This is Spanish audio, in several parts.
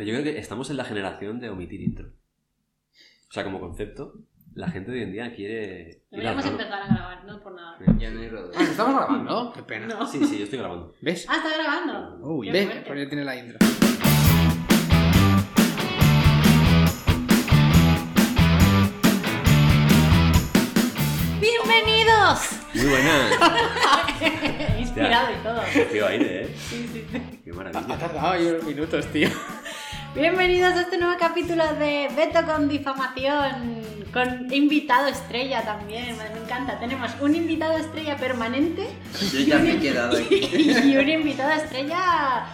Pero yo creo que estamos en la generación de omitir intro. O sea, como concepto, la gente de hoy en día quiere... Deberíamos empezar a grabar, no por nada. Ya no hay rodeo. Ah, ¿Estamos grabando? Qué pena. No. Sí, sí, yo estoy grabando. ¿Ves? Ah, está grabando. Uy, Qué ve, fuerte. pues ya tiene la intro. ¡Bienvenidos! Muy buenas. Inspirado y todo. Qué aire, ¿eh? Sí, sí. Qué Ha maravilla. tardado ahí unos minutos, tío. Bienvenidos a este nuevo capítulo de Veto con difamación, con invitado estrella también, me encanta. Tenemos un invitado estrella permanente Yo ya me he quedado aquí. y un invitado estrella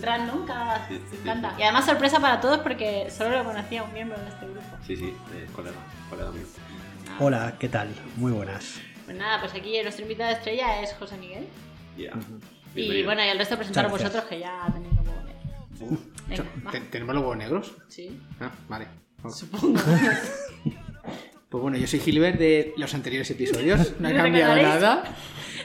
random, cada me encanta. Y además sorpresa para todos porque solo lo conocía un miembro de este grupo. Sí, sí, eh, colega, colega mío. Hola, ¿qué tal? Muy buenas. Pues nada, pues aquí nuestro invitado estrella es José Miguel. Yeah. Y bueno, y el resto presentaros vosotros que ya tenéis como... Venga, va. ¿Ten- ¿Tenemos los huevos negros? Sí, Ah, vale. Supongo. Pues bueno, yo soy Gilbert de los anteriores episodios. No ha ¿Me cambiado nada.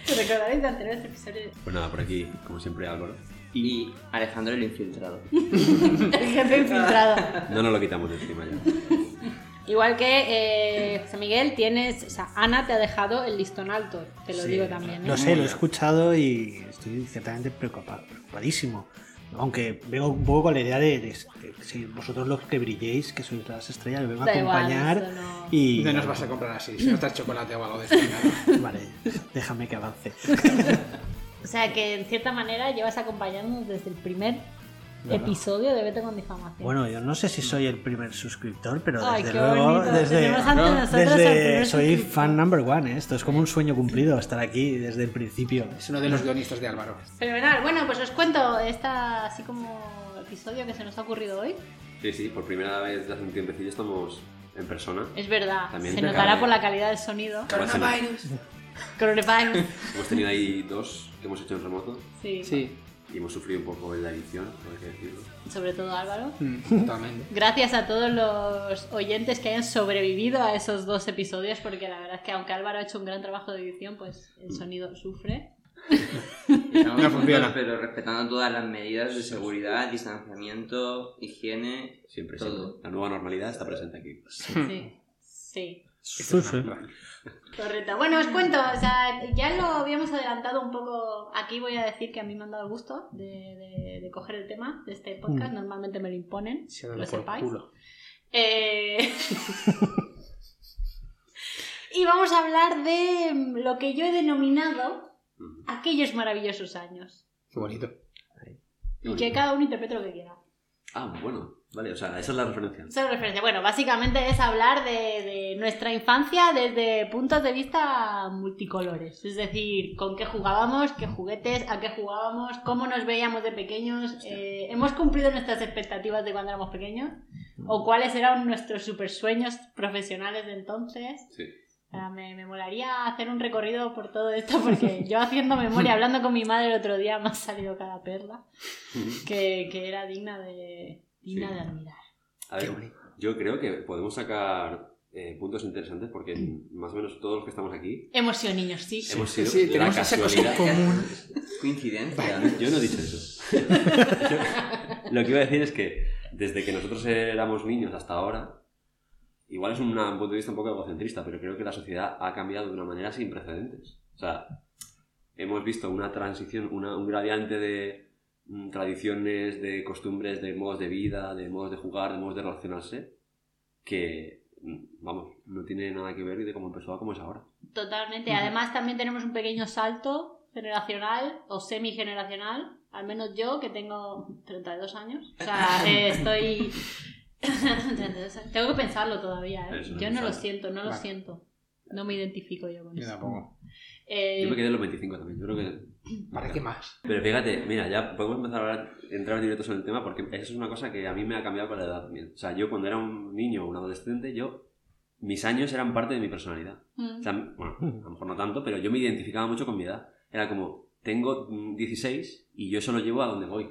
¿Te recordaréis de anteriores episodios? Pues nada, por aquí, como siempre, Álvaro. Y Alejandro el infiltrado. El jefe infiltrado. No nos lo quitamos de encima ya. Igual que eh, José Miguel, tienes. O sea, Ana te ha dejado el listón alto, te lo Sí, digo también. ¿eh? Lo sé, lo he escuchado y estoy ciertamente preocupa- preocupadísimo. Aunque vengo un poco con la idea de, de- de si vosotros los que brilléis, que sois las estrellas, me vengo a Da igual, acompañar eso no- y... No nos vas a comprar así, si no estás chocolate o algo de eso. Vale, déjame que avance. O sea, que en cierta manera llevas acompañándonos desde el primer Claro. episodio de Vete con Difamación. Bueno, yo no sé si soy el primer suscriptor, pero Ay, desde luego, bonito. desde, ¿no? desde soy fan number one, ¿eh? esto es como un sueño cumplido estar aquí desde el principio. Es uno de los guionistas de Álvaro. Fenomenal. Bueno, pues os cuento esta así como episodio que se nos ha ocurrido hoy. Sí, sí, por primera vez desde hace un tiempecillo estamos en persona. Es verdad, También se notará cabe. por la calidad del sonido. Coronavirus. Coronavirus. Hemos tenido ahí dos que hemos hecho en remoto Sí, Sí, y hemos sufrido un poco en la edición, por así decirlo. sobre todo Álvaro. mm, totalmente. Gracias a todos los oyentes que hayan sobrevivido a esos dos episodios, porque la verdad es que aunque Álvaro ha hecho un gran trabajo de edición, pues el sonido sufre. No funciona. Pero respetando todas las medidas de seguridad, distanciamiento, higiene, Siempre, Todo. siempre. La nueva normalidad está presente aquí. Sí, sí. Una- Correcto. Bueno, os cuento, o sea, ya lo habíamos adelantado un poco. Aquí voy a decir que a mí me han dado el gusto de, de- de coger el tema de este podcast. Mm. Normalmente me lo imponen, Se lo sepáis. culo. Eh, y vamos a hablar de lo que yo he denominado Ujú. aquellos maravillosos años. Qué bonito. Y que cada uno interprete lo que quiera. Ah, bueno, vale, o sea, esa es la referencia. Esa es la referencia. Bueno, básicamente es hablar de, de nuestra infancia desde puntos de vista multicolores. Es decir, con qué jugábamos, qué juguetes, a qué jugábamos, cómo nos veíamos de pequeños. eh, ¿Hemos cumplido nuestras expectativas de cuando éramos pequeños? ¿O cuáles eran nuestros super sueños profesionales de entonces? Sí. Me, me molaría hacer un recorrido por todo esto porque yo haciendo memoria, hablando con mi madre el otro día, me ha salido cada perla que, que era digna de, digna Sí. de admirar. A ver, yo creo que podemos sacar eh, puntos interesantes porque más o menos todos los que estamos aquí Emoción, niños, sí. hemos sido Sí, la tenemos esa cosa común. coincidencia. Yo no he dicho eso. Yo- lo que iba a decir es que desde que nosotros éramos niños hasta ahora, igual es una- un punto de vista un poco egocentrista, pero creo que la sociedad ha cambiado de una manera sin precedentes. O sea, hemos visto una transición, una- un gradiente de mm, tradiciones, de costumbres, de modos de vida, de modos de jugar, de modos de relacionarse, que, mm, vamos, no tiene nada que ver de cómo empezó a cómo es ahora. Totalmente. Además, también tenemos un pequeño salto generacional o semi-generacional. Al menos yo, que tengo 32 años. O sea, eh, estoy. 32 años. Tengo que pensarlo todavía, ¿eh? Eso Yo no lo siento, no lo Vale. siento. No me identifico yo con Yo eso. tampoco. Eh, Yo me quedé en los 25 también, yo creo que ¿Para qué más? Pero fíjate, mira, ya podemos empezar a hablar- entrar directos en el tema porque eso es una cosa que a mí me ha cambiado con la edad también. O sea, yo cuando era un niño o un adolescente, yo, mis años eran parte de mi personalidad. mm, O sea, bueno, a lo mejor no tanto, pero yo me identificaba mucho con mi edad. Era como, tengo mm, 16 y yo eso lo llevo a donde voy.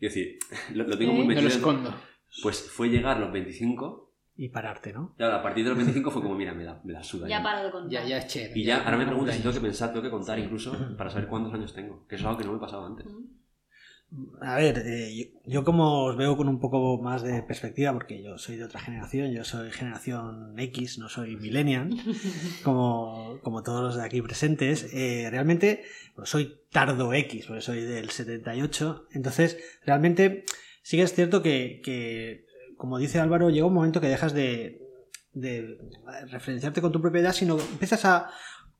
Es decir, lo, lo tengo Sí. muy No lo metido. escondo. Pues fue llegar los 25, Y pararte, ¿no? claro, a partir de los 25 fue como, mira, me la, me la suda. ya ya. paro de contar. Ya, ya es chévere. Y ya, ahora me preguntas si tengo que pensar, tengo que contar incluso para saber cuántos años tengo, que es algo que no me pasaba antes. A ver, eh, yo, yo como os veo con un poco más de perspectiva, porque yo soy de otra generación, yo soy generación X, no soy millennial, como, como todos los de aquí presentes, eh, realmente pues, soy tardo X, porque soy del 78, entonces realmente sí que es cierto que, que, como dice Álvaro, llega un momento que dejas de, de referenciarte con tu propiedad, sino empiezas a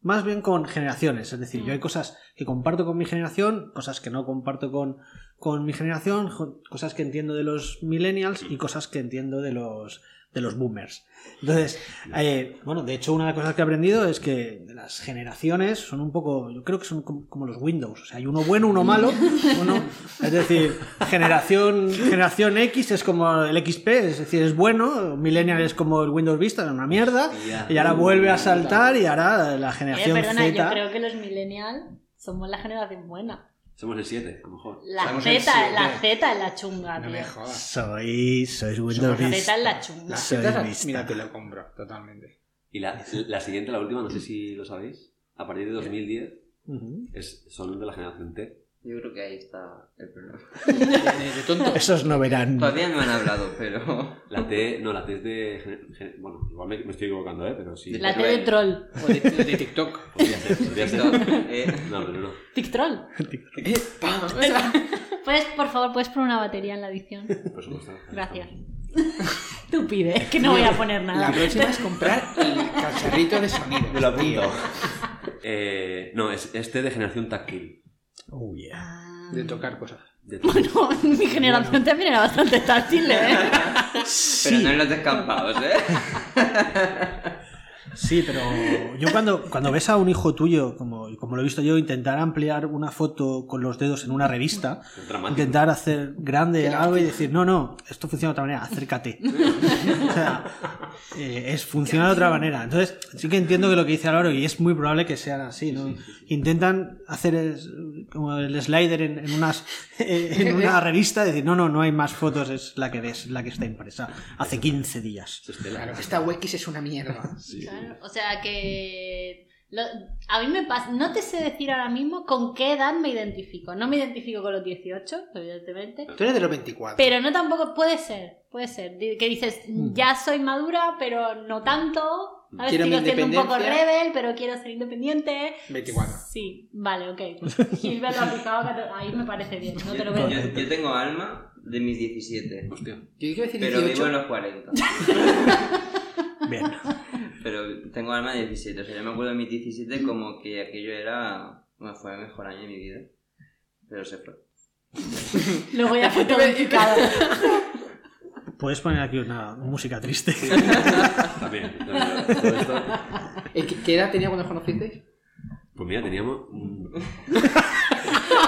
más bien con generaciones. Es decir, yo hay cosas que comparto con mi generación, cosas que no comparto con, con mi generación, cosas que entiendo de los millennials y cosas que entiendo de los de los boomers. Entonces, eh, bueno, de hecho una de las cosas que he aprendido es que las generaciones son un poco, yo creo que son como, como los Windows, o sea, hay uno bueno, uno malo, uno, es decir, generación generación X es como el XP, es decir, es bueno, millennial es como el Windows Vista, es una mierda, y ahora vuelve a saltar y ahora la Eh, generación perdona, Z. yo creo que los millennials somos la generación buena. Somos el 7, a lo mejor. La Z, la Z es la chunga, No tío. me jodas. Sois, sois Windows Somos La. Z es la chunga. La Soy Z, mira, te lo compro, totalmente. Y la, la siguiente, la última, no sé si lo sabéis, a partir de 2010 Ujú. es, son de la generación T. Yo creo que ahí está el problema. De, tonto. Esos no verán. Todavía no han hablado, pero. La T, no, la T es de... Bueno, igual me, me estoy equivocando, ¿eh? Pero sí. La T de troll. O de, de TikTok. Podría ser, podría ser. Eh, No, pero no. Tic troll. Eh, pam. Puedes, por favor, puedes poner una batería en la edición. Por supuesto. Gracias. Tú pide, que no voy a poner La nada. próxima es comprar el cacharrito de sonido. Me lo apunto. Eh, no, es este de generación táctil. Oh, yeah. Ah. De tocar cosas. De Bueno, mi generación también era bastante táctil, ¿eh? Pero no en los descampados, ¿eh? Sí, pero yo cuando, cuando ves a un hijo tuyo, como, como lo he visto yo, intentar ampliar una foto con los dedos en una revista, intentar hacer grande algo y decir, no, no, esto funciona de otra manera, acércate. o sea, eh, es, funciona de otra manera. Entonces, sí que entiendo que lo que dice Álvaro, y es muy probable que sean así, ¿no? Intentan hacer es- como el slider en, en unas, eh, en una revista, decir, no, no, no hay más fotos, es la que ves, la que está impresa hace 15 días. Claro, esta UX es una mierda. Claro, o sea que lo- a mí me pasa, no te sé decir ahora mismo con qué edad me identifico. No me identifico con los 18, evidentemente, Tú eres de los 24. pero no tampoco puede ser, puede ser que dices ya soy madura, pero no tanto. Quiero mi Sigo siendo un poco rebel, pero quiero ser independiente. 24. Sí, vale, ok. Pues Gilbert lo aplicaba, cato- ahí me parece bien, no te lo Yo, veo. yo- yo tengo alma de mis 17. Hostia. Yo quiero decir Pero 18. vivo en los 40. Bien. Pero tengo alma de 17. O sea, yo me acuerdo de mis 17 como que aquello era. Bueno, fue el mejor año de mi vida. Pero se fue. Luego ya fue todo. Puedes poner aquí una música triste. También. también. Todo esto- Eh, ¿Qué, qué edad tenía cuando os conocisteis? Pues mira, teníamos... mm,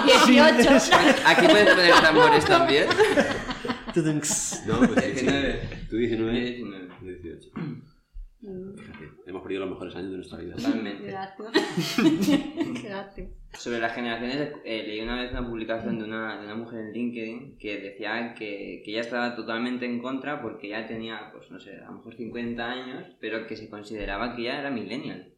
18. Aquí puedes poner tambores también. No, pues sí, sí. 19. Tú 19, 19. 18. Fíjate, hemos perdido los mejores años de nuestra vida. Totalmente. Sobre las generaciones, eh, leí una vez una publicación de una, de una mujer en LinkedIn que decía que, que ella estaba totalmente en contra porque ya tenía, pues no sé, a lo mejor 50 años, pero que se consideraba que ya era millennial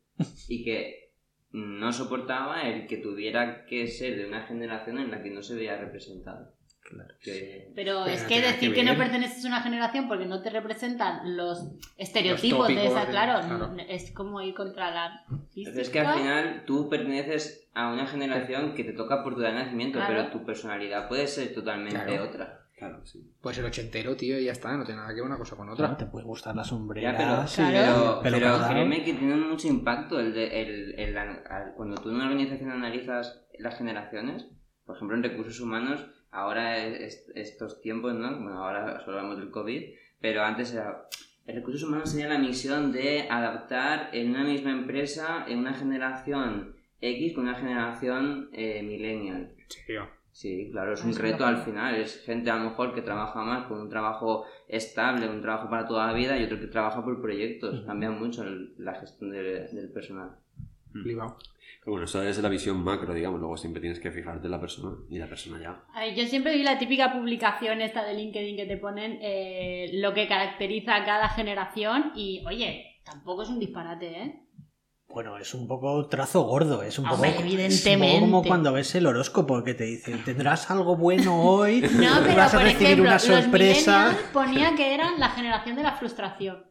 y que no soportaba el que tuviera que ser de una generación en la que no se veía representado. Claro. Que- Pero Pero es no que decir que que, no perteneces a una generación porque no te representan los estereotipos de tópicos esa, de- claro, claro. es como ir contra la Entonces es que al final tú perteneces a una generación que te toca por tu edad de nacimiento, Claro. pero tu personalidad puede ser totalmente Claro. otra. Claro, sí. Pues el ochentero, tío, y ya está. No tiene nada que ver una cosa con Claro, otra. te puede gustar las Ya, sombreras. pero, Sí, pero, pero cortado. créeme que tiene mucho impacto el de, el, el- al- cuando tú en una organización analizas las generaciones, por ejemplo en recursos humanos, ahora es- estos tiempos, ¿no? Bueno, ahora solo hablamos del COVID, pero antes era... Recursos humanos tenía la misión de adaptar en una misma empresa, en una generación X con una generación eh, millennial. Tío. Sí, claro, es Ah, un sí, reto al final. Es gente a lo mejor que trabaja más con un trabajo estable, un trabajo para toda la vida y otro que trabaja por proyectos. Cambia mucho el- la gestión de- del personal. Flipao. Pero bueno, eso es la visión macro, digamos. Luego siempre tienes que fijarte en la persona y la persona ya. A ver, yo siempre vi la típica publicación esta de LinkedIn que te ponen eh, lo que caracteriza a cada generación y, oye, tampoco es un disparate, ¿eh? Bueno, es un poco trazo gordo, es un poco, Hombre, es un poco evidentemente. como cuando ves el horóscopo que te dice, tendrás algo bueno hoy, No, pero vas a por recibir ejemplo, una sorpresa. ponía que eran la generación de la frustración.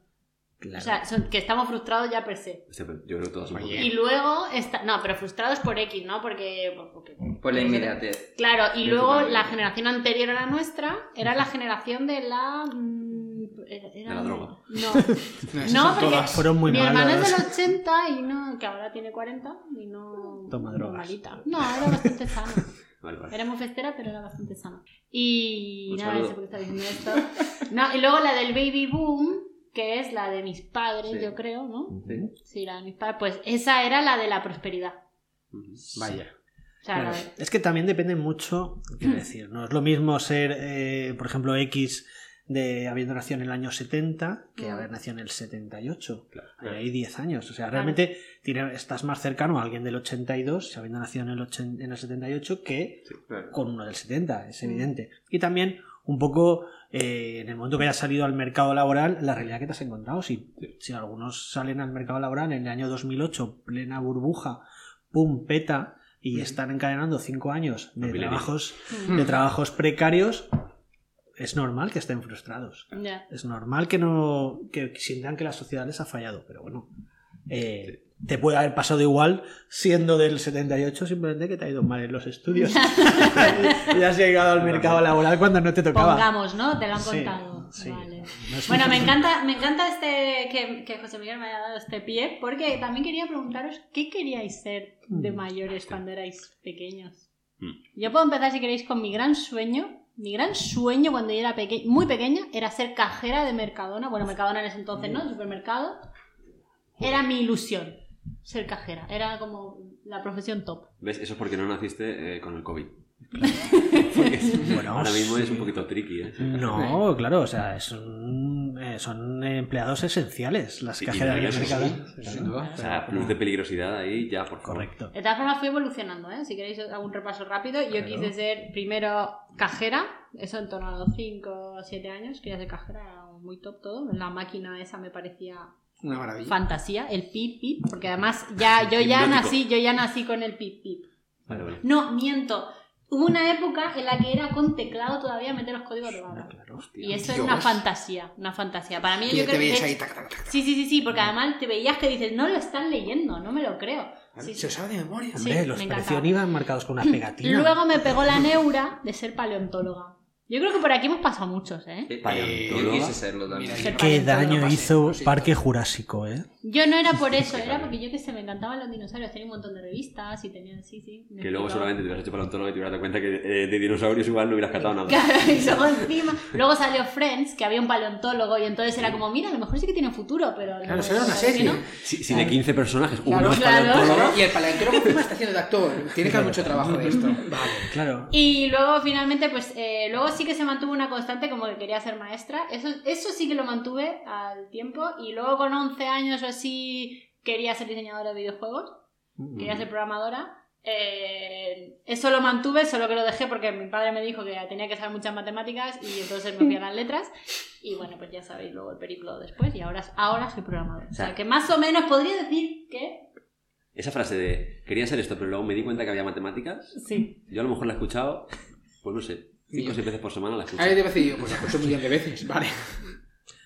Claro. O sea, son- que estamos frustrados ya per se. Este, yo creo que todos somos. Y luego, está, no, pero frustrados por X, ¿no? Porque... porque- Por la inmediatez. Claro, y luego la generación anterior a la nuestra era la generación de la... mm, era- era- De la droga. No, No, no porque todas. Fueron muy mi hermana es del 80 y no... que ahora tiene 40 y no... Toma drogas. normalita. No, era bastante sana. Vale, vale. Era muy festera, pero era bastante sana. Y Un nada, no sé por qué está diciendo esto. No, y luego la del baby boom, que es la de mis padres, Sí. yo creo, ¿no? Sí. Sí, la de mis padres. Pues esa era la de la prosperidad. Vaya. O sea, Claro, la de- Es que también depende mucho, Hmm. quiero decir, no es lo mismo ser, eh, por ejemplo, X de habiendo nacido en el año 70 que Mm. haber nacido en el 78. Claro. Ahí hay 10 años. O sea, Claro. realmente tiene- estás más cercano a alguien del 82, habiendo nacido en el, ochen- en el 78, que Claro. con uno del 70, es Mm. evidente. Y también un poco eh, en el momento que hayas salido al mercado laboral, la realidad que te has encontrado. Si, si algunos salen al mercado laboral en el año 2008, plena burbuja, pum, peta, y están encadenando cinco años de trabajos, de trabajos precarios, es normal que estén frustrados. Es normal que no que sientan que la sociedad les ha fallado, pero bueno, eh, te puede haber pasado igual siendo del 78 simplemente que te ha ido mal en los estudios. y has llegado al mercado laboral cuando no te tocaba. Pongamos, ¿no? Te lo han Sí, contado. sí. Vale. No es Bueno, me encanta, me encanta este que, que José Miguel me haya dado este pie, porque también quería preguntaros qué queríais ser de Mm. mayores cuando erais pequeños. Mm. Yo puedo empezar si queréis con mi gran sueño. Mi gran sueño cuando yo era peque- muy pequeña era ser cajera de Mercadona. Bueno, Mercadona en ese entonces, ¿no? El supermercado. Era mi ilusión ser cajera. Era como la profesión top. ¿Ves? Eso es porque no naciste eh, con el COVID. Bueno, ahora mismo sí. es un poquito tricky, ¿eh? No, claro, o sea, son, eh, son empleados esenciales las Sí, cajeras de sí, mercado. sin duda. O sea, plus de peligrosidad ahí ya, por favor. Correcto. De todas formas fui evolucionando, ¿eh? Si queréis hago un repaso rápido. Yo Claro. quise ser primero cajera, eso en torno a los 5 o 7 años, quería ser cajera, era muy top todo. La máquina esa me parecía Una maravilla. fantasía, el pip pip, porque además ya yo ya Hipnótico. nací, yo ya nací con el pip pip. Vale, vale. No, miento. Hubo una época en la que era con teclado todavía meter los códigos de barra. Claro. Y eso es una fantasía, una fantasía. Para mí Y yo te creo que veías es- ahí, tac, tac, tac, tac. Sí, sí, sí, sí, porque además te veías que dices, no lo están leyendo, no me lo creo. Sí, Se lo sabe de memoria. Sí, Hombre, los me iban marcados con una pegatina. Luego me pegó la neura de ser paleontóloga. Yo creo que por aquí hemos pasado muchos, ¿eh? Eh, Paleontóloga. Yo quise serlo también. Mira, Ser yo- Qué paleontólogo daño hizo sí, Parque. Jurásico, ¿eh? Yo no era por eso, era porque yo que sé, me encantaban los dinosaurios. Tenía un montón de revistas y tenía, sí, sí. Que luego seguramente te hubieras hecho paleontólogo y te hubieras dado cuenta que eh, de dinosaurios igual no hubieras catado nada. Claro, y luego encima. Luego salió Friends, que había un paleontólogo, y entonces era como, mira, a lo mejor sí que tiene futuro, pero. Claro, eso era una ¿sabes que serie. no? Si, si de 15 personajes Claro, uno es claro. paleontólogo, Y el paleontólogo encima está haciendo de actor. Tiene que haber mucho trabajo de esto. Vale. Claro. Y luego finalmente, pues, eh, luego sí que se mantuvo una constante como que quería ser maestra. Eso, eso sí que lo mantuve al tiempo. Y luego con 11 años o así quería ser diseñadora de videojuegos. Quería ser programadora. Eh, eso lo mantuve, solo que lo dejé porque mi padre me dijo que tenía que saber muchas matemáticas y entonces me fui a las letras. Y bueno, pues ya sabéis luego el periplo después y ahora, ahora soy programadora. O sea, que más o menos podría decir que... esa frase de quería ser esto, pero luego me di cuenta que había matemáticas, Sí. yo a lo mejor la he escuchado, pues no sé, cinco o seis veces por semana la escucho. Ahí te decir, pues lo escucho un millón de veces. Vale.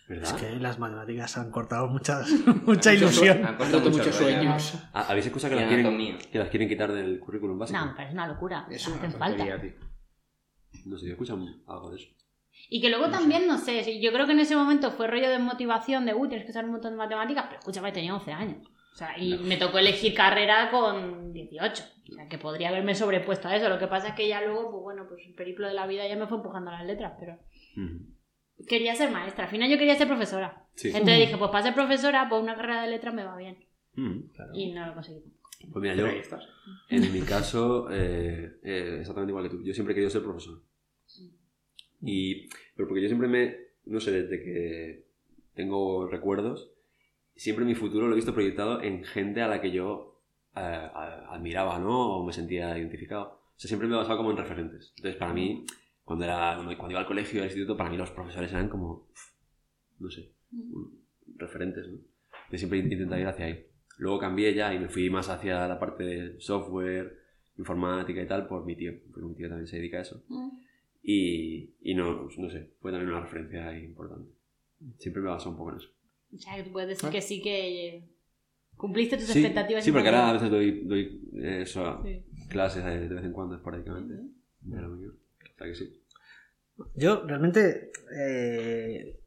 ¿Verdad? Es que las matemáticas han cortado muchas, mucha ilusión. Han Han roto mucho muchos sueños. Ah, ¿Habéis escuchado que las, quieren, que las quieren quitar del currículum básico? No, me parece una locura. Es una Hacen falta. tío. No sé, yo escucho algo de eso. Y que luego también, no sé, yo creo que en ese momento fue rollo de motivación de, uy, tienes que saber un montón de matemáticas, pero escúchame, tenía 11 años. O sea, y me tocó elegir carrera con 18. O sea, que podría haberme sobrepuesto a eso. Lo que pasa es que ya luego, pues bueno, pues el periplo de la vida ya me fue empujando a las letras, pero Ujú. Quería ser maestra. Al final yo quería ser profesora. Sí. Entonces dije, pues para ser profesora, pues una carrera de letras me va bien. Ujú. Y no lo conseguí. Pues mira, yo, en mi caso, eh, eh, exactamente igual que tú. Yo siempre he querido ser profesor. Y, pero porque yo siempre me, no sé, desde que tengo recuerdos, siempre mi futuro lo he visto proyectado en gente a la que yo eh, admiraba, ¿no? O me sentía identificado. O sea, siempre me he basado como en referentes. Entonces, para mí, cuando, era, cuando, cuando iba al colegio, al instituto, para mí los profesores eran como, no sé, referentes, ¿no? Yo siempre intentaba ir hacia ahí. Luego cambié ya y me fui más hacia la parte de software, informática y tal por mi tío, porque mi tío también se dedica a eso. Y, y no, no sé, fue también una referencia ahí importante. Siempre me baso un poco en eso. O sea, que tú puedes decir que sí que eh, cumpliste tus Sí, expectativas. sí, porque ahora a veces doy, doy eh, eso, Sí. clases de, de vez en cuando, esporádicamente. de lo mío. O sea que sí. Yo realmente eh,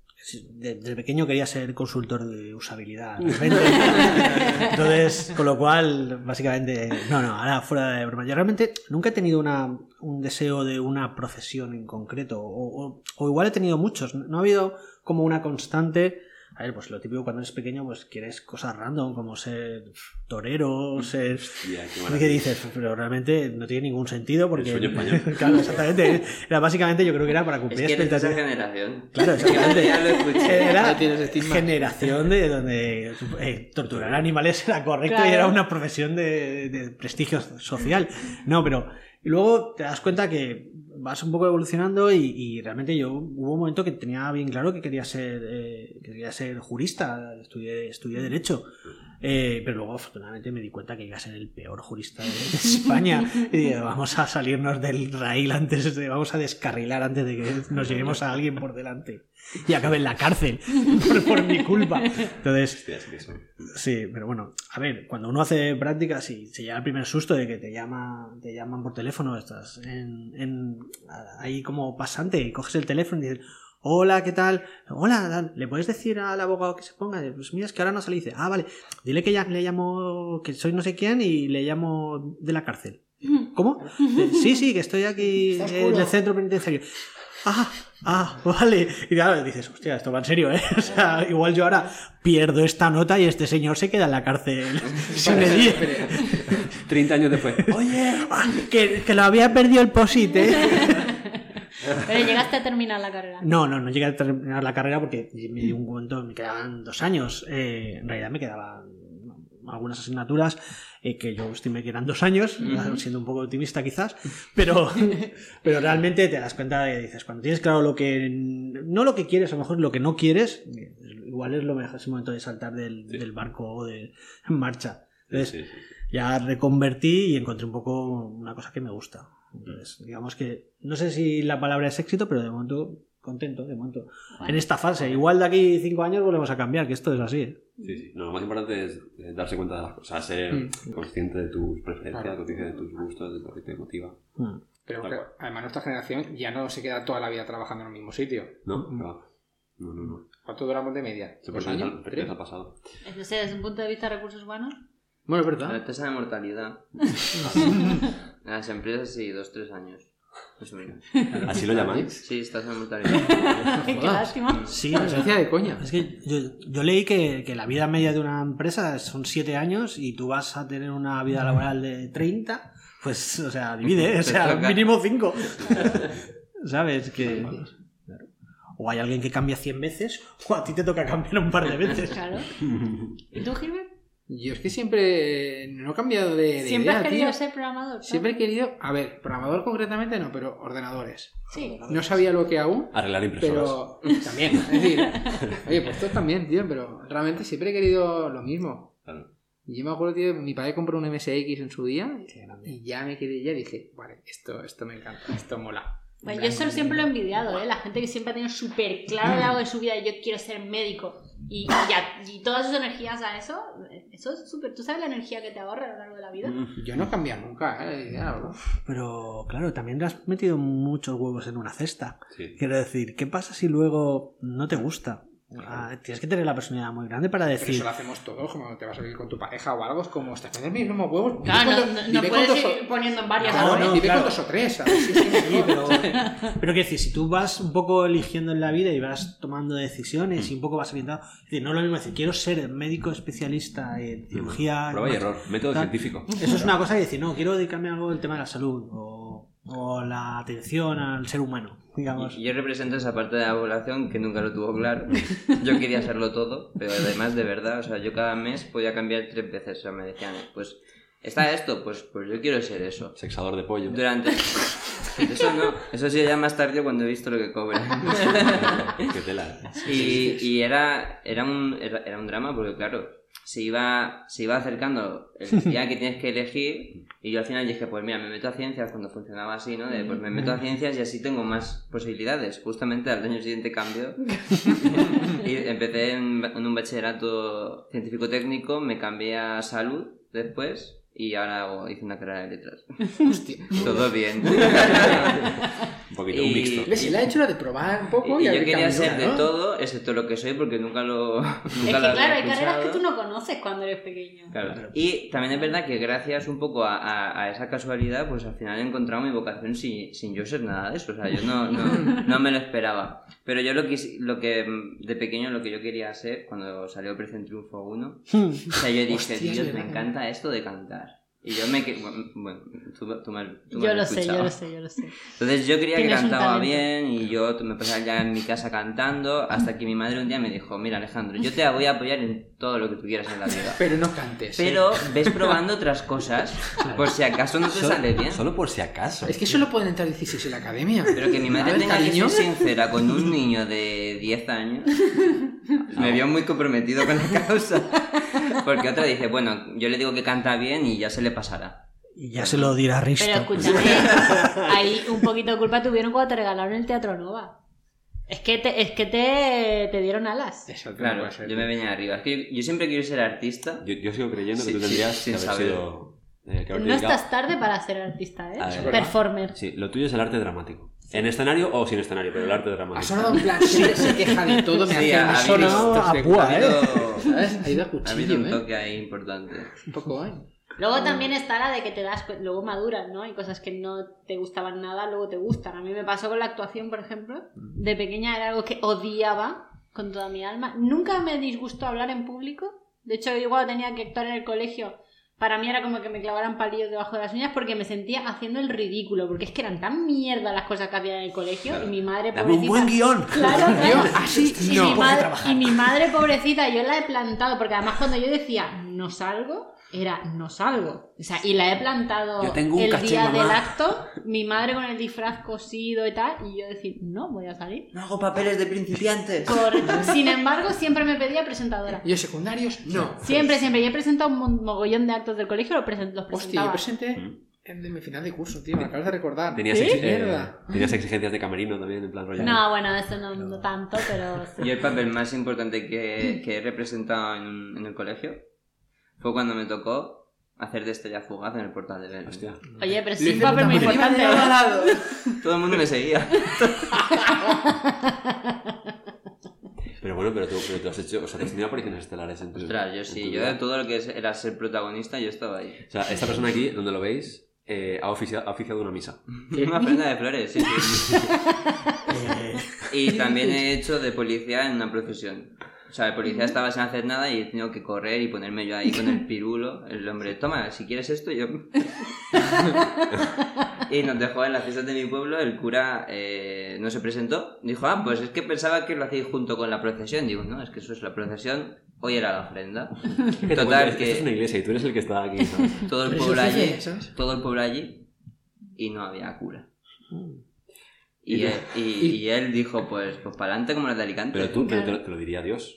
de- desde pequeño quería ser consultor de usabilidad. Entonces, con lo cual, básicamente, no, no, ahora fuera de broma. Yo realmente nunca he tenido una, un deseo de una profesión en concreto, o, o- o igual he tenido muchos. No ha habido como una constante. A ver, pues lo típico cuando eres pequeño, pues quieres cosas random, como ser torero, ser Hostia, qué ¿Qué dices? Pero realmente no tiene ningún sentido porque... El sueño español. claro, exactamente. Era básicamente, yo creo que era para Es cumplir que eres de esa expectativas. generación. Claro, exactamente. Ya lo escuché. Era Ya tienes estigma. generación de donde eh, torturar animales era correcto Claro. y era una profesión de, de prestigio social. No, pero y luego te das cuenta que vas un poco evolucionando y, y realmente yo hubo un momento que tenía bien claro que quería ser eh, que quería ser jurista, estudié, estudié derecho. Eh, pero luego afortunadamente me di cuenta que iba a ser el peor jurista de, de España y dije, vamos a salirnos del raíl antes de, vamos a descarrilar antes de que nos llevemos a alguien por delante y acabe en la cárcel por, por mi culpa. Entonces, sí pero bueno, a ver, cuando uno hace prácticas y se llega el primer susto de que te llama, te llaman por teléfono, estás en, en- ahí como pasante y coges el teléfono y dices, hola, ¿qué tal? Hola, ¿le puedes decir al abogado que se ponga? Pues mira, es que ahora no sale. Y dice, ah, vale, dile que ya le llamo, que soy no sé quién y le llamo de la cárcel. ¿Cómo? Sí, sí, que estoy aquí en el centro penitenciario. Ah, ah, vale. Y claro, dices, hostia, esto va en serio, ¿eh? O sea, igual yo ahora pierdo esta nota y este señor se queda en la cárcel sin medir. 30 años después. Oye, ah, que, que lo había perdido el POSIT, ¿eh? Pero llegaste a terminar la carrera. No, no, no llegué a terminar la carrera porque me dio un momento, me quedaban dos años. Eh, en realidad me quedaban algunas asignaturas eh, que yo estimé que eran dos años, siendo un poco optimista quizás, pero, pero realmente te das cuenta de, dices, cuando tienes claro lo que, no lo que quieres, a lo mejor lo que no quieres, igual es lo mejor, es el momento de saltar del, Sí. del barco o de en marcha. Entonces, Sí, sí, ya reconvertí y encontré un poco una cosa que me gusta. Entonces, digamos que no sé si la palabra es éxito, pero de momento contento, de momento. En esta fase, igual de aquí cinco años volvemos a cambiar, que esto es así. ¿eh? Sí, sí. No, lo más importante es eh, darse cuenta de las cosas, ser Mm. consciente de tus preferencias, Claro. consciente de tus gustos, de lo que te motiva. Mm. Pero Tal que, además nuestra generación ya no se queda toda la vida trabajando en el mismo sitio. ¿No? No, no, no. no. ¿Cuánto duramos de media? Se ¿Dos pertenece años? ¿Tres? pasado. No sé, desde un punto de vista de recursos humanos. Bueno, es La verdad. tasa de mortalidad. En las empresas sí, dos, tres años. Menos. ¿Así lo llamáis? Sí, tasa de mortalidad. Qué lástima. Sí, La esencia de coña. es que yo, yo leí que, que la vida media de una empresa son siete años y tú vas a tener una vida laboral de 30, pues, o sea, divide, ¿eh? o sea, mínimo 5. ¿Sabes? Que... O hay alguien que cambia 100 veces, o a ti te toca cambiar un par de veces. Claro. ¿Y tú, Gilbert? Yo es que siempre no he cambiado de, de Siempre idea, has querido tío. ser programador. ¿no? Siempre he querido, a ver, programador concretamente no, pero ordenadores. Sí. No sabía lo que aún, Arreglar impresoras. pero también. Es decir, oye, pues esto también, tío, pero realmente siempre he querido lo mismo. Claro. Y yo me acuerdo, tío, mi padre compró un MSX en su día y ya me quedé, ya dije, vale, esto, esto me encanta, esto mola. Pues yo eso siempre lo he envidiado, ¿eh? La gente que siempre ha tenido súper claro a lo largo de su vida, yo quiero ser médico. Y, y, ya- y todas sus energías a eso, eso es súper... ¿Tú sabes la energía que te ahorra a lo largo de la vida? Yo no he cambiado nunca, ¿eh? bro. Pero claro, también le has metido muchos huevos en una cesta. Sí. Quiero decir, ¿qué pasa si luego no te gusta? Ah, tienes que tener la personalidad muy grande para Pero decir. eso lo hacemos todos, como te vas a vivir con tu pareja o algo, es como, estás poniendo mis mismos huevos. Claro, no, no- no puedes ir o- poniendo en varias No, no, dime claro. cuántos o tres, es que Sí, pero, pero quiero decir, si tú vas un poco eligiendo en la vida y vas tomando decisiones y un poco vas orientado, es decir, no es lo mismo decir, quiero ser médico especialista en cirugía. Prueba y error. Método tal. científico. Eso es una cosa que decir, no, quiero dedicarme a algo del tema de la salud o, o la atención al ser humano, digamos. Y yo represento esa parte de la población que nunca lo tuvo claro. Yo quería hacerlo todo, pero además de verdad, o sea, yo cada mes podía cambiar tres veces. O sea, me decían, pues, ¿está esto? Pues, pues yo quiero ser eso. Sexador de pollo. Durante... Eso no, eso sí ya más tarde cuando he visto lo que cobra. Qué tela. Y, y era, era, un, era, era un drama porque, claro, se iba, se iba acercando el día que tienes que elegir y yo al final dije, pues mira, me meto a ciencias cuando funcionaba así, ¿no? De, pues me meto a ciencias y así tengo más posibilidades. Justamente al año siguiente cambio y empecé en, en un bachillerato científico-técnico, me cambié a salud después y ahora hago- hice una carrera de letras. Hostia. Todo bien. Un poquito, un Y- mixto. ¿Ves? Y le ha hecho la de probar un poco Y y, yo quería ser de ¿no? todo, excepto lo que soy, porque nunca lo. Nunca Es que claro, hay carreras que tú no conoces cuando eres pequeño. Claro. Y también es verdad que gracias un poco a, a- a esa casualidad, pues al final he encontrado mi vocación sin, sin yo ser nada de eso. O sea, yo no, no, no me lo esperaba. Pero yo lo que, lo que de pequeño lo que yo quería ser, cuando salió Operación Triunfo 1, o sea, yo dije, Dios, me encanta esto de cantar. Y yo me... que- Bueno, tú, tú me, tú me Yo lo sé, yo escuchado. lo sé, yo lo sé. Entonces yo creía que cantaba bien y yo me pasaba ya en mi casa cantando hasta que mi madre un día me dijo, mira Alejandro, yo te voy a apoyar en todo lo que tú quieras en la vida. Pero no cantes. Pero ves probando otras cosas por si acaso no te Solo- sale bien. Solo por si acaso. Es que solo pueden entrar 16 en la academia. Pero que mi madre tenga que ser sincera con un niño de 10 años me vio muy comprometido con la causa. Porque otra dice, bueno, yo le digo que canta bien y ya se le pasará. Y ya se lo dirá Risto. Pero escúchame, ahí un poquito de culpa tuvieron cuando te regalaron el Teatro Nova. Es que te, es que te, te dieron alas. Eso no Claro, yo me venía arriba. Es que yo, yo siempre quiero ser artista. Yo, yo sigo creyendo que Sí, tú tendrías sí, que sin haber saber. sido. eh, que No dedicado- estás tarde para ser artista, ¿eh? A ver. Performer. Sí, lo tuyo es el arte dramático. En escenario o sin escenario, pero el arte Ha dramático. sonado en plan, siempre se queja de todo, me Sí, hace ha sonidos a púa, ha ¿eh? Ha ido a ha habido cuchillo, un ¿eh? toque ahí importante. Un poco, ¿eh? Luego también está la de que te das, luego maduras, ¿no? Hay cosas que no te gustaban nada, luego te gustan. A mí me pasó con la actuación, por ejemplo. De pequeña era algo que odiaba con toda mi alma. Nunca me disgustó hablar en público. De hecho, yo cuando tenía que actuar en el colegio, para mí era como que me clavaran palillos debajo de las uñas porque me sentía haciendo el ridículo. Porque es que eran tan mierda las cosas que hacía en el colegio. Y mi madre, Dame un pobrecita... buen guion. Claro, claro. Así y, no. mi madre, y mi madre, pobrecita, yo la he plantado, porque además cuando yo decía no salgo, era no salgo. O sea, y la he plantado Yo tengo un el caché, día mamá. del acto, mi madre con el disfraz cosido y tal, y yo decir, no voy a salir. No hago papeles de principiantes. Correcto. Sin embargo, siempre me pedía presentadora. ¿Y los secundarios? No. Siempre, siempre. Yo he presentado un mogollón de actos del colegio, los, presen- los Hostia, presentaba. yo presenté en de mi final de curso, tío, me acabas de recordar. Tenías, ¿Sí? eh, tenías exigencias de camerino también, en plan rollo. No, bueno, eso no, no tanto, pero sí. Yo el papel más importante que, que he representado en, en el colegio fue cuando me tocó hacer de estrella fugaz en el portal de Belén. Hostia. Oye, pero sí un papel muy importante. Todo el mundo me seguía. Pero bueno, pero tú, pero tú has hecho. O sea, te has tenido apariciones estelares en tu. Ostras, yo sí, yo de todo lo que era ser protagonista, yo estaba ahí. O sea, esta persona aquí, donde lo veis, eh, ha, oficia- ha oficiado una misa. Una prenda de flores, sí, sí. Eh, Y también he hecho de policía en una procesión. O sea, el policía estaba sin hacer nada y he tenido que correr y ponerme yo ahí con el pirulo. El hombre, toma, si quieres esto, yo... y nos dejó en las fiestas de mi pueblo, el cura eh, no se presentó. Dijo, ah, pues es que pensaba que lo hacíais junto con la procesión. Digo, no, es que eso es la procesión, hoy era la ofrenda. Total, que- Esto es una iglesia y tú eres el que está aquí, ¿sabes? Todo el pueblo allí, todo el pueblo allí y no había cura. ¿Y él, y, y él dijo, pues, pues para adelante como los de Alicante. Pero tú, pero te, lo- te lo diría Dios.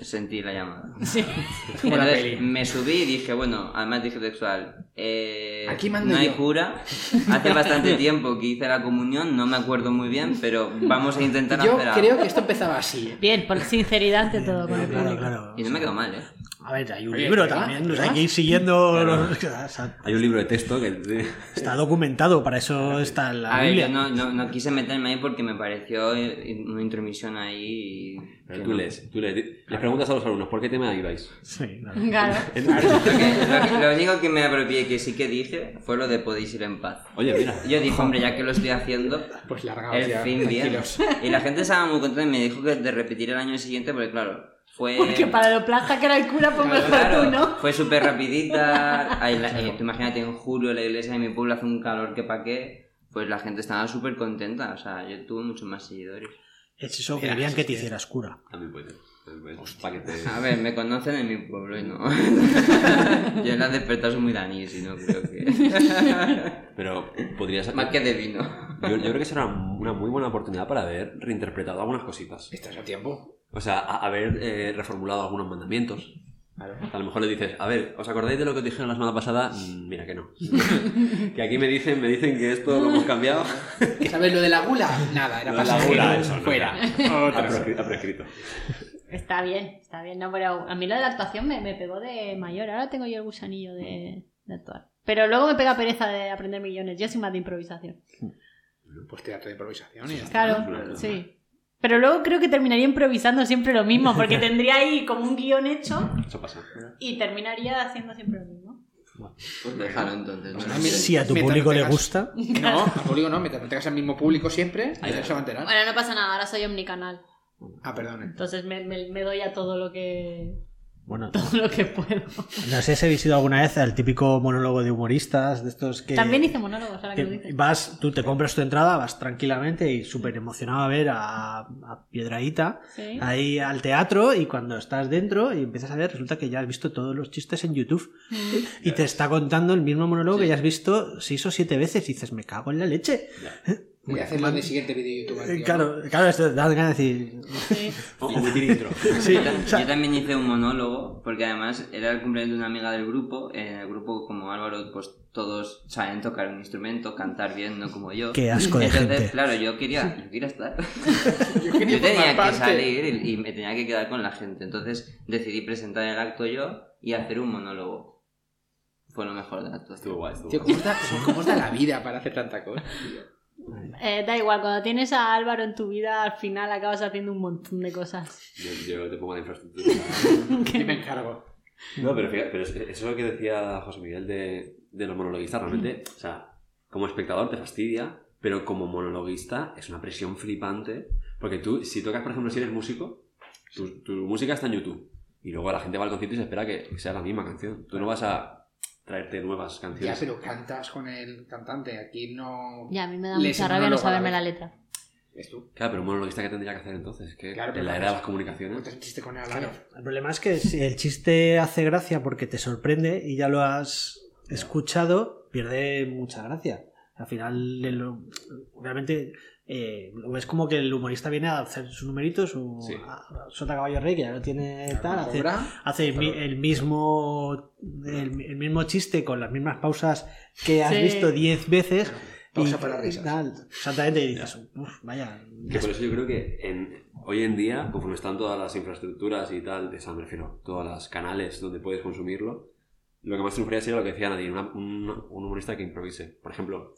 Sentí la llamada. Sí. Entonces, me subí y dije, bueno, además dije textual, eh, Aquí mando no hay yo. cura. Hace bastante tiempo que hice la comunión, no me acuerdo muy bien, pero vamos a intentar Yo hacer algo. creo que esto empezaba así. ¿eh? Bien, por sinceridad ante todo con el claro, público. claro. Y no me quedó mal, ¿eh? A ver, hay un Oye, libro también, ¿Qué o sea, hay que ir siguiendo. Claro. los- o sea, Hay un libro de texto que. está documentado, para eso está la A ver, Biblia. yo no, no, no quise meterme ahí porque me pareció una intromisión ahí. y- Pero tú no. lees, tú lees. Les preguntas a los alumnos, ¿por qué tema ibais? Sí, claro. Claro. Lo, que- lo- único que me apropié que sí que dije fue lo de podéis ir en paz. Oye, mira. Yo dije, hombre, ya que lo estoy haciendo, Pues largaos el ya, fin bien. tranquilos. Y la gente estaba muy contenta y me dijo que de repetir el año siguiente, porque claro, fue... Porque para lo plasta que era el cura, pues mejor Claro, tú, ¿no? fue súper rapidita. Ahí la- eh, tú imagínate, en julio la iglesia de mi pueblo hace un calor que pa' qué. Pues la gente estaba súper contenta. O sea, yo tuve muchos más seguidores. Es eso, Mira, querían que te hicieras cura. Puede. También puede. Te. A ver, me conocen en mi pueblo y no. yo en la despertar soy muy danís y no creo que... Pero podrías. Más que de vino. Yo, yo creo que será una muy buena oportunidad para haber reinterpretado algunas cositas. Estás a tiempo. O sea, a- haber eh, reformulado algunos mandamientos. A lo mejor le dices, a ver, ¿os acordáis de lo que os dijeron la semana pasada? Mm, mira que no. que aquí me dicen, me dicen que esto lo hemos cambiado. ¿Sabes lo de la gula? Nada, era de la gula, eso, no, Fuera. Ha prescrito. Está bien, está bien. No, pero a mí lo de la actuación me, me pegó de mayor. Ahora tengo yo el gusanillo de, de actuar. Pero luego me pega pereza de aprender millones. Yo soy más de improvisación. Pues teatro de improvisación y. Claro, Claro. sí. Pero luego creo que terminaría improvisando siempre lo mismo, porque tendría ahí como un guion hecho Eso pasa. y terminaría haciendo siempre lo mismo. Pues déjalo entonces. ¿no? Si a tu público le gusta, No, al público no, mientras no tengas al mismo público siempre, ya se va a enterar. Bueno, no pasa nada, ahora soy omnicanal. Ah, perdón. Entonces me, me- me doy a todo lo que bueno, todo lo que puedo. no sé si habéis ido alguna vez al típico monólogo de humoristas, de estos que... También hice monólogos, ahora que lo dices. vas, tú te compras tu entrada, vas tranquilamente y súper emocionado a ver a, a Piedraíta Sí. ahí al teatro y cuando estás dentro y empiezas a ver, resulta que ya has visto todos los chistes en YouTube Mm. y te está contando el mismo monólogo que ya has visto seis o siete veces y dices, me cago en la leche. Voy a hacerlo en el siguiente vídeo de YouTube. Eh, tío. Claro, claro, esto da ganas de decir... Sí. O omitir intro. Sí, yo, yo también hice un monólogo, porque además era el cumpleaños de una amiga del grupo. En el grupo, como Álvaro, pues todos saben tocar un instrumento, cantar bien, no como yo. Qué asco de Entonces, gente. claro, yo quería, yo quería estar. Yo yo quería tenía formar que salir y, y me tenía que quedar con la gente. Entonces decidí presentar el acto yo y hacer un monólogo. Fue lo mejor de la actuación. Estuvo guay, estuvo Tío, guay. ¿cómo está, cómo está la vida para hacer tanta cosa? Eh, da igual, cuando tienes a Álvaro en tu vida, al final acabas haciendo un montón de cosas. Yo, yo te pongo la infraestructura. Yo me encargo. No, pero fíjate, pero es- eso es lo que decía José Miguel de, de los monologuistas. Realmente, o sea, como espectador te fastidia, pero como monologuista es una presión flipante. Porque tú, si tocas, por ejemplo, si eres músico, tu, tu música está en YouTube. Y luego la gente va al concierto y se espera que sea la misma canción. Tú no vas a traerte nuevas Ya, canciones. pero cantas con el cantante. Aquí no. Ya, a mí me da mucha el rabia no saberme la letra. Claro, pero un monologuista que tendría que hacer entonces, que Claro, pero en la era de las comunicaciones. Cuentas un chiste con la vez. El problema es que si el chiste hace gracia porque te sorprende y ya lo has escuchado, pierde mucha gracia. Al final, el- realmente, eh, ves como que el humorista viene a hacer su numerito, su Sí. a- sota caballo rey, que ya lo tiene tal, hace, el, mi- el mismo el, el mismo chiste con las mismas pausas que has Sí. visto 10 veces. Pausa y- para risas. tal, exactamente, y dices, "Uf, vaya. Que por eso yo creo que en, hoy en día, conforme están todas las infraestructuras y tal, de, o sea, me refiero, todos los canales donde puedes consumirlo, lo que más triunfaría sería lo que decía un, un humorista que improvise. Por ejemplo,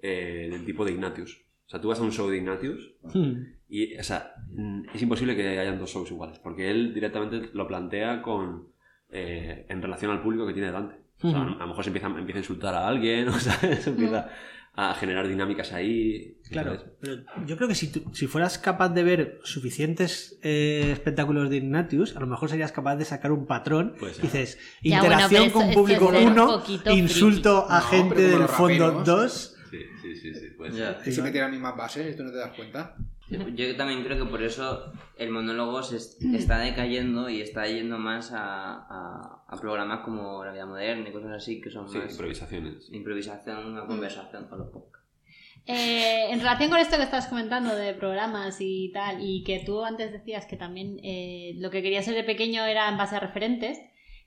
eh, del tipo de Ignatius. O sea, tú vas a un show de Ignatius Hmm. y, o sea, mm, es imposible que hayan dos shows iguales, porque él directamente lo plantea con eh, en relación al público que tiene delante. O sea, Ujú. a lo mejor se empieza, empieza a insultar a alguien, o sea, se empieza a generar dinámicas ahí. Claro, ¿sabes? pero yo creo que si, tú- si fueras capaz de ver suficientes eh, espectáculos de Ignatius, a lo mejor serías capaz de sacar un patrón. Puede ser. Dices, Ya, interacción con público es ser un 1, poquito insulto a No, gente del fondo raperos. 2. Sí, sí, sí, sí, puede Ya. ser. Y las mismas bases, ¿tú no te das cuenta? Yo, también creo que por eso el monólogo se es- está decayendo y está yendo más a, a- a programas como La Vida Moderna y cosas así que son Sí, más improvisaciones. improvisación, una conversación con los podcasts. Eh, en relación con esto que estás comentando de programas y tal, y que tú antes decías que también eh, lo que querías ser de pequeño era en base a referentes,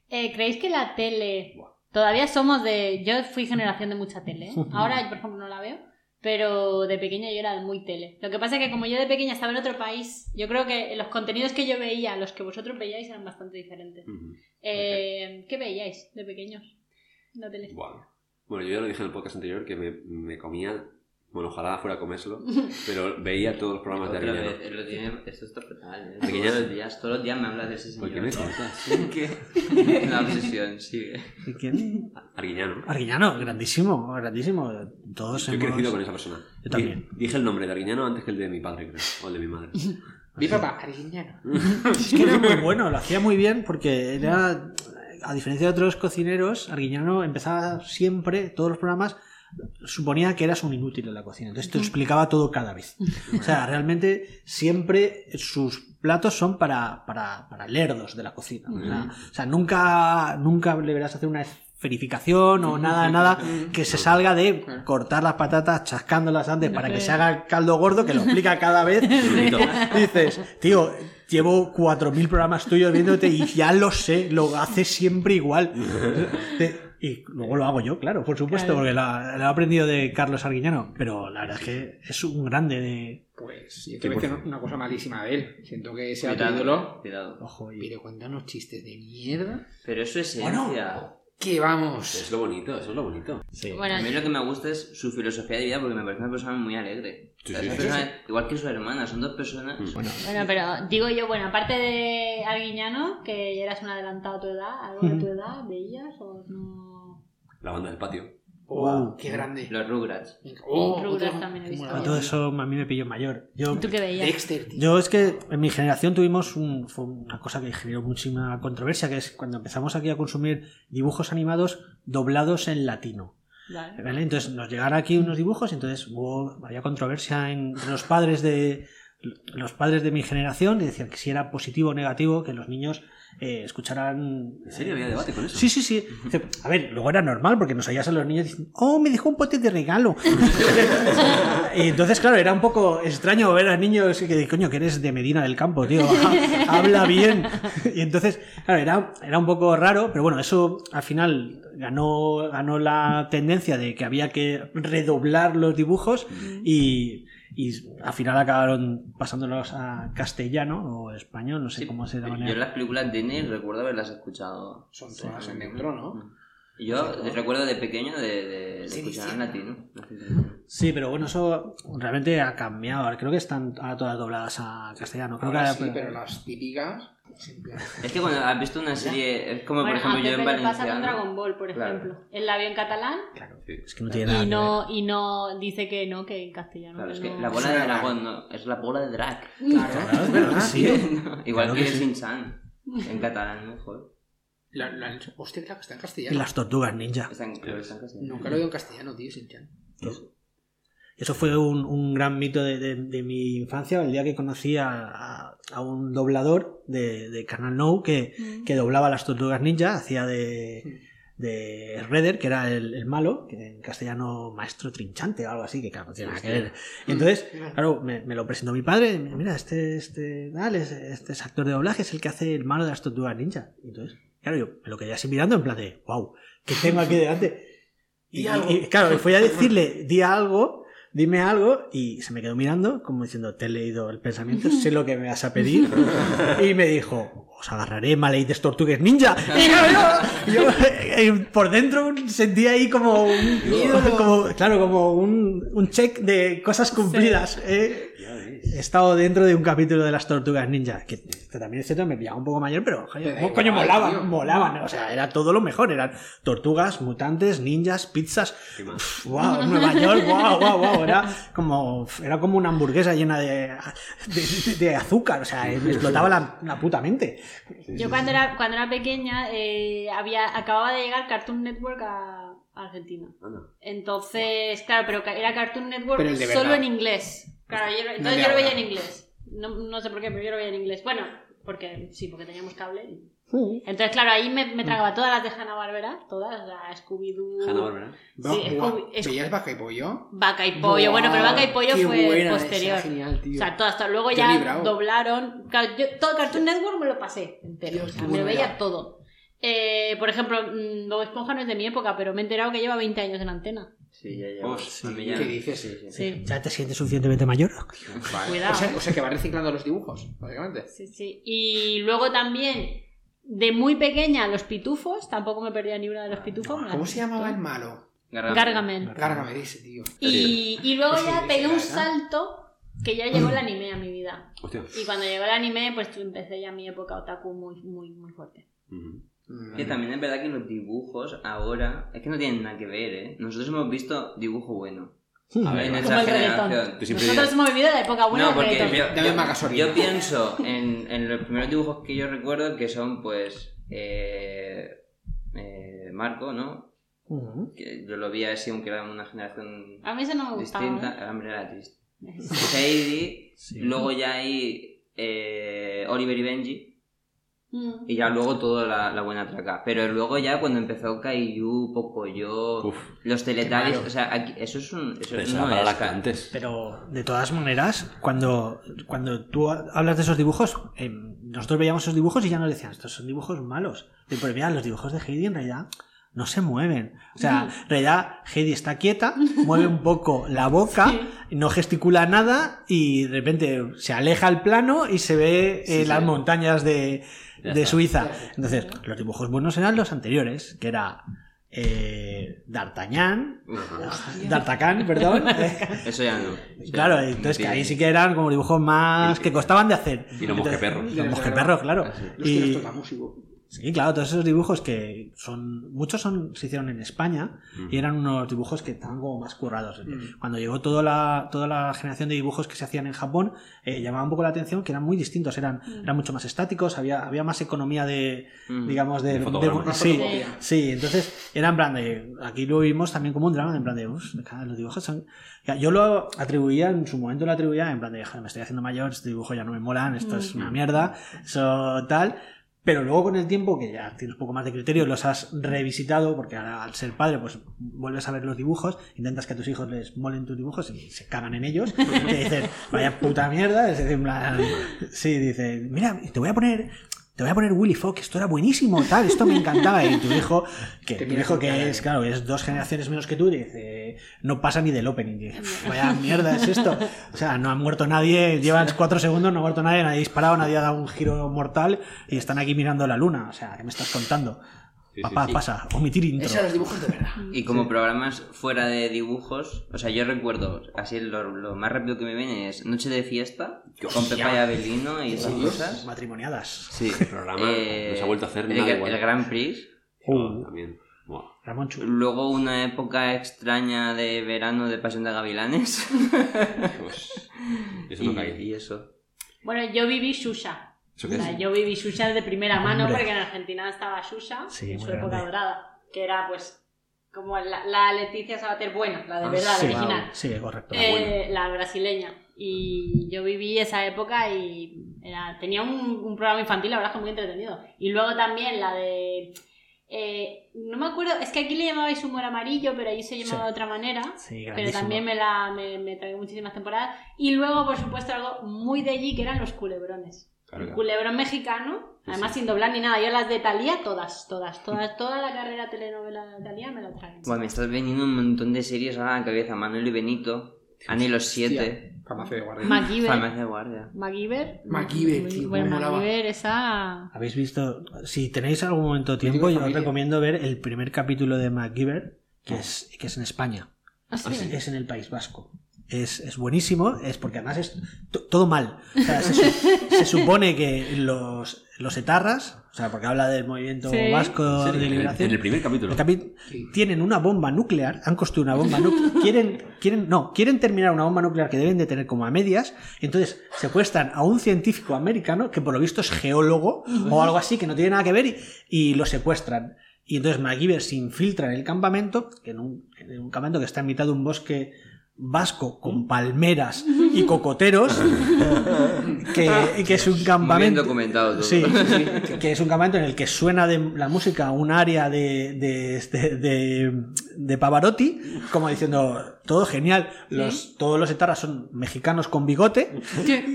eh, ¿creéis que la tele... Todavía somos de... Yo fui generación de mucha tele. ¿eh? Ahora, por ejemplo, no la veo, pero de pequeña yo era muy tele. Lo que pasa es que como yo de pequeña estaba en otro país, yo creo que los contenidos que yo veía, los que vosotros veíais, eran bastante diferentes. Eh, ¿Qué veíais de pequeños? La tele. Bueno, yo ya lo dije en el podcast anterior que me, me comía, bueno, ojalá fuera a comérselo, pero veía todos los programas de Arguiñano. vez, lo tiene- esto está fatal. ¿eh? Todos los días, todos los días me hablas de ese señor. ¿Por qué me cortas? ¿Qué? Una obsesión, sigue. ¿Quién? Arguiñano. Arguiñano, grandísimo, grandísimo. Todos Yo he hemos- crecido con esa persona. Yo también. Di- Dije el nombre de Arguiñano antes que el de mi padre, creo. O el de mi madre. Mi papá, Arguiñano. Es que era muy bueno, lo hacía muy bien porque era, a diferencia de otros cocineros, Arguiñano empezaba siempre, todos los programas, suponía que eras un inútil en la cocina. Entonces te explicaba todo cada vez. O sea, realmente siempre sus platos son para, para, para lerdos de la cocina. O sea, o sea, nunca, nunca le verás hacer una esferificación o nada, nada que se salga de cortar las patatas chascándolas antes para que se haga caldo gordo, que lo explica cada vez. Dices, tío, llevo 4.000 programas tuyos viéndote y ya lo sé, lo haces siempre igual. Te- Y luego lo hago yo, claro, por supuesto, Claro. porque la- lo he aprendido de Carlos Arguiñano, pero la verdad es que es un grande de... Pues yo por decir una cosa malísima de él. Siento que sea tu Cuidado, ídolo. cuidado. Ojo, y- Pero unos chistes de mierda. Pero eso es Bueno. esencia. Que vamos. Es lo bonito, eso es lo bonito. Sí. Bueno, A mí lo que me gusta es su filosofía de vida porque me parece una persona muy alegre. Sí, sí, persona- Igual que su hermana, son dos personas. Mm. Bueno, Bueno, pero digo yo, bueno, aparte de Arguiñano, que ya eras un adelantado a tu edad, algo de tu edad, ¿veías o no? La banda del patio. Oh, qué grande. Los Rugrats. Oh, Rugrats también he visto. Todo eso a mí me pilló mayor. Yo, ¿Tú qué veías? Dexter, tío. Yo es que en mi generación tuvimos un- fue una cosa que generó muchísima controversia, que es cuando empezamos aquí a consumir dibujos animados doblados en latino. Vale. ¿vale? Entonces nos llegaron aquí unos dibujos y entonces hubo, había controversia entre los padres de los padres de mi generación y decían que si era positivo o negativo que los niños eh, escucharan ¿En serio había debate con eso? Sí, sí, sí. A ver, luego era normal porque nos oías a los niños diciendo, oh, me dejó un pote de regalo. y entonces, claro, era un poco extraño ver a niños que, coño, que eres de Medina del Campo, tío. ha- Habla bien. Y entonces, claro, era, era un poco raro, pero bueno, eso al final ganó, ganó la tendencia de que había que redoblar los dibujos y, y al final acabaron pasándolos a castellano o español, no sé Sí, cómo se llama. Yo las películas de Disney recuerdo haberlas escuchado. Son todas en neutro, ¿no? Y yo recuerdo de pequeño de, de, de Sí, escuchar sí. en latino. Sí, pero bueno, eso realmente ha cambiado. Creo que están ahora todas dobladas a castellano. Creo Ahora que sí, pero las típicas. Es que cuando has visto una serie, es como Bueno, por ejemplo a yo en le pasa con. Dragon Ball, por Claro. ejemplo. Él la vio en catalán es que no tiene nada y no, y no dice que no, que en castellano. Claro, que es que no- la bola de dragón no, es la bola de drag. Claro. Es verdad, sí. Igual Claro que, que sí. Shin-Chan. En catalán, mejor. La, la, hostia, claro, que está en Y castellano. las tortugas ninja. Está en, creo que está en castellano. Nunca lo he oído en castellano, tío, Sinchan. Eso fue un, un gran mito de, de- de mi infancia, el día que conocí a, a- a un doblador de, de Canal No que, Mm. que doblaba las tortugas ninja, hacía de, de Redder, que era el, el malo, que en castellano maestro trinchante o algo así, que claro, no tiene nada que ver. Y entonces, claro, me, me lo presentó mi padre, mira, este, este, tal, es- este es actor de doblaje, es el que hace el malo de las tortugas ninja. Y entonces, claro, yo me lo quedé así mirando en plan de, wow, ¿qué tengo aquí delante? Y, y, claro, fui a decirle, di algo, dime algo, y se me quedó mirando, como diciendo, te he leído el pensamiento, sé lo que me vas a pedir. Y me dijo, os agarraré maleites tortugues ninja. Y yo, yo, eh, por dentro sentía ahí como un, como, claro, como un, un check de cosas cumplidas. eh. He estado dentro de un capítulo de las tortugas ninja, que, que también es cierto, me pillaba un poco mayor, pero joder, coño, igual, molaban, tío. molaban, o sea, era todo lo mejor, eran tortugas, mutantes, ninjas, pizzas, wow, Nueva York, wow, wow, wow, era como, era como una hamburguesa llena de, de, de azúcar, o sea, me explotaba la, la puta mente. Yo cuando era, cuando era pequeña eh, había, acababa de llegar Cartoon Network a Argentina. Entonces, claro, pero era Cartoon Network Pero solo en inglés. Claro, yo, No entonces yo lo veía en inglés. No, no sé por qué, pero yo lo veía en inglés. Bueno, porque sí, porque teníamos cable. Entonces, claro, ahí me, me tragaba todas las de Hanna-Barbera, todas, la Scooby-Doo, Hanna-Barbera. Sí, ¿Veías Vaca y Pollo? Vaca y Pollo. Bueno, pero Vaca y Pollo Qué fue buena, posterior. esa, genial, tío. O sea, todas, todas. Luego ya doblaron. Yo todo Cartoon Network me lo pasé entero. Dios, o sea, qué me lo veía todo. Eh, por ejemplo, mm, Bob Esponja no es de mi época, pero me he enterado que lleva 20 años en antena. Sí, ya lleva. Oh, A sí. mí ya- ¿Qué dices? Sí, sí. Sí. ¿Ya te sientes suficientemente mayor? Vale. Cuidado. O sea, o sea, que va reciclando los dibujos, básicamente. Sí, sí. Y luego también, de muy pequeña, los pitufos. Tampoco me perdía ni una de los pitufos. ¿Cómo se llamaba el malo? Gargamel. Gargamel. Gárgame ese, tío. Y, y luego ya sí, pegué un salto que ya llegó el anime a mi vida. Hostia. Y cuando llegó el anime, pues empecé ya mi época otaku muy, muy, muy fuerte. Ujú. Mm. Que también es verdad que los dibujos ahora es que no tienen nada que ver, ¿eh? Nosotros hemos visto dibujo bueno. A ver, en. Como esa el generación. Nosotros hemos vivido la época buena no, del porque reggaetón. yo, yo- yo pienso en, en los primeros dibujos que yo recuerdo que son, pues, eh, eh, Marco, ¿no? Que yo lo vi así, aunque era una generación A mí eso no me gustaba. distinta. El hombre era triste. ¿eh? Heidi, Sí. luego ya hay eh, Oliver y Benji. Mm. Y ya luego todo la, la buena traca. Pero luego ya cuando empezó Kaiju, Pocoyo, Uf. los malo. o sea, aquí- eso es un... Eso Pero eso no para es ca- lactantes. Pero de todas maneras, cuando, cuando tú hablas de esos dibujos, eh, nosotros veíamos esos dibujos y ya nos decían, estos son dibujos malos. Y, Pero mira, los dibujos de Heidi en realidad no se mueven. O sea, en realidad Heidi está quieta, mueve un poco la boca, no gesticula nada y de repente se aleja el plano y se ve eh, Sí, las montañas de, de. Suiza. Entonces, los dibujos buenos eran los anteriores, que era eh, D'Artagnan, D'Artagnan, perdón. Eso ya no. Eso Claro, ya no entonces que ahí sí que eran como dibujos más que costaban de hacer. Y los Entonces, mosqueperros. Los mosqueperros, claro. Los que Y, nos toca músico. Sí, claro, todos esos dibujos que son. Muchos son, se hicieron en España y eran unos dibujos que estaban como más currados. Mm. Cuando llegó toda la, toda la generación de dibujos que se hacían en Japón, eh, llamaba un poco la atención que eran muy distintos, eran, eran mucho más estáticos, había, había más economía de, Mm. digamos, de. De de- sí. Sí, entonces era en plan de. Aquí lo vimos también como un drama, en plan de. "Uf, los dibujos son. Yo lo atribuía, en su momento lo atribuía en plan de. "Joder, me estoy haciendo mayor, este dibujo ya no me molan, esto es una mierda, eso tal. Pero luego con el tiempo, que ya tienes un poco más de criterio, los has revisitado, porque ahora al ser padre, pues vuelves a ver los dibujos, intentas que a tus hijos les molen tus dibujos y se cagan en ellos. Y te dicen, vaya puta mierda. Es decir, sí, dice, mira, te voy a poner. Te voy a poner Willy Fox, esto era buenísimo, tal, esto me encantaba. Y tu hijo, que tu hijo que es, de- claro, es dos generaciones menos que tú, dice, no pasa ni del opening. Dice, vaya mierda es esto. O sea, no ha muerto nadie, llevan cuatro segundos, no ha muerto nadie, nadie ha disparado, nadie ha dado un giro mortal y están aquí mirando la luna. O sea, ¿qué me estás contando? Sí, Papá, sí. pasa, omitir intro. Eran los dibujos de verdad. Y como programas fuera de dibujos, o sea, yo recuerdo, así lo, lo más rápido que me viene es Noche de Fiesta, con Pepa y Abelino y esas cosas. Matrimoniadas. Sí. El programa no se ha vuelto a hacer el, nada igual. el Grand Prix. Oh, también. Ramón Chu. Luego una época extraña de verano de Pasión de Gavilanes. Pues, eso no y, cae. y eso. Bueno, yo viví Shusha. ¿Eso O qué sea, es? yo viví Shusha de primera mano Hombre. porque en Argentina estaba Sí, en su época grande. dorada, que era pues como la, la Leticia Sabater buena, la de Ah, verdad, Sí, la original. sí, correcto. Eh, la brasileña. Y yo viví esa época y era- tenía un, un programa infantil, la verdad muy entretenido. Y luego también la de... eh, no me acuerdo, es que aquí le llamabais humor amarillo, pero allí se llamaba Sí. de otra manera. Sí, Pero también me la me, me muchísimas temporadas. Y luego, por supuesto, algo muy de allí que eran los culebrones. El culebrón mexicano, además sí. sin doblar ni nada. Yo las de Talía, todas, todas, todas, toda la carrera telenovela de Talía me la tragué. Buah, me estás veniendo un montón de series ahora a la cabeza. Manuel y Benito, Ani los siete, Farmacia de guardia. MacGyver. Farmacia de guardia. MacGyver. MacGyver, tío, Bueno. MacGyver, esa. ¿Habéis visto? Si tenéis algún momento de tiempo, yo os recomiendo ver el primer capítulo de MacGyver, que es, que es en España. Ah, sí. Es, es en el País Vasco. Es, es buenísimo, es porque además es to- todo mal. O sea, se, su- se supone que los, los etarras, o sea, porque habla del movimiento Sí. vasco Sí, de liberación, en el primer capítulo. el tienen una bomba nuclear, han construido una bomba nuclear, quieren, quieren, no, quieren terminar una bomba nuclear que deben de tener como a medias, y entonces secuestran a un científico americano que por lo visto es geólogo o algo así, que no tiene nada que ver, y, y lo secuestran. Y entonces MacGyver se infiltra en el campamento, que en un, en un campamento que está en mitad de un bosque vasco con palmeras y cocoteros, que, que es un Muy bien campamento... documentado todo. Sí, sí, que es un campamento en el que suena de la música un área de, de, este- de, de Pavarotti, como diciendo, todo genial, los, todos los etarras son mexicanos con bigote,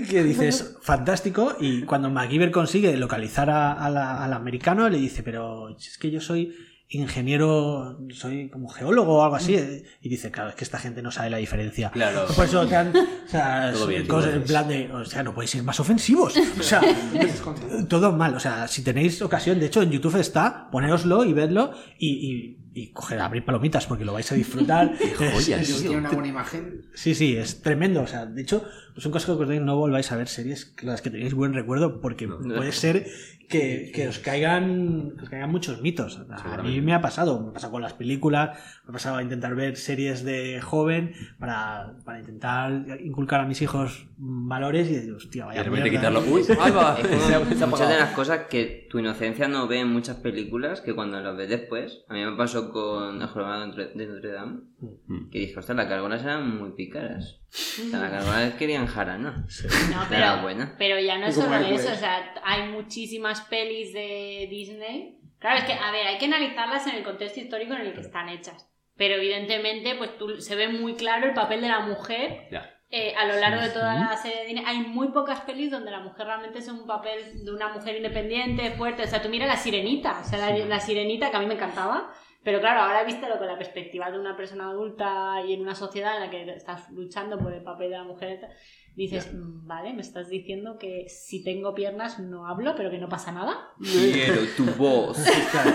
que dices, fantástico, y cuando MacGyver consigue localizar a- a la- al americano, le dice, pero es que yo soy ingeniero, soy como geólogo o algo así, y dice, claro, es que esta gente no sabe la diferencia. Claro. Por eso te han, o sea, bien, cosas en plan de, o sea, no podéis ser más ofensivos. O sea, todo mal. O sea, si tenéis ocasión, de hecho, en YouTube está, ponéroslo y vedlo y, y, y coger, abrir palomitas porque lo vais a disfrutar. joya, Es- tío. es- Tiene una buena imagen. Sí, sí, es tremendo. O sea, de hecho, es un consejo que os doy, no volváis a ver series las que tenéis buen recuerdo, porque puede ser que, que os caigan que os caigan muchos mitos. A mí me ha pasado, me ha pasado con las películas, me ha pasado a intentar ver series de joven para, para intentar inculcar a mis hijos valores y decir, hostia, Y vaya de repente mierda". quitarlo. ¡Uy! ¡Ahí va! Es como Se ha- se ha muchas de apagado. las cosas que tu inocencia no ve en muchas películas que cuando las ves después. A mí me pasó con El jorobado de Notre- de Notre Dame. Mm. Que dije, ostras, las cargonas eran muy picaras. O sea, las cargonas querían jara, ¿no? No, Era pero, buena. pero ya no es solo eso, o sea, hay muchísimas pelis de Disney. Claro, es que, a ver, hay que analizarlas en el contexto histórico en el que están hechas. Pero evidentemente, pues tú, se ve muy claro el papel de la mujer Ya. eh, a lo largo de toda la serie de Disney. Hay muy pocas pelis donde la mujer realmente es un papel de una mujer independiente, fuerte. O sea, tú mira La Sirenita, o sea, la, la Sirenita que a mí me encantaba. Pero claro, ahora vístelo con la perspectiva de una persona adulta y en una sociedad en la que estás luchando por el papel de la mujer, dices, "Mm, vale, me estás diciendo que si tengo piernas no hablo, pero que no pasa nada. Quiero tu voz. Claro.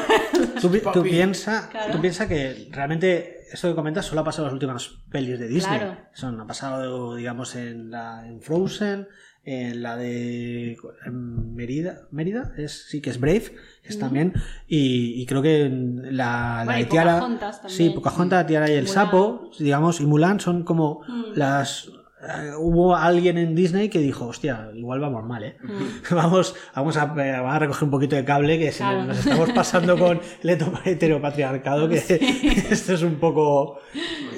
Tú, tú Papi. piensa, Claro. tú piensa que realmente esto que comentas solo ha pasado en las últimas pelis de Disney. Claro. Son, ha pasado, digamos, en, la, en Frozen, en la de en Mérida, Mérida es, sí que es Brave, es también, y, y creo que la, la Bueno, de Tiara, Pocahontas también. sí, Pocahontas, Tiara y el Mulan. sapo, digamos, y Mulan son como Mm. las eh, hubo alguien en Disney que dijo, hostia, igual vamos mal, ¿eh? Mm. Vamos, vamos a, eh, vamos a recoger un poquito de cable que se Claro. nos estamos pasando con el heteropatriarcado, que esto es un poco...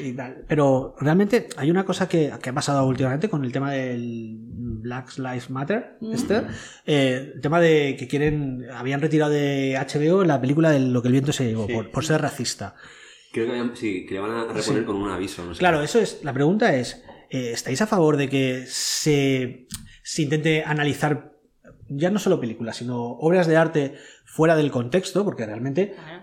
y tal. Pero realmente hay una cosa que, que ha pasado últimamente con el tema del Black Lives Matter, Mm. este, eh, el tema de que quieren, habían retirado de HBO la película de lo que el viento se llevó, Sí. por, por ser racista. Creo que, habían- sí, que le van a reponer Sí. con un aviso. No sé. Claro, eso es. La pregunta es: eh, ¿estáis a favor de que se, se intente analizar ya no solo películas, sino obras de arte fuera del contexto? Porque realmente Claro.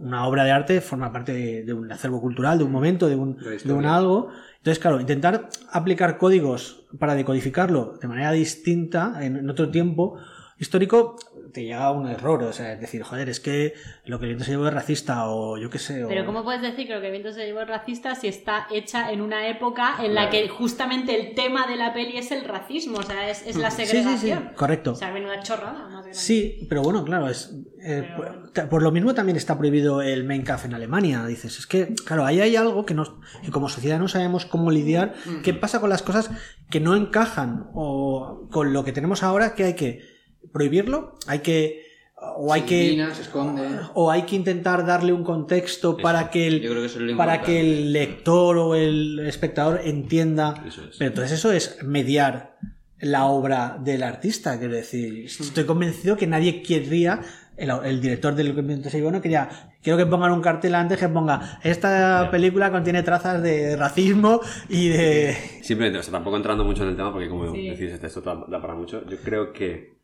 Una obra de arte forma parte de, de un acervo cultural, de un momento, de un, De un algo. Entonces, claro, intentar aplicar códigos para decodificarlo de manera distinta en otro tiempo histórico te llega a un error. O sea, es decir, joder, es que lo que el viento se llevó es racista o yo qué sé. o- Pero ¿cómo puedes decir que lo que el viento se llevó es racista si está hecha en una época en la que justamente el tema de la peli es el racismo? O sea, es, es la Sí, sí, segregación. sí, correcto. O sea, menuda chorrada más. Sí, pero bueno, claro, es eh, Pero por, bueno. ta- por lo mismo también está prohibido el Mein Kampf en Alemania. Dices, es que, claro, ahí hay algo que, nos, que como sociedad no sabemos cómo lidiar. ¿Qué pasa con las cosas que no encajan o con lo que tenemos ahora que hay que prohibirlo? Hay que o hay Se que se esconde. o hay que intentar darle un contexto para que el Yo creo que eso es lo para que el lector o el espectador entienda Eso es. pero entonces eso es mediar la obra del artista, quiero decir. Estoy convencido que nadie querría, el, el director del llevó no quería, quiero que pongan un cartel antes que ponga, esta película contiene trazas de racismo y de... Simplemente, o sea, tampoco entrando mucho en el tema, porque como Sí. decís, esto da para mucho. Yo creo que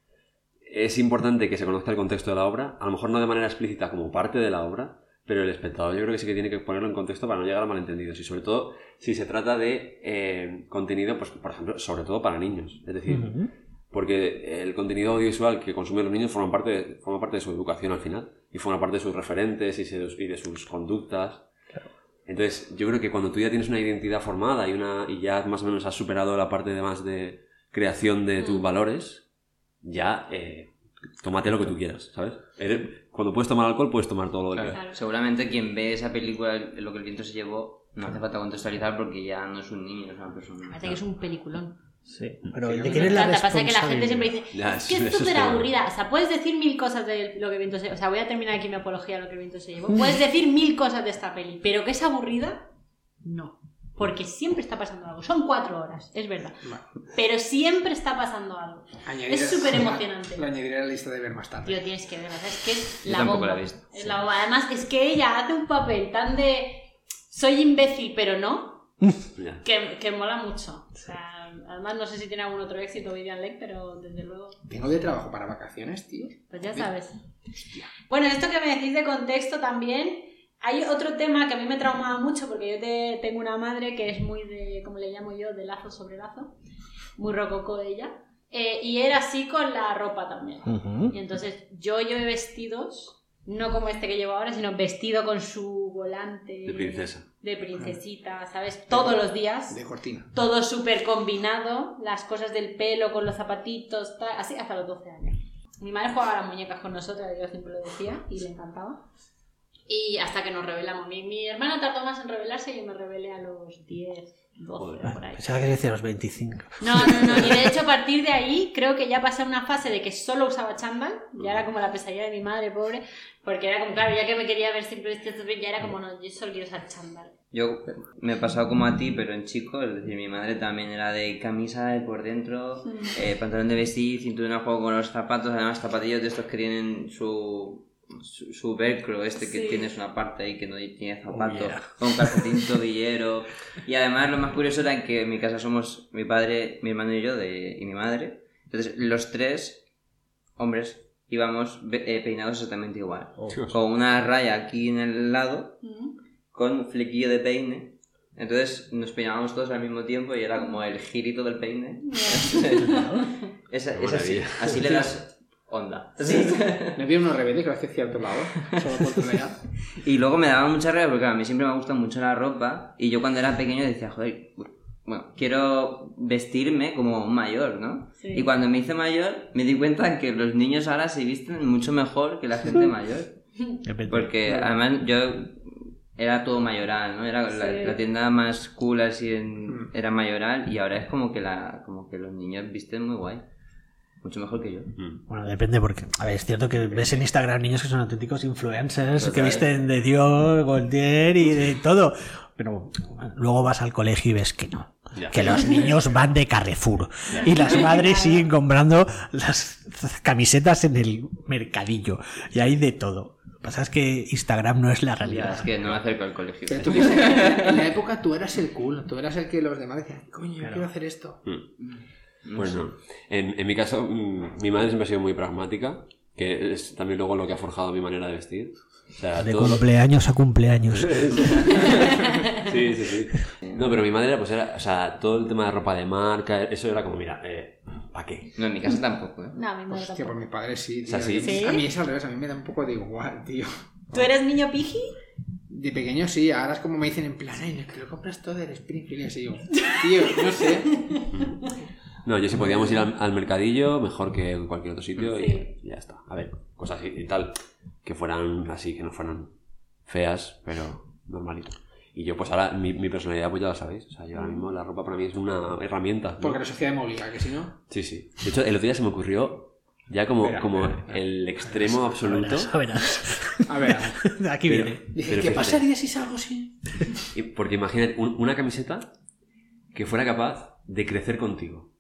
es importante que se conozca el contexto de la obra, a lo mejor no de manera explícita como parte de la obra, pero el espectador yo creo que sí que tiene que ponerlo en contexto para no llegar a malentendidos. Y sobre todo si se trata de eh, contenido, pues, por ejemplo, sobre todo para niños. Es decir, porque el contenido audiovisual que consumen los niños forma parte, de, forma parte de su educación al final y forma parte de sus referentes y, se- y de sus conductas. Entonces, yo creo que cuando tú ya tienes una identidad formada y, una, y ya más o menos has superado la parte de más de creación de tus Mm. valores, ya eh, tómate lo que tú quieras, ¿sabes? Eres- cuando puedes tomar alcohol, puedes tomar todo lo que Claro, quieras. Claro. Seguramente quien ve esa película, lo que el viento se llevó, no hace falta contextualizar porque ya no es un niño, es una persona. Parece que es un peliculón. Sí, pero ¿de quién es la pasa que la gente siempre dice, Ya, es que es súper aburrida. O sea, puedes decir mil cosas de lo que el viento se O sea, voy a terminar aquí mi apología de lo que el viento se llevó. Puedes decir mil cosas de esta peli, pero que es aburrida, no. Porque siempre está pasando algo. Son cuatro horas, es verdad. Pero siempre está pasando algo. Es súper emocionante. Lo añadiré a la lista de ver más tarde. Tío, tienes que verla. Es que es Yo la tampoco bomba. la. Es la bomba. Además, es que ella hace un papel tan de soy imbécil, pero no, que, que mola mucho. O sea, además, no sé si tiene algún otro éxito Vivian Leigh, pero desde luego Tengo de trabajo para vacaciones, tío. Pues ya sabes. Bueno, esto que me decís de contexto también, hay otro tema que a mí me traumaba mucho porque yo te- tengo una madre que es muy de, como le llamo yo, de lazo sobre lazo, muy rococó ella, eh, y era así con la ropa también. Ujú. Y entonces yo llevé vestidos, no como este que llevo ahora, sino vestido con su volante De princesa. de princesita, ¿sabes? Todos los días De cortina. todo súper combinado, las cosas del pelo con los zapatitos, tal, así hasta los 12 años. Mi madre jugaba a las muñecas con nosotras, yo siempre lo decía, y le encantaba. Y hasta que nos revelamos. Mi, mi hermana tardó más en revelarse y yo me revelé a los 10, 12, Joder. por ahí. Pensaba que decía los 25. No, no, no, y de hecho a partir de ahí creo que ya pasé a una fase de que solo usaba chándal, ya era como la pesadilla de mi madre, pobre, porque era como, claro, ya que me quería ver siempre vestida, ya era como, no, yo solo quiero usar chándal. Yo me he pasado como a ti, pero en chico, es decir, mi madre también era de camisa de por dentro, eh, pantalón de vestir, cinturón a juego con los zapatos, además zapatillos de estos que tienen su, su, su velcro, este que Sí. tienes una parte ahí que no tiene zapato, yeah. con calcetín tobillero. Y además lo más curioso era que en mi casa somos mi padre, mi hermano y yo, de, y mi madre. Entonces los tres hombres íbamos eh, peinados exactamente igual. Con una raya aquí en el lado Mm. con un flequillo de peine. Entonces nos peinábamos todos al mismo tiempo y era como el girito del peine. Esa- Qué es así, así le das onda. Me vi unos rebeldes que lo hacía hacia otro lado. Solo. Y luego me daba mucha rabia porque a mí siempre me gusta mucho la ropa y yo cuando era pequeño decía, joder, bueno, quiero vestirme como un mayor, ¿no? Sí. Y cuando me hice mayor me di cuenta que los niños ahora se visten mucho mejor que la gente mayor. Porque además yo era todo mayoral, ¿no? Era la, Sí. la tienda más cool así en, Mm. era mayoral y ahora es como que la como que los niños visten muy guay. Mucho mejor que yo. Mm. Bueno, depende porque, a ver, es cierto que ves en Instagram niños que son auténticos influencers, Total. que visten de Dios, Goldier y de todo. Pero luego vas al colegio y ves que no. Ya. Que los niños van de Carrefour y las madres siguen comprando las camisetas en el mercadillo y hay de todo. Lo que pasa es que Instagram no es la Ya, realidad. es que no me acerco al colegio. Pero tú piensas que en la época tú eras el cool, tú eras el que los demás decían, coño, yo Claro. quiero hacer esto. Mm. No Pues no. En, en mi caso, mm, mi madre siempre ha sido muy pragmática, que es también luego lo que ha forjado mi manera de vestir. O sea, De todo lo- cumpleaños a cumpleaños. Sí, sí, sí. No, pero mi madre, pues era, o sea, todo el tema de ropa de marca, eso era como, mira, eh, ¿para qué? No, en mi casa tampoco, ¿eh? No, mi madre Hostia, tampoco. por mi padre sí, O sea, tío. sí. ¿Sí? A mí es al revés, a mí me da un poco de igual, tío. ¿Tú eres niño piji? De pequeño sí, ahora es como me dicen en plan, ay, que lo compras todo del Springfield y así yo. Tío, no sé. No, yo si podíamos ir al, al mercadillo, mejor que en cualquier otro sitio Sí. y ya está. A ver, cosas así y tal, que fueran así, que no fueran feas, pero normalito. Y yo pues ahora, mi, mi personalidad pues ya la sabéis. O sea, yo ahora mismo la ropa para mí es una herramienta. ¿no? Porque la sociedad me obliga, que si no. Sí, sí. De hecho, el otro día se me ocurrió ya como, como el extremo absoluto. A verás. A ver, Aquí Pero- viene. pero ¿qué fíjate, pasaría si salgo así? Porque imagínate un- una camiseta que fuera capaz de crecer contigo.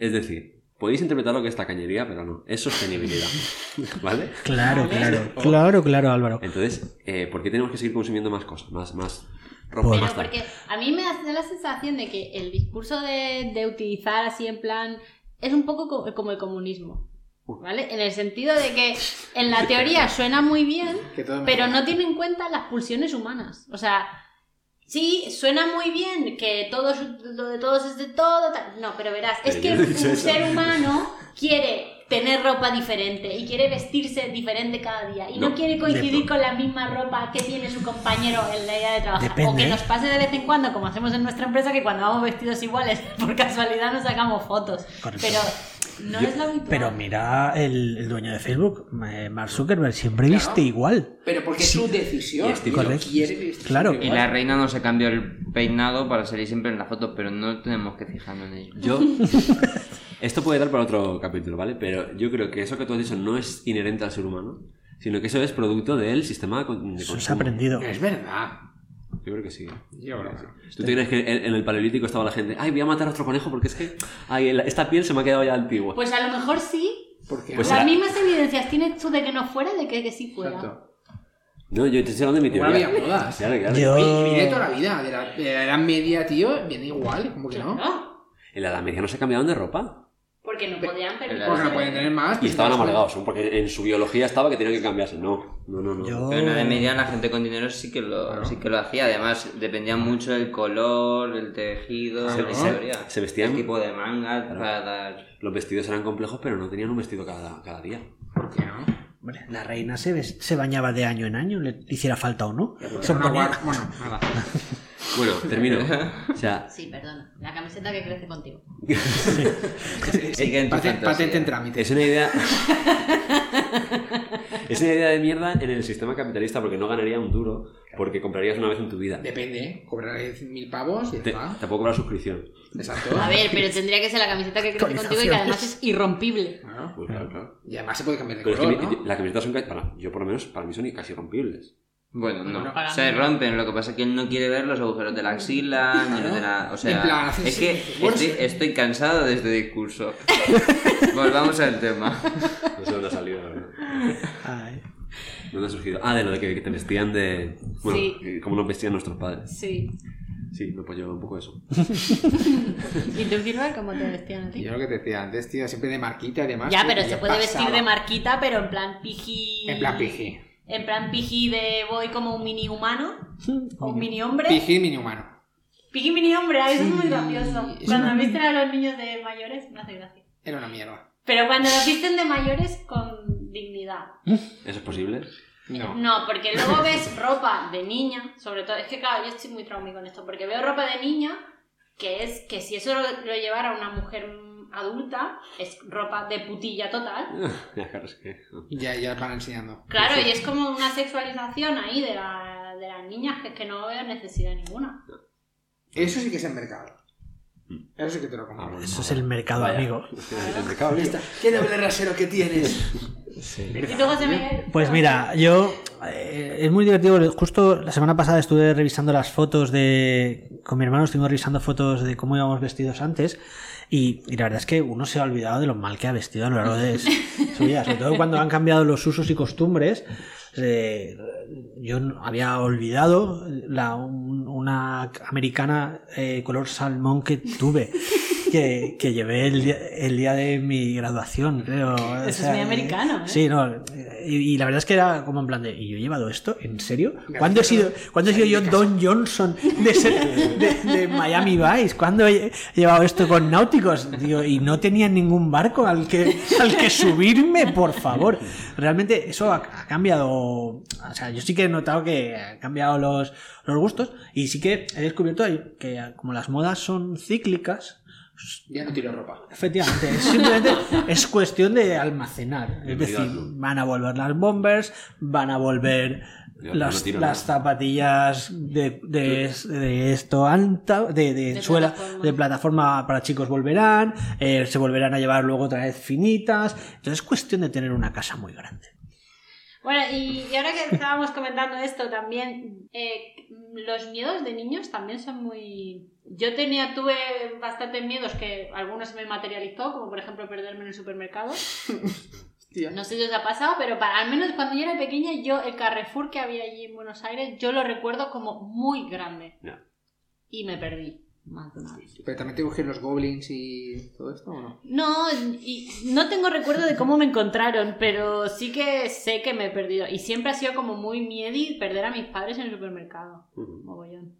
Es decir, podéis interpretar lo que es tacañería, pero no, es sostenibilidad. ¿Vale? Claro, claro, claro, claro, Álvaro. Entonces, eh, ¿por qué tenemos que seguir consumiendo más cosas? Más, más ropa. Pero más porque a mí me da la sensación de que el discurso de, de utilizar así en plan es un poco co- como el comunismo. ¿Vale? En el sentido de que en la teoría suena muy bien, pero no tiene en cuenta las pulsiones humanas. O sea, sí, suena muy bien que todo lo de todos es de todo. tal. No, pero verás, es que un ser humano quiere tener ropa diferente y quiere vestirse diferente cada día y no, No, quiere coincidir de- con la misma ropa que tiene su compañero en la idea de trabajar. Depende, o que ¿eh? nos pase de vez en cuando, como hacemos en nuestra empresa, que cuando vamos vestidos iguales, por casualidad nos sacamos fotos. Correcto. Pero no Yo- es lo habitual. Pero mira el, el dueño de Facebook, eh, Mark Zuckerberg, siempre viste igual. Pero porque es su decisión. Y estoy y lo correcto. quiere Claro. igual. Y la reina no se cambió el peinado para salir siempre en la foto, pero no tenemos que fijarnos en ello. Yo. Esto puede dar para otro capítulo, ¿vale? Pero yo creo que eso que tú has dicho no es inherente al ser humano, sino que eso es producto del sistema de con- de Eso consumo. se ha aprendido. Es verdad. Yo creo que sí. Yo creo que ¿Tú te crees que en el paleolítico estaba la gente, ay, voy a matar a otro conejo porque es que ay, esta piel se me ha quedado ya antigua? Pues a lo mejor sí. Porque Pues Las será- mismas evidencias tienes tú de que no fuera de que, que sí fuera. Exacto. No, yo te estoy hablando de mi teoría. había modas. Claro, claro. Yo- Oye, viene toda la vida. De la, de la edad media, tío, viene igual. ¿Cómo que no? En la Edad Media no se cambiaban de ropa. porque no podían permitirse. Porque no pueden tener más. Y pues estaban amargados, ¿no? porque en su biología estaba que tenían que cambiarse. No, no, no. no. Yo- Pero en la Edad Media la gente con dinero sí que lo, Claro. sí que lo hacía. Además, dependía mucho del color, el tejido, Se- la se- historia. se vestían- El tipo de manga Claro. para dar... Los vestidos eran complejos, pero no tenían un vestido cada, cada día. ¿Por qué no? Hombre, la reina se, se bañaba de año en año, le hiciera falta o no. Se ponía- Bueno, nada. Bueno, termino. O sea, Sí, perdona. La camiseta que crece contigo. Sigue en tu Patente, fantasía. patente en trámite. es una idea. es una idea de mierda en el sistema capitalista porque no ganaría un duro porque comprarías una vez en tu vida. Depende, ¿eh? Cobraré mil pavos y ya Te, está. te puedo cobrar suscripción. Exacto. A ver, pero tendría que ser la camiseta que crece contigo y que además es irrompible. Claro. Pues claro, claro. Y además se puede cambiar de Pero es color, que mi- ¿no? las camisetas son. para- yo, por lo menos, para mí son casi rompibles. Bueno, no. Para se rompen, lo que pasa es que él no quiere ver los agujeros de la axila, ni los de la... O sea, En plan, es sí, que estoy, cansado de este discurso. Volvamos al tema. No sé dónde ha salido, la verdad. Ay. ¿Dónde ha surgido? Ah, de lo de que, que te vestían de. Bueno, Sí. que- cómo nos vestían nuestros padres. Sí. Sí, me apoyo un poco eso. ¿Y tú, Gilbert, cómo te vestían a ti? Yo lo que te decía antes, tío, siempre de marquita y demás. Ya, tío, pero se yo puede vestir de marquita, pero en plan piji. En plan piji. En plan piji de voy como un mini humano. O un mini hombre. Piji mini humano. Piji mini hombre, eso es muy gracioso. es Cuando una- visten a los niños de mayores, me hace gracia. Era una mierda. Pero cuando los visten de mayores con ¿Eso es posible? No. No, porque luego ves ropa de niña, sobre todo, es que claro, yo estoy muy traumado con esto, porque veo ropa de niña que es que si eso lo, lo llevara una mujer adulta, es ropa de putilla total. ya, claro, es que. no. Ya, ya van enseñando. Claro, y es como una sexualización ahí de, la- de las niñas que es que no veo necesidad ninguna. Eso sí que es el mercado. Eso sí que te lo Ah, compro. bueno. Eso es el mercado Vaya. amigo. El mercado libre. ¿Qué doble rasero que tienes? ¿Y tú, José Miguel? Pues mira, yo eh, es muy divertido. Justo la semana pasada estuve revisando las fotos de. Con mi hermano estuvimos revisando fotos de cómo íbamos vestidos antes. Y, y la verdad es que uno se ha olvidado de lo mal que ha vestido a lo largo de su vida. Sobre todo cuando han cambiado los usos y costumbres. Eh, yo había olvidado la, un- una americana eh, color salmón que tuve. Que, que llevé el día, el día de mi graduación, creo. O es muy americano, ¿eh? Sí, no. Y, y la verdad es que era como en plan de, ¿y yo he llevado esto? ¿En serio? ¿Cuándo he sido, ¿cuándo he sido yo Don Johnson de, ser- de, de Miami Vice? ¿Cuándo he llevado esto con náuticos? Digo, y no tenía ningún barco al que, al que subirme, por favor. Realmente eso ha, ha cambiado. O sea, yo sí que he notado que han cambiado los, los gustos y sí que he descubierto ahí que como las modas son cíclicas, Ya no tiro ropa. Efectivamente, es simplemente es cuestión de almacenar. Es decir, van a volver las bombers, van a volver las, no las zapatillas de, de, de esto anta, de, de, De suela, plataforma. de plataforma para chicos volverán, eh, se volverán a llevar luego otra vez finitas. Entonces es cuestión de tener una casa muy grande. Bueno, y, y ahora que estábamos comentando esto también, eh, los miedos de niños también son muy... Yo tenía, tuve bastantes miedos que algunos se me materializó, como por ejemplo perderme en el supermercado. Tío. No sé si os ha pasado, pero para, al menos cuando yo era pequeña, yo el Carrefour que había allí en Buenos Aires, yo lo recuerdo como muy grande. Ya. Y me perdí, más de una vez. ¿Pero también te busqué los goblins y todo esto o no? No, y no tengo recuerdo de cómo me encontraron, pero sí que sé que me he perdido. Y siempre ha sido como muy miedi perder a mis padres en el supermercado. Mogollón.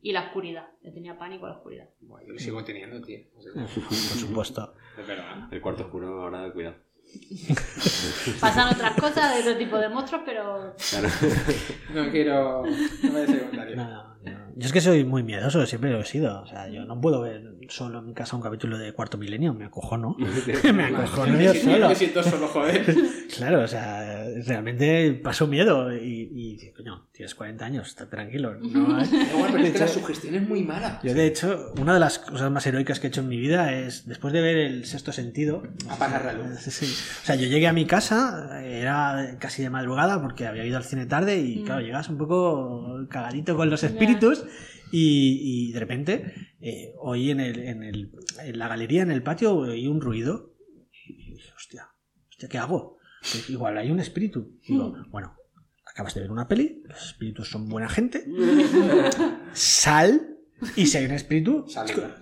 Y la oscuridad. Le tenía pánico a la oscuridad. Bueno, yo lo sigo teniendo, tío. O sea, Por supuesto. Es verdad. El cuarto oscuro, ahora cuidado. Pasan otras cosas de otro tipo de monstruos, pero Claro. No quiero. No me des el comentario. No, no, yo- es que soy muy miedoso, siempre lo he sido. O sea, yo no puedo ver solo en mi casa un capítulo de Cuarto Milenio, me acojono. me acojono yo Me solo. Me siento solo, joder. Claro, o sea, realmente paso miedo y, y coño, tienes 40 años, está tranquilo. No, Da igual, pero De es que la sugestión es muy mala. yo, de hecho, una de las cosas más heroicas que he hecho en mi vida es, después de ver el sexto sentido, Apagar la luz. Sí, sí. O sea, yo llegué a mi casa, era casi de madrugada porque había ido al cine tarde y Mm. claro, llegas un poco cagadito con los espíritus y, y de repente eh, oí en, el, en, el, en la galería, en el patio, oí un ruido y dije, hostia, hostia, ¿qué hago? Pues igual hay un espíritu. Digo, bueno, acabas de ver una peli, los espíritus son buena gente, sal y si hay un espíritu, Salida.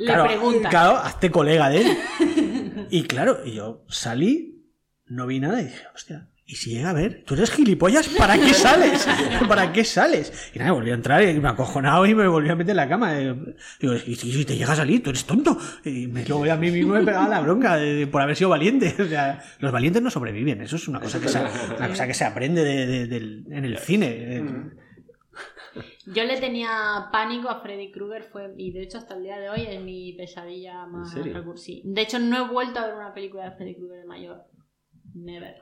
Claro, hazte colega de él. Y claro, y yo salí, no vi nada y dije, hostia, ¿y si llega a ver? ¿Tú eres gilipollas? ¿Para qué sales? ¿Para qué sales? Y nada, volví a entrar y me acojonado y me volví a meter en la cama. Eh, Digo, ¿y si te llega a salir? ¿Tú eres tonto? Y me, luego a mí mismo me pegaba la bronca de- de- por haber sido valiente. O sea, los valientes no sobreviven, eso es una cosa que se, una cosa que se aprende de- en el cine. Yo le tenía pánico a Freddy Krueger fue y de hecho hasta el día de hoy es mi pesadilla más serio? recur- sí. De hecho no he vuelto a ver una película de Freddy Krueger de mayor. Never.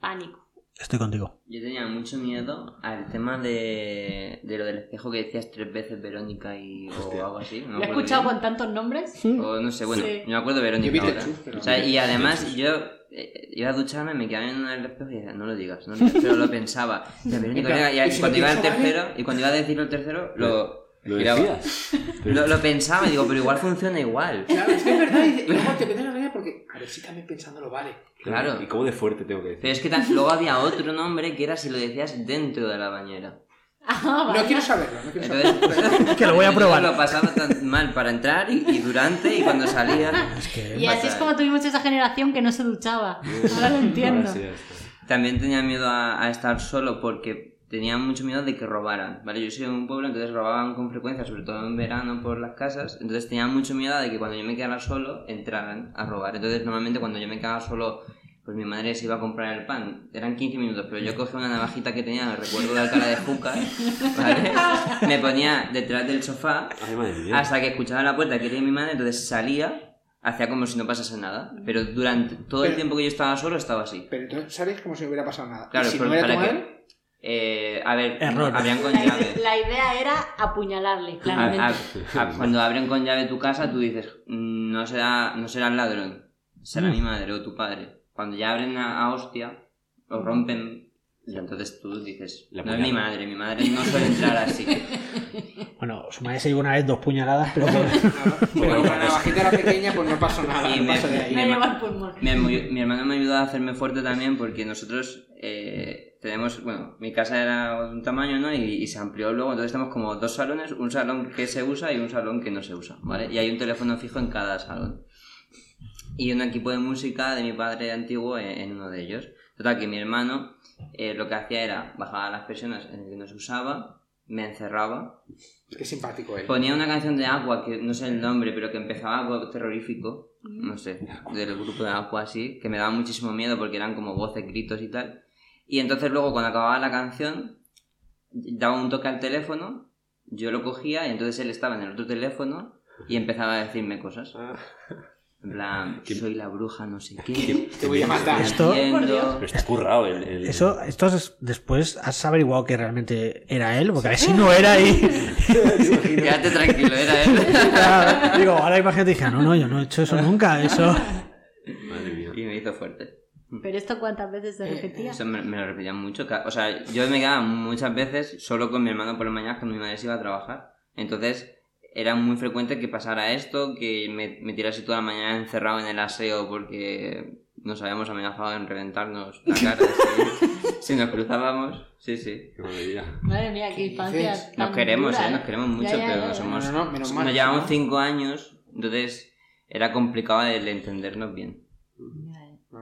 Pánico. Estoy contigo. Yo tenía mucho miedo al tema de, de lo del espejo que decías tres veces Verónica y, o algo así. No Lo he escuchado bien. con tantos nombres. O no sé, bueno, Sí. no me acuerdo de Yo Verónica. vi ahora. Pero O sea, no. y además yo eh, iba a ducharme, me quedaba en el espejo y decía, no lo digas, no lo digas, pero lo pensaba. Verónica, y, ¿y si cuando iba mal? tercero, y cuando iba a decirlo el tercero, lo, ¿Lo giraba. decías? Lo, lo pensaba y digo, pero igual funciona igual. Claro, es que es verdad. Y luego te metes la porque, a ver si también pensándolo vale. Claro. ¿Y cómo de fuerte tengo que decir? Pero es que ta- luego había otro nombre que era si lo decías dentro de la bañera. Ah, No quiero saberlo, no quiero saberlo. Entonces, Que lo voy a probar. Lo pasaba tan mal para entrar y, y durante y cuando salía. Es que... Y así es como tuvimos esa generación que no se duchaba. Ahora lo entiendo. Ahora sí. También tenía miedo a, a estar solo porque tenía mucho miedo de que robaran, ¿vale? Yo soy de un pueblo, entonces robaban con frecuencia, sobre todo en verano por las casas, entonces tenía mucho miedo de que cuando yo me quedara solo entraran a robar. Entonces normalmente cuando yo me quedaba solo, pues mi madre se iba a comprar el pan, eran 15 minutos, pero yo cogía una navajita que tenía, recuerdo de Alcalá de Júcar, ¿vale? Me ponía detrás del sofá Ay, madre mía. hasta que escuchaba la puerta que era mi madre, entonces salía, hacía como si no pasase nada, pero durante todo el tiempo que yo estaba solo estaba así. Pero entonces sabes como si no hubiera pasado nada. Claro, y si pero no era tu para que- Eh, a ver, Error. abrían con La, llave. la idea era apuñalarle, claramente. a- a- cuando abren con llave tu casa, tú dices, "Mm, no será, no será el ladrón, será Mm. mi madre o tu padre. Cuando ya abren a, a hostia, o rompen, y entonces tú dices, La no es mi madre, mi madre no suele entrar así. Bueno, su madre se llevó una vez dos puñaladas, pero... Pero como la navajita era pequeña, pues no pasó nada. Y no me- pasó de ahí. Mi, mi hermano me ayudó a hacerme fuerte también porque nosotros eh, tenemos, bueno, mi casa era de un tamaño, ¿no? Y, y se amplió luego, entonces tenemos como dos salones, un salón que se usa y un salón que no se usa, ¿vale? Y hay un teléfono fijo en cada salón. Y un equipo de música de mi padre antiguo en, en uno de ellos. Total, que mi hermano eh, lo que hacía era bajar las persianas en el que no se usaba, me encerraba, Qué simpático él. Ponía una canción de Aqua, que no sé el nombre, pero que empezaba algo terrorífico, no sé, del grupo de Aqua así, que me daba muchísimo miedo porque eran como voces, gritos y tal. Y entonces luego cuando acababa la canción, daba un toque al teléfono, yo lo cogía y entonces él estaba en el otro teléfono y empezaba a decirme cosas. En plan, soy la bruja, no sé qué. Te voy a matar. Esto-. Pero está currado el... el- Eso, esto es- después has averiguado que realmente era él, porque a ver si no era ahí. Quédate tranquilo, era él. Digo, ahora imagínate, dije, "Ah, no, no, yo no he hecho eso nunca, eso. Madre mía. y me hizo fuerte. Pero esto cuántas veces se repetía. Eso me, me lo repetían mucho. O sea, yo me quedaba muchas veces solo con mi hermano por la mañana cuando mi madre se iba a trabajar. Entonces, era muy frecuente que pasara esto, que me, me tirase toda la mañana encerrado en el aseo porque nos habíamos amenazado en reventarnos la cara si, si nos cruzábamos. Sí, sí. Qué maravilla. Madre mía, qué infancia. Nos queremos, dura, ¿eh? Nos queremos mucho, Ya, ya, pero ya, hemos... No, no, no, menos mal, nos llevamos ¿no? cinco años, entonces era complicado el entendernos bien.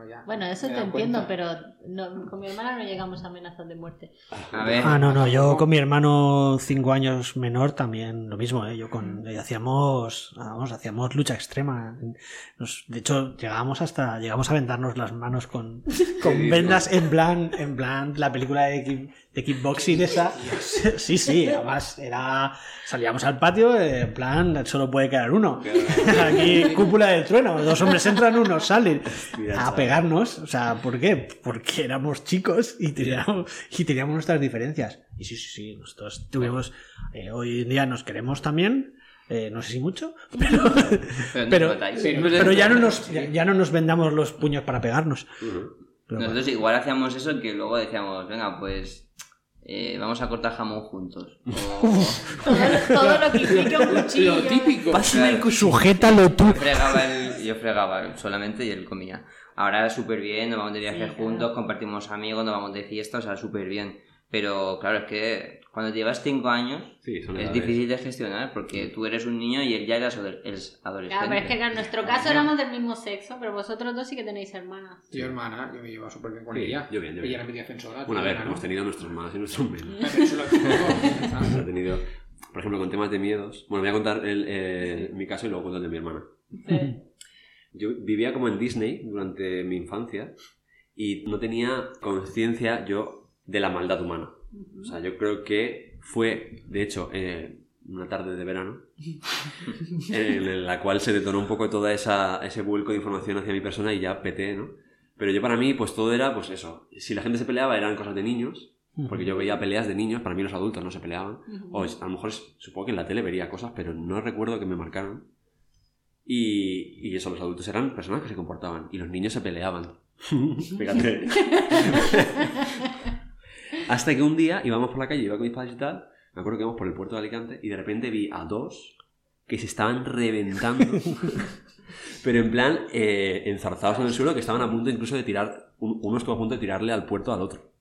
Ya. Bueno, eso te entiendo, cuenta. pero no- con mi hermana no llegamos a amenazas de muerte. A ver... Ah, no, no, yo con mi hermano cinco años menor también lo mismo, ¿eh? Yo con eh, hacíamos, vamos, hacíamos lucha extrema. Nos- de hecho, llegábamos hasta, llegamos a vendarnos las manos con, con vendas en plan, en plan la película de, kick- de kickboxing esa. Sí, sí, además era, salíamos al patio, en plan, solo puede quedar uno. Aquí, cúpula del trueno, dos hombres entran, uno salen a pegarnos. O sea, ¿por qué? Porque éramos chicos y teníamos, y teníamos nuestras diferencias. Y sí, sí, sí, nosotros tuvimos, eh, hoy en día nos queremos también, eh, no sé si mucho, pero, Pero, ya, no nos, ya, ya no nos vendamos los puños para pegarnos. Nosotros igual hacíamos eso que luego decíamos, venga, pues eh, vamos a cortar jamón juntos. O Todo, todo lo que implica un cuchillo. Lo típico. Claro, Sujétalo tú. yo fregaba, el- yo fregaba solamente y él comía. Ahora súper bien, nos vamos de viaje Sí, claro. juntos, compartimos amigos, nos vamos de fiesta, o sea, súper bien. Pero claro, es que cuando llevas 5 años Sí, es difícil de gestionar porque tú eres un niño y él ya era adole- es adolescente. Claro, pero es que en nuestro caso éramos del mismo sexo, pero vosotros dos sí que tenéis hermanas. Yo, hermana, yo me llevo súper bien con Sí, ella. yo bien, yo bien. Ella era mi defensora. Bueno, a ver, ¿no? hemos tenido nuestros más y nuestros menos. Hemos tenido, por ejemplo, con temas de miedos. Bueno, voy a contar el, eh, mi caso y luego cuento el de mi hermana. Sí. Yo vivía como en Disney durante mi infancia y no tenía conciencia yo de la maldad humana. O sea, yo creo que fue, de hecho, eh, una tarde de verano en la cual se detonó un poco esa ese vuelco de información hacia mi persona y ya peté, ¿no? Pero yo para mí, pues todo era, pues eso. Si la gente se peleaba, eran cosas de niños. Porque yo veía peleas de niños, para mí los adultos no se peleaban. O a lo mejor supongo que en la tele vería cosas, pero no recuerdo que me marcaron. Y, y eso, los adultos eran personas que se comportaban y los niños se peleaban. Fíjate. Hasta que un día íbamos por la calle, iba con mis padres y tal, me acuerdo que íbamos por el puerto de Alicante y de repente vi a dos que se estaban reventando, pero en plan eh, enzarzados en el suelo que estaban a punto incluso de tirar, un- uno estuvo a punto de tirarle al puerto al otro.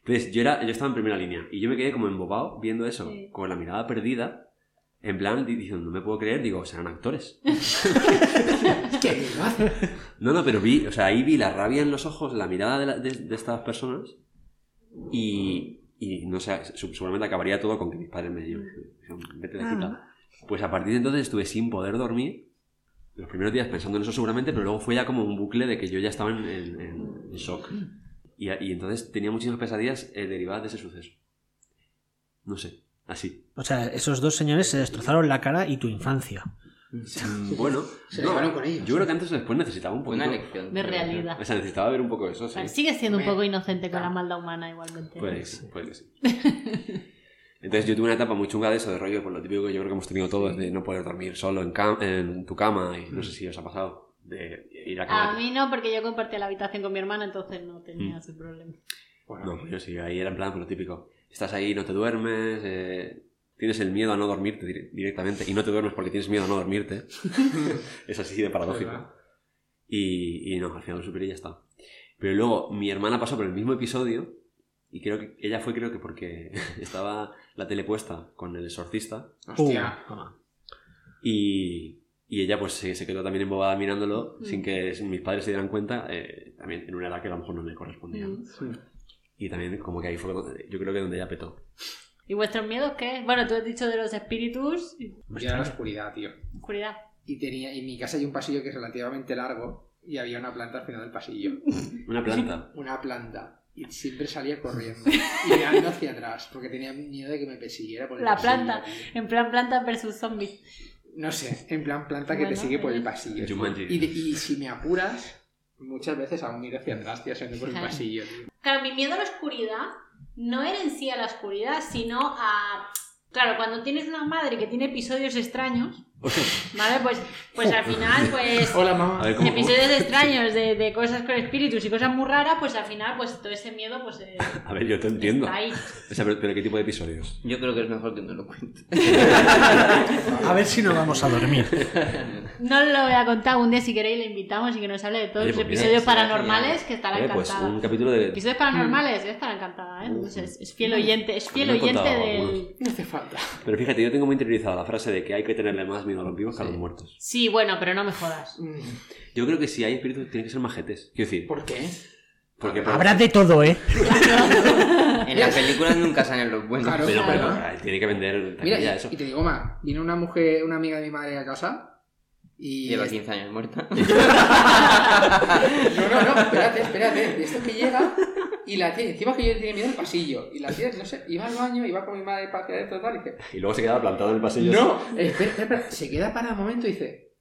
Entonces yo, era, yo estaba en primera línea y yo me quedé como embobado viendo eso, Sí. con la mirada perdida, en plan di- diciendo, no me puedo creer, digo, serán actores. ¿Qué? No, no, pero vi, o sea, ahí vi la rabia en los ojos, la mirada de, la- de- de estas personas y, y no sé, seguramente acabaría todo con que mis padres me dijeron, vete de aquí tal. Pues a partir de entonces estuve sin poder dormir, los primeros días pensando en eso seguramente, pero luego fue ya como un bucle de que yo ya estaba en, en- en- en shock. Y, y entonces tenía muchísimas pesadillas eh, derivadas de ese suceso. No sé, así. O sea, esos dos señores se destrozaron la cara y tu infancia. Mm, Bueno, Se llevaron con ellos. yo creo que antes o después necesitaba un. Una lección. De realidad. O sea, necesitaba ver un poco eso, sí. Sigue siendo un poco inocente con la maldad humana igualmente. Sí, que sí. Entonces yo tuve una etapa muy chunga de eso, de rollo, por lo típico que yo creo que hemos tenido todos, de no poder dormir solo en, cam- en tu cama, y no sé si os ha pasado, de ir a cama. A mí no, porque yo compartía la habitación con mi hermana, entonces no tenía Mm. ese problema. Bueno, No, pues yo sí, ahí era en plan, pues lo típico. Estás ahí, no te duermes, eh, tienes el miedo a no dormirte dire- directamente, y no te duermes porque tienes miedo a no dormirte. es así de paradójico. Y, y no, al final lo superé y ya está. Pero luego mi hermana pasó por el mismo episodio y creo que ella fue creo que porque estaba la tele puesta con el exorcista hostia. Y, y ella pues se, se quedó también embobada mirándolo Mm. sin que mis padres se dieran cuenta, eh, también en una edad que a lo mejor no le correspondía. Mm. Y también como que ahí fue donde- yo creo que donde ella petó. ¿Y vuestros miedos qué? Bueno, tú has dicho de los espíritus. Yo era la oscuridad, tío. Oscuridad. Y tenía, en mi casa hay un pasillo que es relativamente largo y había una planta al final del pasillo. Una planta. Una planta. Y siempre salía corriendo y mirando hacia atrás porque tenía miedo de que me persiguiera por el La pasillo, planta. tío. En plan planta versus zombies. No sé, en plan planta que Bueno, te sigue por el eh. pasillo. Y, de- y si me apuras, muchas veces aún miro hacia atrás, tío, saliendo por el pasillo, tío. Claro, mi miedo a la oscuridad no era en sí a la oscuridad, sino a... Claro, cuando tienes una madre que tiene episodios extraños, ¿vale? Pues, pues al final, pues... Hola, mamá. Ver. Episodios extraños de, de cosas con espíritus y cosas muy raras, pues al final, pues todo ese miedo, pues... eh, A ver, yo te entiendo. ahí. O sea, pero, pero ¿qué tipo de episodios? Yo creo que es mejor que no lo cuente. A ver si no vamos a dormir. No lo voy a contar un día si queréis, le invitamos y que nos hable de todos Oye, los pues mira, episodios será paranormales, que estará Eh, pues encantada. un capítulo de... Episodios paranormales, eh, estará encantada, ¿eh? Entonces, es fiel oyente, es fiel oyente del... algunos. No hace falta. Pero fíjate, yo tengo muy interiorizada la frase de que hay que tenerle más miedo a los vivos que a los Sí. muertos. Sí, bueno, pero no me jodas. Mm, Yo creo que si hay espíritus tienen que ser majetes. Quiero decir, ¿Por qué? porque por- Habrá de todo, ¿eh? En las películas nunca salen los buenos. Claro, pero, pero, ah, tiene que vender Mira, taquilla y, eso. y te digo más, vino una mujer, una amiga de mi madre a casa y... Lleva 15 años muerta. No, no, no, espérate, espérate. De esto que llega y la tía, encima que yo tenía miedo al pasillo. Y la tía, no sé, iba al baño, iba con mi madre para hacia adentro y tal, y dice, Y luego se queda plantado en el pasillo. no, espera, espera, espera. Se queda para un momento y dice,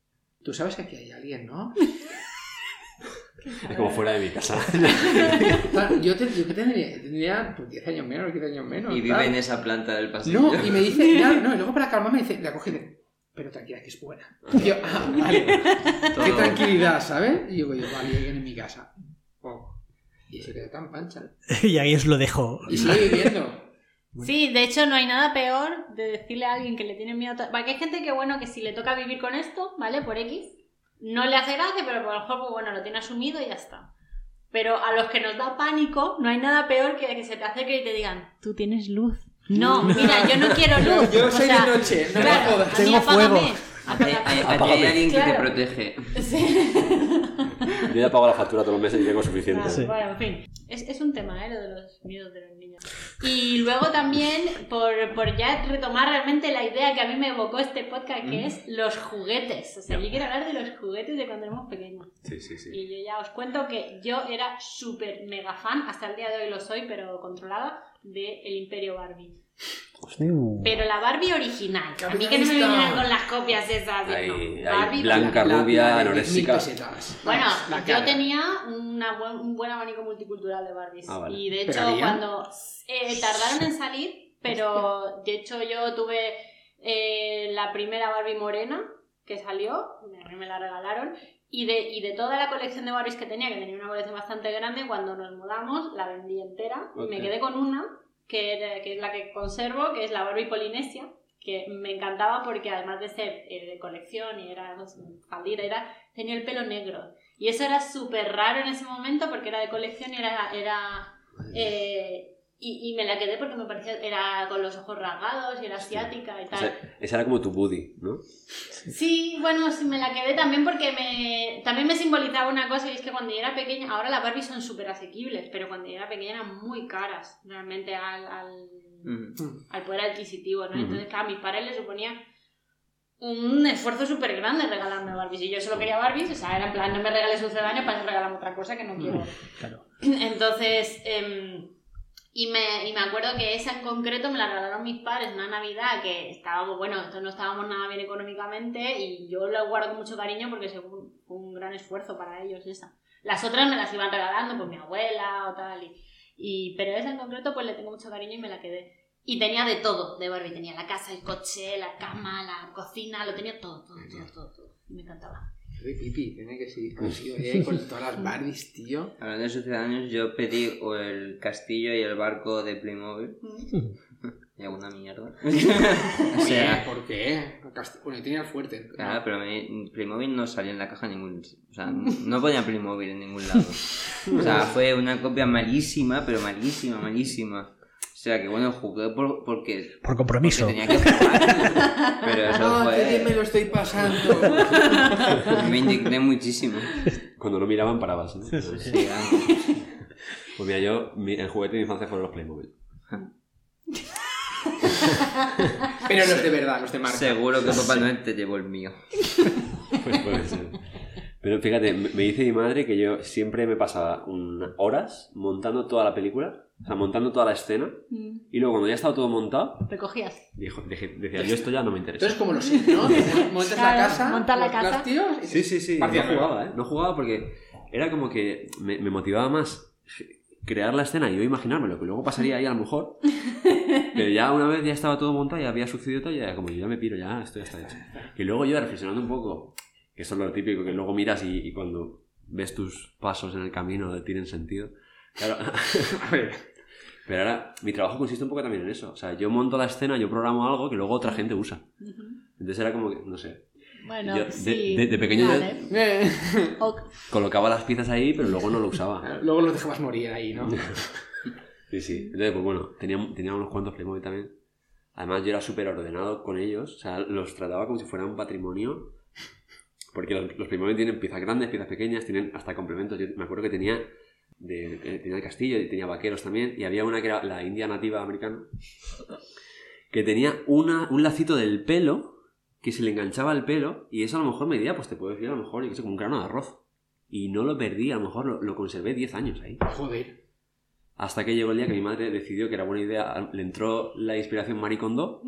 tú sabes que aquí hay alguien, ¿no? Es como fuera de mi casa. Claro, yo, te, yo que tendría, tendría pues, 10 años menos, 15 años menos. Y vive tal. en esa planta del pasillo. No, y me dice, no, no, y luego para calmarme dice, la coge y dice, pero tranquila, que es buena. Y yo, ah, vale. Qué tranquilidad, ¿sabes? Y yo, yo vale, alguien en mi casa. Oh. Y se quedó tan pancha. y ahí os lo dejo. Y sigue viviendo. Sí, de hecho no hay nada peor de decirle a alguien que le tiene miedo... a Porque hay gente que, bueno, que si le toca vivir con esto, ¿vale? Por X, no le hace gracia, pero por lo mejor, pues bueno, lo tiene asumido y ya está. Pero a los que nos da pánico, no hay nada peor que que se te acerquen y te digan, tú tienes luz. No, mira, yo no quiero luz. Yo O soy sea, de noche, no me claro, jodas. a mí Tengo apágame, fuego. Hay, hay- hay- hay Apágame. alguien que te Claro. protege. Sí. Yo ya pago la factura todos los meses y tengo suficiente. Claro, Sí. Bueno, en fin, es, es un tema, ¿eh? Lo de los miedos de los niños. Y luego también, por, por ya retomar realmente la idea que a mí me evocó este podcast, que es los juguetes. O sea, yo quiero hablar de los juguetes de cuando éramos pequeños. Sí, sí, sí. Y yo ya os cuento que yo era súper mega fan, hasta el día de hoy lo soy, pero controlada, de El Imperio Barbie. Hostia. Pero la Barbie original. A mí que no me vinieran con las copias esas. de- Ahí, no. ahí, Barbie, blanca, rubia, anoréxica. Bueno, La yo cara. tenía una buen- un buen abanico multicultural de Barbies. Ah, vale. Y de hecho, cuando eh, tardaron en salir, pero de hecho yo tuve eh, la primera Barbie morena que salió, a mí me la regalaron. Y de, y de toda la colección de Barbies que tenía, que tenía una colección bastante grande, cuando nos mudamos la vendí entera y me quedé con una, que, era- que es la que conservo, que es la Barbie Polinesia, que me encantaba porque además de ser eh, de colección y era no sé, faldita, era, tenía el pelo negro. Y eso era súper raro en ese momento porque era de colección y era... era eh, y, y me la quedé porque me parecía, era con los ojos rasgados y era asiática y O tal. sea, esa era como tu buddy, ¿no? Sí, bueno, sí me la quedé también porque me también me simbolizaba una cosa y es que cuando yo era pequeña, ahora las Barbies son súper asequibles, pero cuando yo era pequeña eran muy caras realmente al, al, Mm. al poder adquisitivo, ¿no? Entonces, claro, a mis padres les suponía un esfuerzo súper grande regalarme Barbies y yo solo quería Barbies, o sea, era en plan, no me regales un cedaño para regalarme otra cosa que no quiero. Claro. Entonces, em, y, me, y me acuerdo que esa en concreto me la regalaron mis padres una Navidad que estábamos, bueno, entonces no estábamos nada bien económicamente y yo la guardo con mucho cariño porque fue un gran esfuerzo para ellos esa. Las otras me las iban regalando, pues mi abuela o tal, y, y- pero esa en concreto pues le tengo mucho cariño y me la quedé. Y tenía de todo de Barbie, tenía la casa, el coche, la cama, la cocina, lo tenía todo, todo, todo, todo, todo. Y me encantaba. De pipi, tiene que sido eh, con todas las Barbies, tío. Hablando de sucedáneos, yo pedí o el castillo y el barco de Playmobil. Y alguna mierda. o sea, ¿por qué? Bueno, tenía el fuerte. claro, pero me- Playmobil no salió en la caja en ningún... O sea, no ponía Playmobil en ningún lado. O sea, fue una copia malísima, pero malísima, malísima. O sea, que bueno, jugué por, porque, Por porque compromiso. tenía que jugar. Pero eso Ah, qué bien me fue... lo estoy pasando. Me indigné muchísimo. Cuando no miraban, parabas. ¿no? Sí, vamos. Pues mira, yo, mi- el juguete de mi infancia fueron los Playmobil. Pero los de verdad, los de marca. Seguro que Papá Noel te llevó el mío. Pues puede ser. Pero fíjate, me me dice mi madre que yo siempre me pasaba un- horas montando toda la película, o sea, montando toda la escena, y luego cuando ya estaba todo montado, Recogías. dijo- dije- decía, yo esto ya no me interesa. Entonces, como los ¿no? Montas Claro, la casa, montas la los casa. castillos y- Sí, sí, sí, no Partida nueva. jugaba, ¿eh? No jugaba porque era como que me, me motivaba más crear la escena y yo imaginarme lo que luego pasaría ahí a lo mejor. Pero ya una vez ya estaba todo montado y había sucedido todo, ya era como yo ya me piro, ya esto ya está hecho. Y luego yo reflexionando un poco, que eso es lo típico, que luego miras y, y cuando ves tus pasos en el camino tienen sentido. Claro, A ver, pero ahora mi trabajo consiste un poco también en eso. O sea, yo monto la escena, yo programo algo que luego otra gente usa. Entonces era como que, no sé, Bueno, Yo, de- sí. de- de pequeño yo- Vale. Ok. colocaba las piezas ahí, pero luego no lo usaba. luego los dejabas morir ahí, ¿no? Sí, sí. Entonces, pues bueno, tenía, tenía unos cuantos Playmobil también. Además, yo era súper ordenado con ellos. O sea, los trataba como si fueran un patrimonio. Porque los, los Playmobil tienen piezas grandes, piezas pequeñas, tienen hasta complementos. Yo me acuerdo que tenía, de, tenía el castillo y tenía vaqueros también. Y había una que era la india nativa americana. Que tenía una, un lacito del pelo que se le enganchaba al pelo. Y eso a lo mejor medía, pues te puedo decir, a lo mejor, yo qué sé, como un grano de arroz. Y no lo perdí, a lo mejor lo, lo conservé 10 años ahí. Joder. Hasta que llegó el día que mi madre decidió que era buena idea, le entró la inspiración maricondo,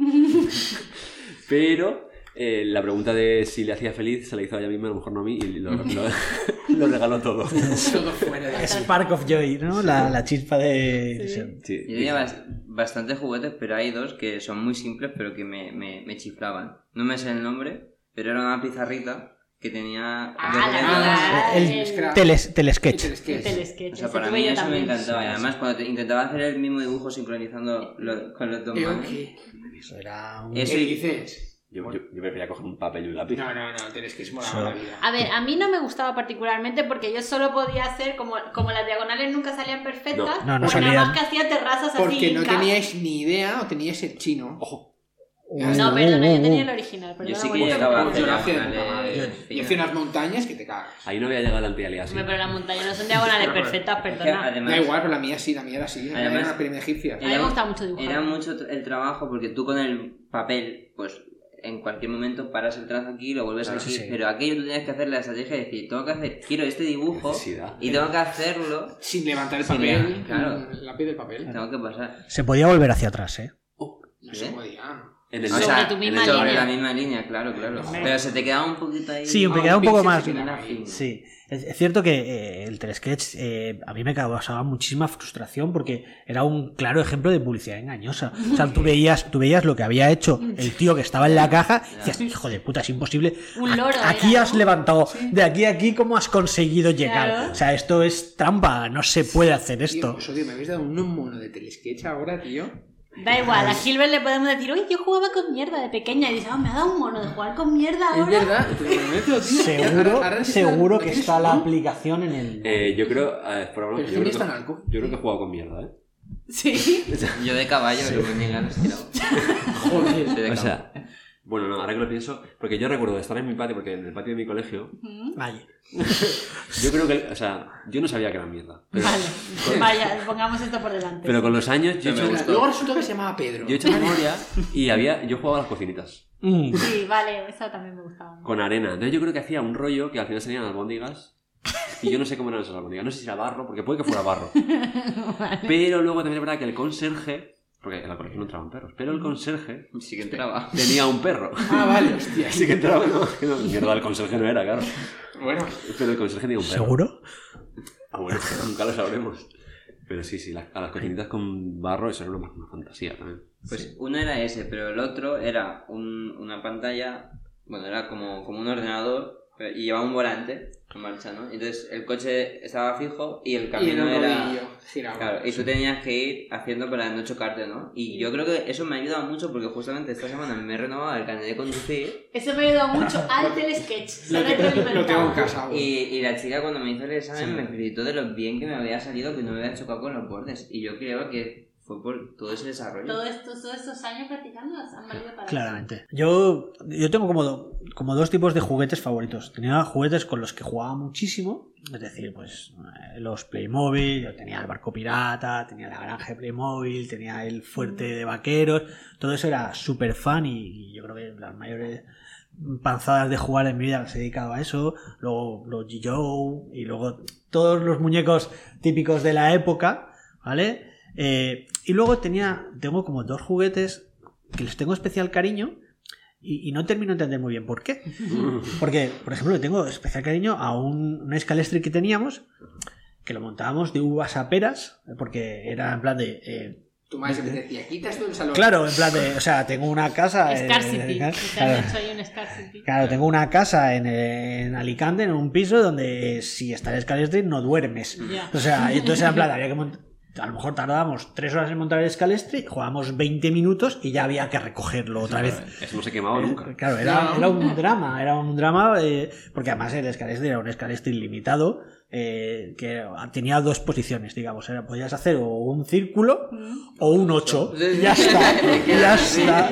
pero eh, la pregunta de si le hacía feliz se la hizo a ella misma, a lo mejor no a mí, y lo, lo- lo regaló todo. Todo fuera. Spark of Joy, ¿no? La, la chispa de ilusión. Sí, Yo tenía bas- bastantes juguetes, pero hay dos que son muy simples, pero que me, me, me chiflaban. No me sé el nombre, pero era una pizarrita que tenía... Ah, el- el-. Teles, telesketch. El es- telesketch, O sea, para mí eso me encantaba. Y Sí, además, cuando te- intentaba hacer el mismo dibujo sincronizando lo- con los dos ¿Qué- manos. Eso era un... Eso ¿Qué y- dices? Yo, yo, yo prefería coger un papel y un lápiz. No, no, no, tienes que es Eso- la vida. A ver, a mí no me gustaba particularmente porque yo solo podía hacer, como, como las diagonales nunca salían perfectas, No, no pues nada más que hacía terrazas así. Porque no teníais ni idea o teníais el chino. Ojo, No, perdona, yo tenía el original. Yo Perdona, sí que hacer Yo hacía unas montañas que te cagas. ahí no había llegado la así. Hombre, pero las montañas no son diagonales perfectas, perdona. además, Da igual, pero la mía sí, la mía era así. La mía Además- era una pirámide egipcia. A mí me gusta mucho dibujar. Era mucho el trabajo porque tú con el papel, pues en cualquier momento paras el trazo aquí y lo vuelves Claro, aquí. sí, sí. Pero aquello tú tienes que hacer la estrategia de decir, tengo que hacer, quiero este dibujo Necesidad. y tengo que hacerlo, Sin levantar el Sin papel. claro. El lápiz del papel. tengo que pasar. Se podía volver hacia atrás, ¿eh? No se podía. En el O Sobre sea, tu misma sobre línea. la misma línea, claro, claro. Pero se te quedaba un poquito ahí. Sí, me Ah, quedaba un poco más. Sí, es, cierto que eh, el telesketch eh, a mí me causaba muchísima frustración porque era un claro ejemplo de publicidad engañosa. O sea, tú veías, tú veías lo que había hecho el tío que estaba en la caja y decías, hijo de puta, es imposible. Un loro Aquí era, has ¿no? levantado, de aquí a aquí, ¿cómo has conseguido llegar? Claro. O sea, esto es trampa, no se puede hacer Tío, esto. pues, odio, me habéis dado un mono de telesketch ahora, tío. Da igual, a Gilbert le podemos decir, oye, yo jugaba con mierda de pequeña y dice, ah, me ha dado un mono de jugar con mierda Es ahora. verdad, te lo prometo, tío. Seguro, sí seguro que está la aplicación en el. Eh, yo creo, eh, por hablar, Pero yo, creo que, yo creo que he jugado con mierda, ¿eh? Sí. Yo de caballo, pero me niegan los tirados. Joder. Soy de O caballo. sea, bueno, no, ahora que lo pienso, porque yo recuerdo estar en mi patio, porque en el patio de mi colegio, Ay, yo creo que, o sea, yo no sabía que era mierda. Pero, Vale, vaya, pongamos esto por delante. pero con los años yo he hecho. Luego resultó que se llamaba Pedro. yo he hecho memoria y había, yo jugaba a las cocinitas Mm. Sí, vale, eso también me gustaba. con arena. Entonces yo creo que hacía un rollo que al final salían albóndigas. Y yo no sé cómo eran esas albóndigas. No sé si era barro, porque puede que fuera barro. Pero luego también es verdad que el conserje, porque en la colegio no entraban perros, pero el conserje Sí que entraba. tenía un perro. Ah, vale, hostia. Así que entraba, no, mierda, el conserje no era, claro. Bueno, Pero el conserje tenía un perro. ¿Seguro? Ah, bueno, nunca lo sabremos. Pero sí, sí, la- a las cocinitas con barro eso era una, una fantasía también. Pues uno era ese, pero el otro era un- una pantalla, bueno, era como, como un ordenador y llevaba un volante en marcha, ¿no? Entonces el coche estaba fijo y el y camino el era... giraba. Claro, y tú tenías que ir haciendo para no chocarte, ¿no? Y yo creo que eso me ha ayudado mucho porque justamente esta semana me he renovado el carnet de conducir Eso me ha ayudado mucho al telesketch. Lo, te- lo tengo en casa. y, y la chica cuando me hizo el examen me felicitó de lo bien que me había salido que no me había chocado con los bordes. Y yo creo que fue por todo ese desarrollo. Todo todos estos años practicando han valido para Claramente. Yo, yo tengo como, do- como dos tipos de juguetes favoritos. Tenía juguetes con los que jugaba muchísimo, es decir, pues eh, los Playmobil, yo tenía el barco pirata, tenía la granja de Playmobil, tenía el fuerte de vaqueros, todo eso era súper fan y, y yo creo que las mayores panzadas de jugar en mi vida las he dedicado a eso. Luego los G.I.Joe y luego todos los muñecos típicos de la época, ¿vale? Eh, y luego tenía, tengo como dos juguetes que les tengo especial cariño y, y no termino de entender muy bien por qué. Porque, por ejemplo, le tengo especial cariño a un, un Scalestri que teníamos que lo montábamos de uvas a peras, porque era en plan de... eh, Tu madre te decía, quitas tú el salón. claro, en plan de... O sea, tengo una casa... eh, Scarcity. claro, soy un Scarcity. Claro, tengo una casa en, en Alicante, en un piso, donde si está el Scalestri no duermes. Ya. O sea, entonces en plan, había que mont- a lo mejor tardábamos tres horas en montar el Scalestri, jugábamos 20 minutos y ya había que recogerlo otra vez. Eso no se quemaba nunca. Claro, era, No. era un drama, era un drama, eh, porque además el Scalestri era un Scalestri limitado, eh, que tenía dos posiciones, digamos, era, podías hacer o un círculo o un 8. Ya está, ya está,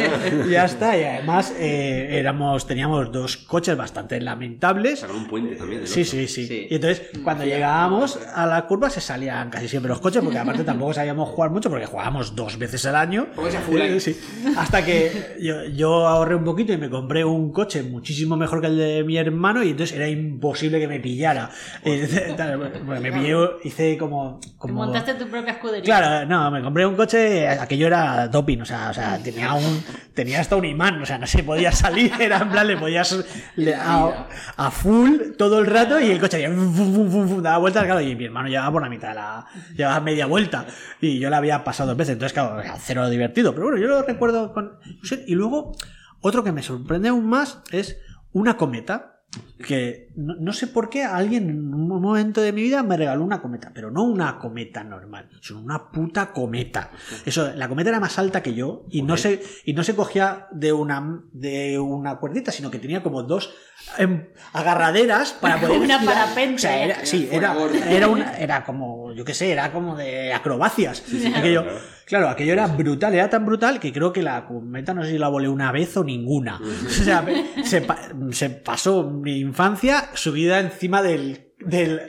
ya está. Y además eh, éramos, teníamos dos coches bastante lamentables. Sacaron un puente también. del Sí, sí, sí, Sí. Y entonces, cuando llegábamos a la curva, se salían casi siempre los coches, porque aparte tampoco sabíamos jugar mucho, porque jugábamos dos veces al año. Line. Sí. Hasta que yo, yo ahorré un poquito y me compré un coche muchísimo mejor que el de mi hermano, y entonces era imposible que me pillara. Eh, bueno, me pillé, hice como. Como montaste tu propia escudería. Claro, no, me compré un coche, aquello era doping, o sea, o sea, tenía un, tenía hasta un imán, o sea, no se podía salir, era en plan, le podías le- a, a full todo el rato y el coche hacía fum, fum, fum, daba vueltas, claro, y mi hermano llevaba por la mitad, la, llevaba media vuelta y yo la había pasado dos veces, entonces, claro, era cero divertido, pero bueno, yo lo recuerdo con, y luego, otro que me sorprende aún más es una cometa, que no, no sé por qué alguien en un momento de mi vida me regaló una cometa, pero no una cometa normal, sino una puta cometa. Eso, la cometa era más alta que yo y no se y no se cogía de una de una cuerdita, sino que tenía como dos em, agarraderas para poder Una parapente. O sea, era, sí, era, era una era como yo qué sé, era como de acrobacias. Claro. Claro, aquello era brutal, era tan brutal que creo que la cometa no sé si la volé una vez o ninguna. O sea, se, pa- se pasó mi infancia subida encima del, del,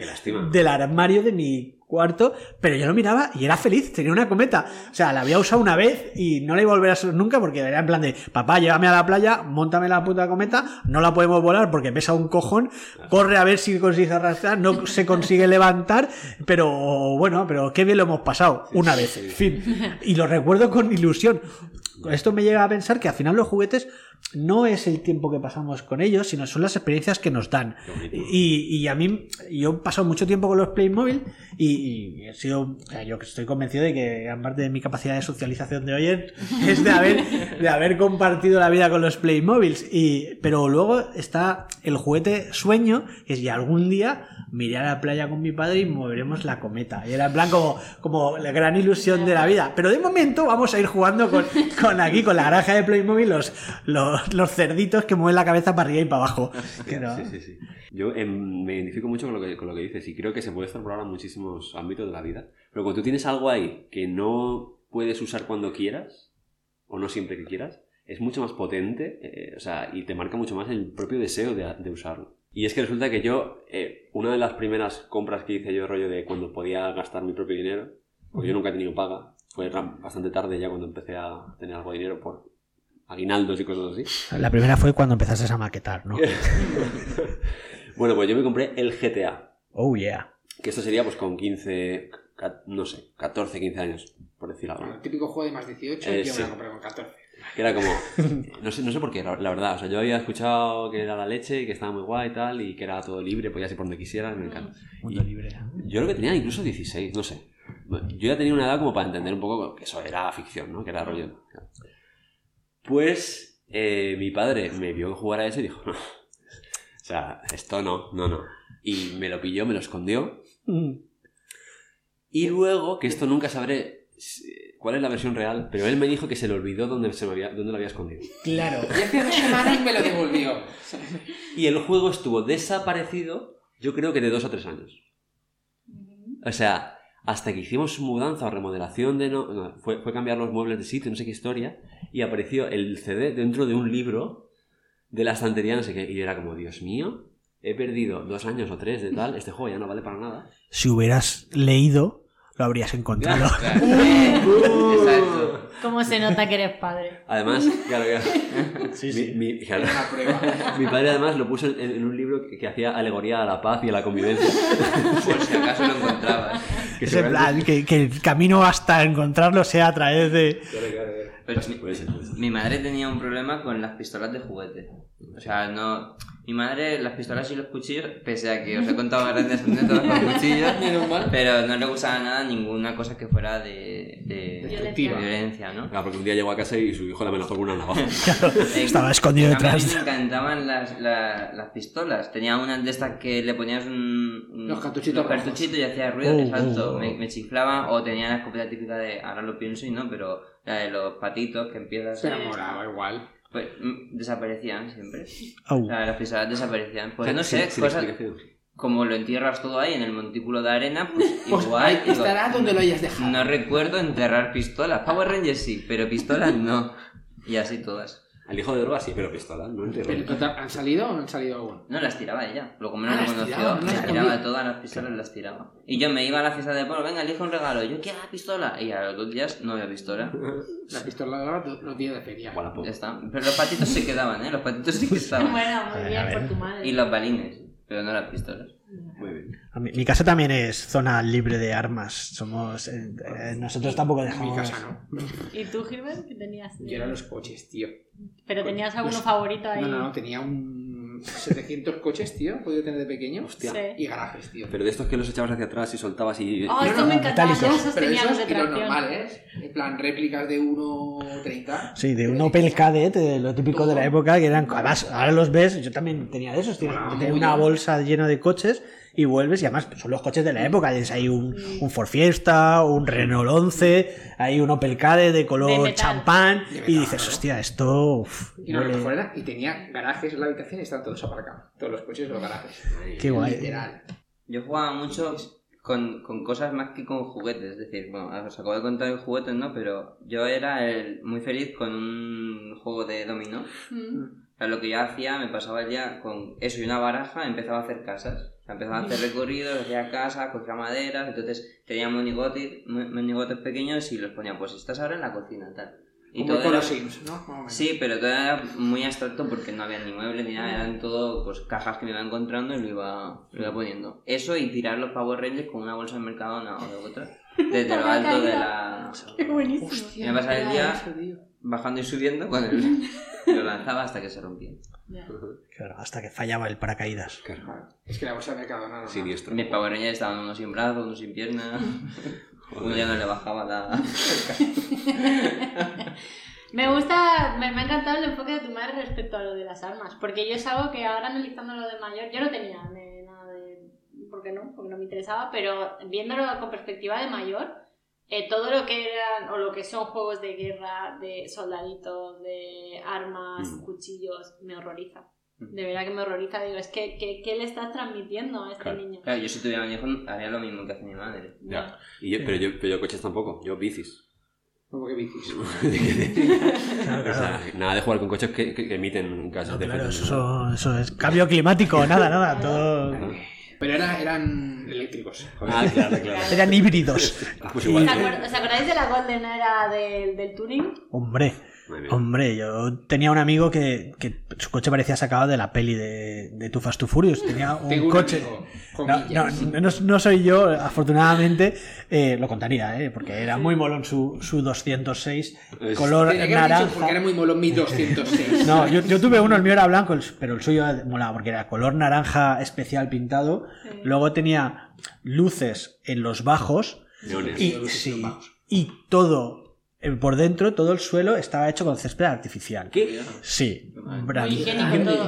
del armario de mi cuarto, pero yo lo miraba y era feliz, tenía una cometa. O sea, la había usado una vez y no la iba a volver a usar nunca porque era en plan de, papá, llévame a la playa, montame la puta cometa, no la podemos volar porque pesa un cojón, corre a ver si consigue arrastrar, no se consigue levantar, pero bueno, pero qué bien lo hemos pasado, una vez, fin. Y lo recuerdo con ilusión. Esto me llega a pensar que al final los juguetes no es el tiempo que pasamos con ellos, sino son las experiencias que nos dan. Y, y a mí, yo he pasado mucho tiempo con los Playmobil y, y he sido, o sea, yo estoy convencido de que gran parte de mi capacidad de socialización de hoy es, es de haber, de haber compartido la vida con los Playmobiles. Y, pero luego está el juguete sueño, que es ya algún día me iré a la playa con mi padre y moveremos la cometa. Y era en plan como, como la gran ilusión de la vida. Pero de momento vamos a ir jugando con, con aquí, con la granja de Playmobil, los, los, los cerditos que mueven la cabeza para arriba y para abajo. No- Sí, sí, sí. Yo em, me identifico mucho con lo, que, con lo que dices y creo que se puede extrapolar a muchísimos ámbitos de la vida. Pero cuando tú tienes algo ahí que no puedes usar cuando quieras, o no siempre que quieras, es mucho más potente, eh, o sea, y te marca mucho más el propio deseo de, de usarlo. Y es que resulta que yo, eh, una de las primeras compras que hice yo, rollo de cuando podía gastar mi propio dinero, porque yo nunca he tenido paga, fue bastante tarde ya cuando empecé a tener algo de dinero por aguinaldos y cosas así. La primera fue cuando empezaste a maquetar, ¿no? bueno, pues yo me compré el GTA. Oh, yeah. Que esto sería pues con 15, ca- no sé, 14, 15 años, por decir algo. Bueno, el típico juego de más 18 Eh, yo sí. me lo compré con 14. Que era como, no sé, no sé por qué, la, la verdad. O sea, yo había escuchado que era la leche y que estaba muy guay y tal, y que era todo libre, podías ir por donde quisieras, me encanta. Mundo Y libre. yo creo que tenía incluso 16, no sé. Yo ya tenía una edad como para entender un poco que eso era ficción, ¿no? Que era rollo. Pues eh, mi padre me vio jugar a eso y dijo, no. O sea, esto no, no, no. Y me lo pilló, me lo escondió. Mm. Y luego, que esto nunca sabré cuál es la versión real, pero él me dijo que se le olvidó dónde, se me había, dónde lo había escondido. Claro. Y hace dos semanas me lo devolvió. Y el juego estuvo desaparecido, yo creo que de dos o tres años. O sea, hasta que hicimos mudanza o remodelación de... No, no, fue, fue cambiar los muebles de sitio, no sé qué historia, y apareció el CD dentro de un libro de la estantería, no sé qué, y era como, Dios mío, he perdido dos años o tres de tal, este juego ya no vale para nada. Si hubieras leído, lo habrías encontrado. Claro. Exacto. ¿Cómo se nota que eres padre? Además, claro, claro. Sí, Mi- sí. mi- claro. Padre además lo puso en, en un libro que, que hacía alegoría a la paz y a la convivencia. Por si acaso lo encontrabas. Que plan, que, que el camino hasta encontrarlo sea a través de... Pero mi madre tenía un problema con las pistolas de juguete. O sea, no. Mi madre, las pistolas y los cuchillos, pese a que os he contado grandes anécdotas con cuchillos, pero no le gustaba nada ninguna cosa que fuera de, de, Violencia. de violencia, ¿no? Claro, porque un día llegó a casa y su hijo la amenazó con una navaja. Estaba escondido a mí detrás. me encantaban las, la- las pistolas. Tenía una de estas que le ponías un, un- Los cartuchitos los cartuchitos y hacía ruido, Oh, exacto. oh, oh. Me, me chiflaba. O tenía la escopeta típica de, ahora lo pienso y no, pero la de los patitos que empiezas. Pero moraba igual. Pues mm, desaparecían siempre. Au. O sea, las pistolas desaparecían. Pues no sé, cosas. Como lo entierras todo ahí en el montículo de arena, pues Pues igual. estará donde lo hayas dejado. no recuerdo enterrar pistolas. Power Rangers sí, pero pistolas no. Y así todas. Al hijo de droga sí, pero pistola, no. Pero, total, ¿Han salido o no han salido aún? No, las tiraba ella. Lo como no Ah, lo las conoció, tiraba, no las las tiraba todas las pistolas, las tiraba. Y yo me iba a la fiesta de pueblo, venga, elige un regalo. Yo quiero la pistola. Y a los dos días no había pistola. La pistola daba do- los días de feria. Ya está. Pero los patitos se quedaban, ¿eh? Los patitos sí que estaban. Bueno, muy A bien ver. por tu madre. Y los balines, pero no las pistolas. Muy bien. A mí- mi casa también es zona libre de armas. Somos... eh, eh, nosotros tampoco mi dejamos... casa no. ¿Y tú, Gilbert? ¿Qué tenías? Yo era los coches, tío. ¿Pero tenías alguno Los- favorito ahí? No, no, no, tenía un 700 coches, tío, he podido tener de pequeño. Hostia. Sí. Y garajes, tío. Pero de estos que los echabas hacia atrás y soltabas y... Oh, esto no, me encantaba. Yo esos Pero tenía los esos de y los tracción. normales, en plan réplicas de 1.30. Sí, de un Opel Kadett, de lo típico de la época, que eran... Además, ahora los ves, yo también tenía de esos. Tienes Ah, muy una bien. bolsa llena de coches y vuelves y además son los coches de la época. Tienes ahí un, un Ford Fiesta, un Renault 11, hay un Opel Kadett de color champán De y dices, ¿no? hostia, esto... uf, Y no, lo huele- mejor era, y tenía garajes en la habitación y estaban todos aparcados. Todos los coches en los garajes. Qué guay. Literal. Yo jugaba mucho con, con cosas más que con juguetes. Es decir, bueno, os acabo de contar el juguetes, ¿no? Pero yo era el- muy feliz con un juego de dominó. Mm. O sea, lo que yo hacía, me pasaba el día con eso y una baraja, empezaba a hacer casas. Empezaba a hacer recorridos, hacía casas, cogía maderas, entonces tenía monigotes, mo- monigotes pequeños y los ponía, pues estás ahora en la cocina, tal. Y Como todo con era- los Sims, ¿no? Sí, pero todo era muy abstracto porque no había ni muebles ni nada, eran todo pues cajas que me iba encontrando y lo iba, lo iba poniendo. Eso y tirar los Power Rangers con una bolsa de Mercadona o de otra, desde lo alto de la... Qué buenísimo. Me pasaba el día eso, bajando y subiendo con el... lo lanzaba hasta que se rompía. Ya. Claro, hasta que fallaba el paracaídas. Claro. Es que la bolsa de Mercadona no. Siniestro. Mis Power Rangers estaban uno sin brazos, uno sin piernas, uno ya no le bajaba la... Me gusta, me, me ha encantado el enfoque de tu madre respecto a lo de las armas, porque yo es algo que ahora analizándolo de mayor, yo no tenía de- nada de... ¿Por qué no? Porque no me interesaba, pero viéndolo con perspectiva de mayor, eh, todo lo que eran, o lo que son juegos de guerra, de soldaditos, de armas, Mm. cuchillos, me horroriza. Mm. De verdad que me horroriza, digo, es que, ¿qué, qué le estás transmitiendo a este Claro. niño? Claro, yo si tuviera un hijo haría lo mismo que hace mi madre. Ya. Y yo- pero, yo, pero yo coches tampoco, yo bicis. Como que bicis. Claro, O sea, nada de jugar con coches que, que- que emiten gases No, de claro, efecto eso, eso es cambio climático, nada, nada, todo... Pero era, eran eléctricos. Ah, claro, claro. Eran híbridos. Pues ¿Os, igual. acuer- os acordáis de la Golden Era del, del tuning? Hombre. Hombre, yo tenía un amigo que, que su coche parecía sacado de la peli de, de Too Fast Too Furious. Tenía un Tengo un coche... amigo, No, no, no, no soy yo, afortunadamente, eh, lo contaría, eh, porque era muy molón su, su 206, Es- color dicho porque era naranja. muy molón mi 206. No, yo, yo tuve uno, el mío era blanco, pero el suyo molaba porque era color naranja especial pintado. Luego tenía luces en los bajos Leones. y, sí, y todo por dentro, todo el suelo estaba hecho con césped artificial. ¿Qué? Sí, grande,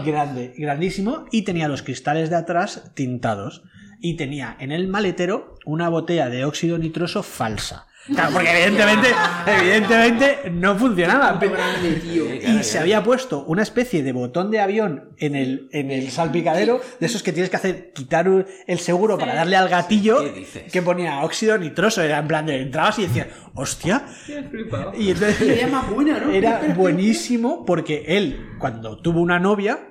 grande, grandísimo. Y tenía los cristales de atrás tintados. Y tenía en el maletero una botella de óxido nitroso falsa. Claro, porque evidentemente, evidentemente no funcionaba. Y se había puesto una especie de botón de avión en el, en el salpicadero, de esos que tienes que hacer, quitar el seguro para darle al gatillo, que ponía óxido nitroso. Era en plan de entrabas y decías, hostia. Y entonces, era buenísimo porque él, cuando tuvo una novia,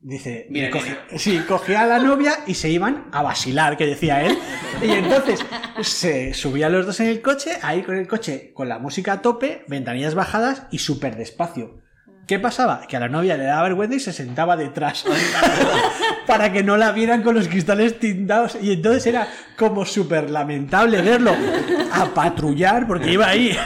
dice, Mira, sí, cogía a la novia y se iban a vacilar, que decía él. Y entonces se subían los dos en el coche, ahí con el coche con la música a tope, ventanillas bajadas y súper despacio. ¿Qué pasaba? Que a la novia le daba vergüenza y se sentaba detrás para que no la vieran con los cristales tintados. Y entonces era como súper lamentable verlo a patrullar porque iba ahí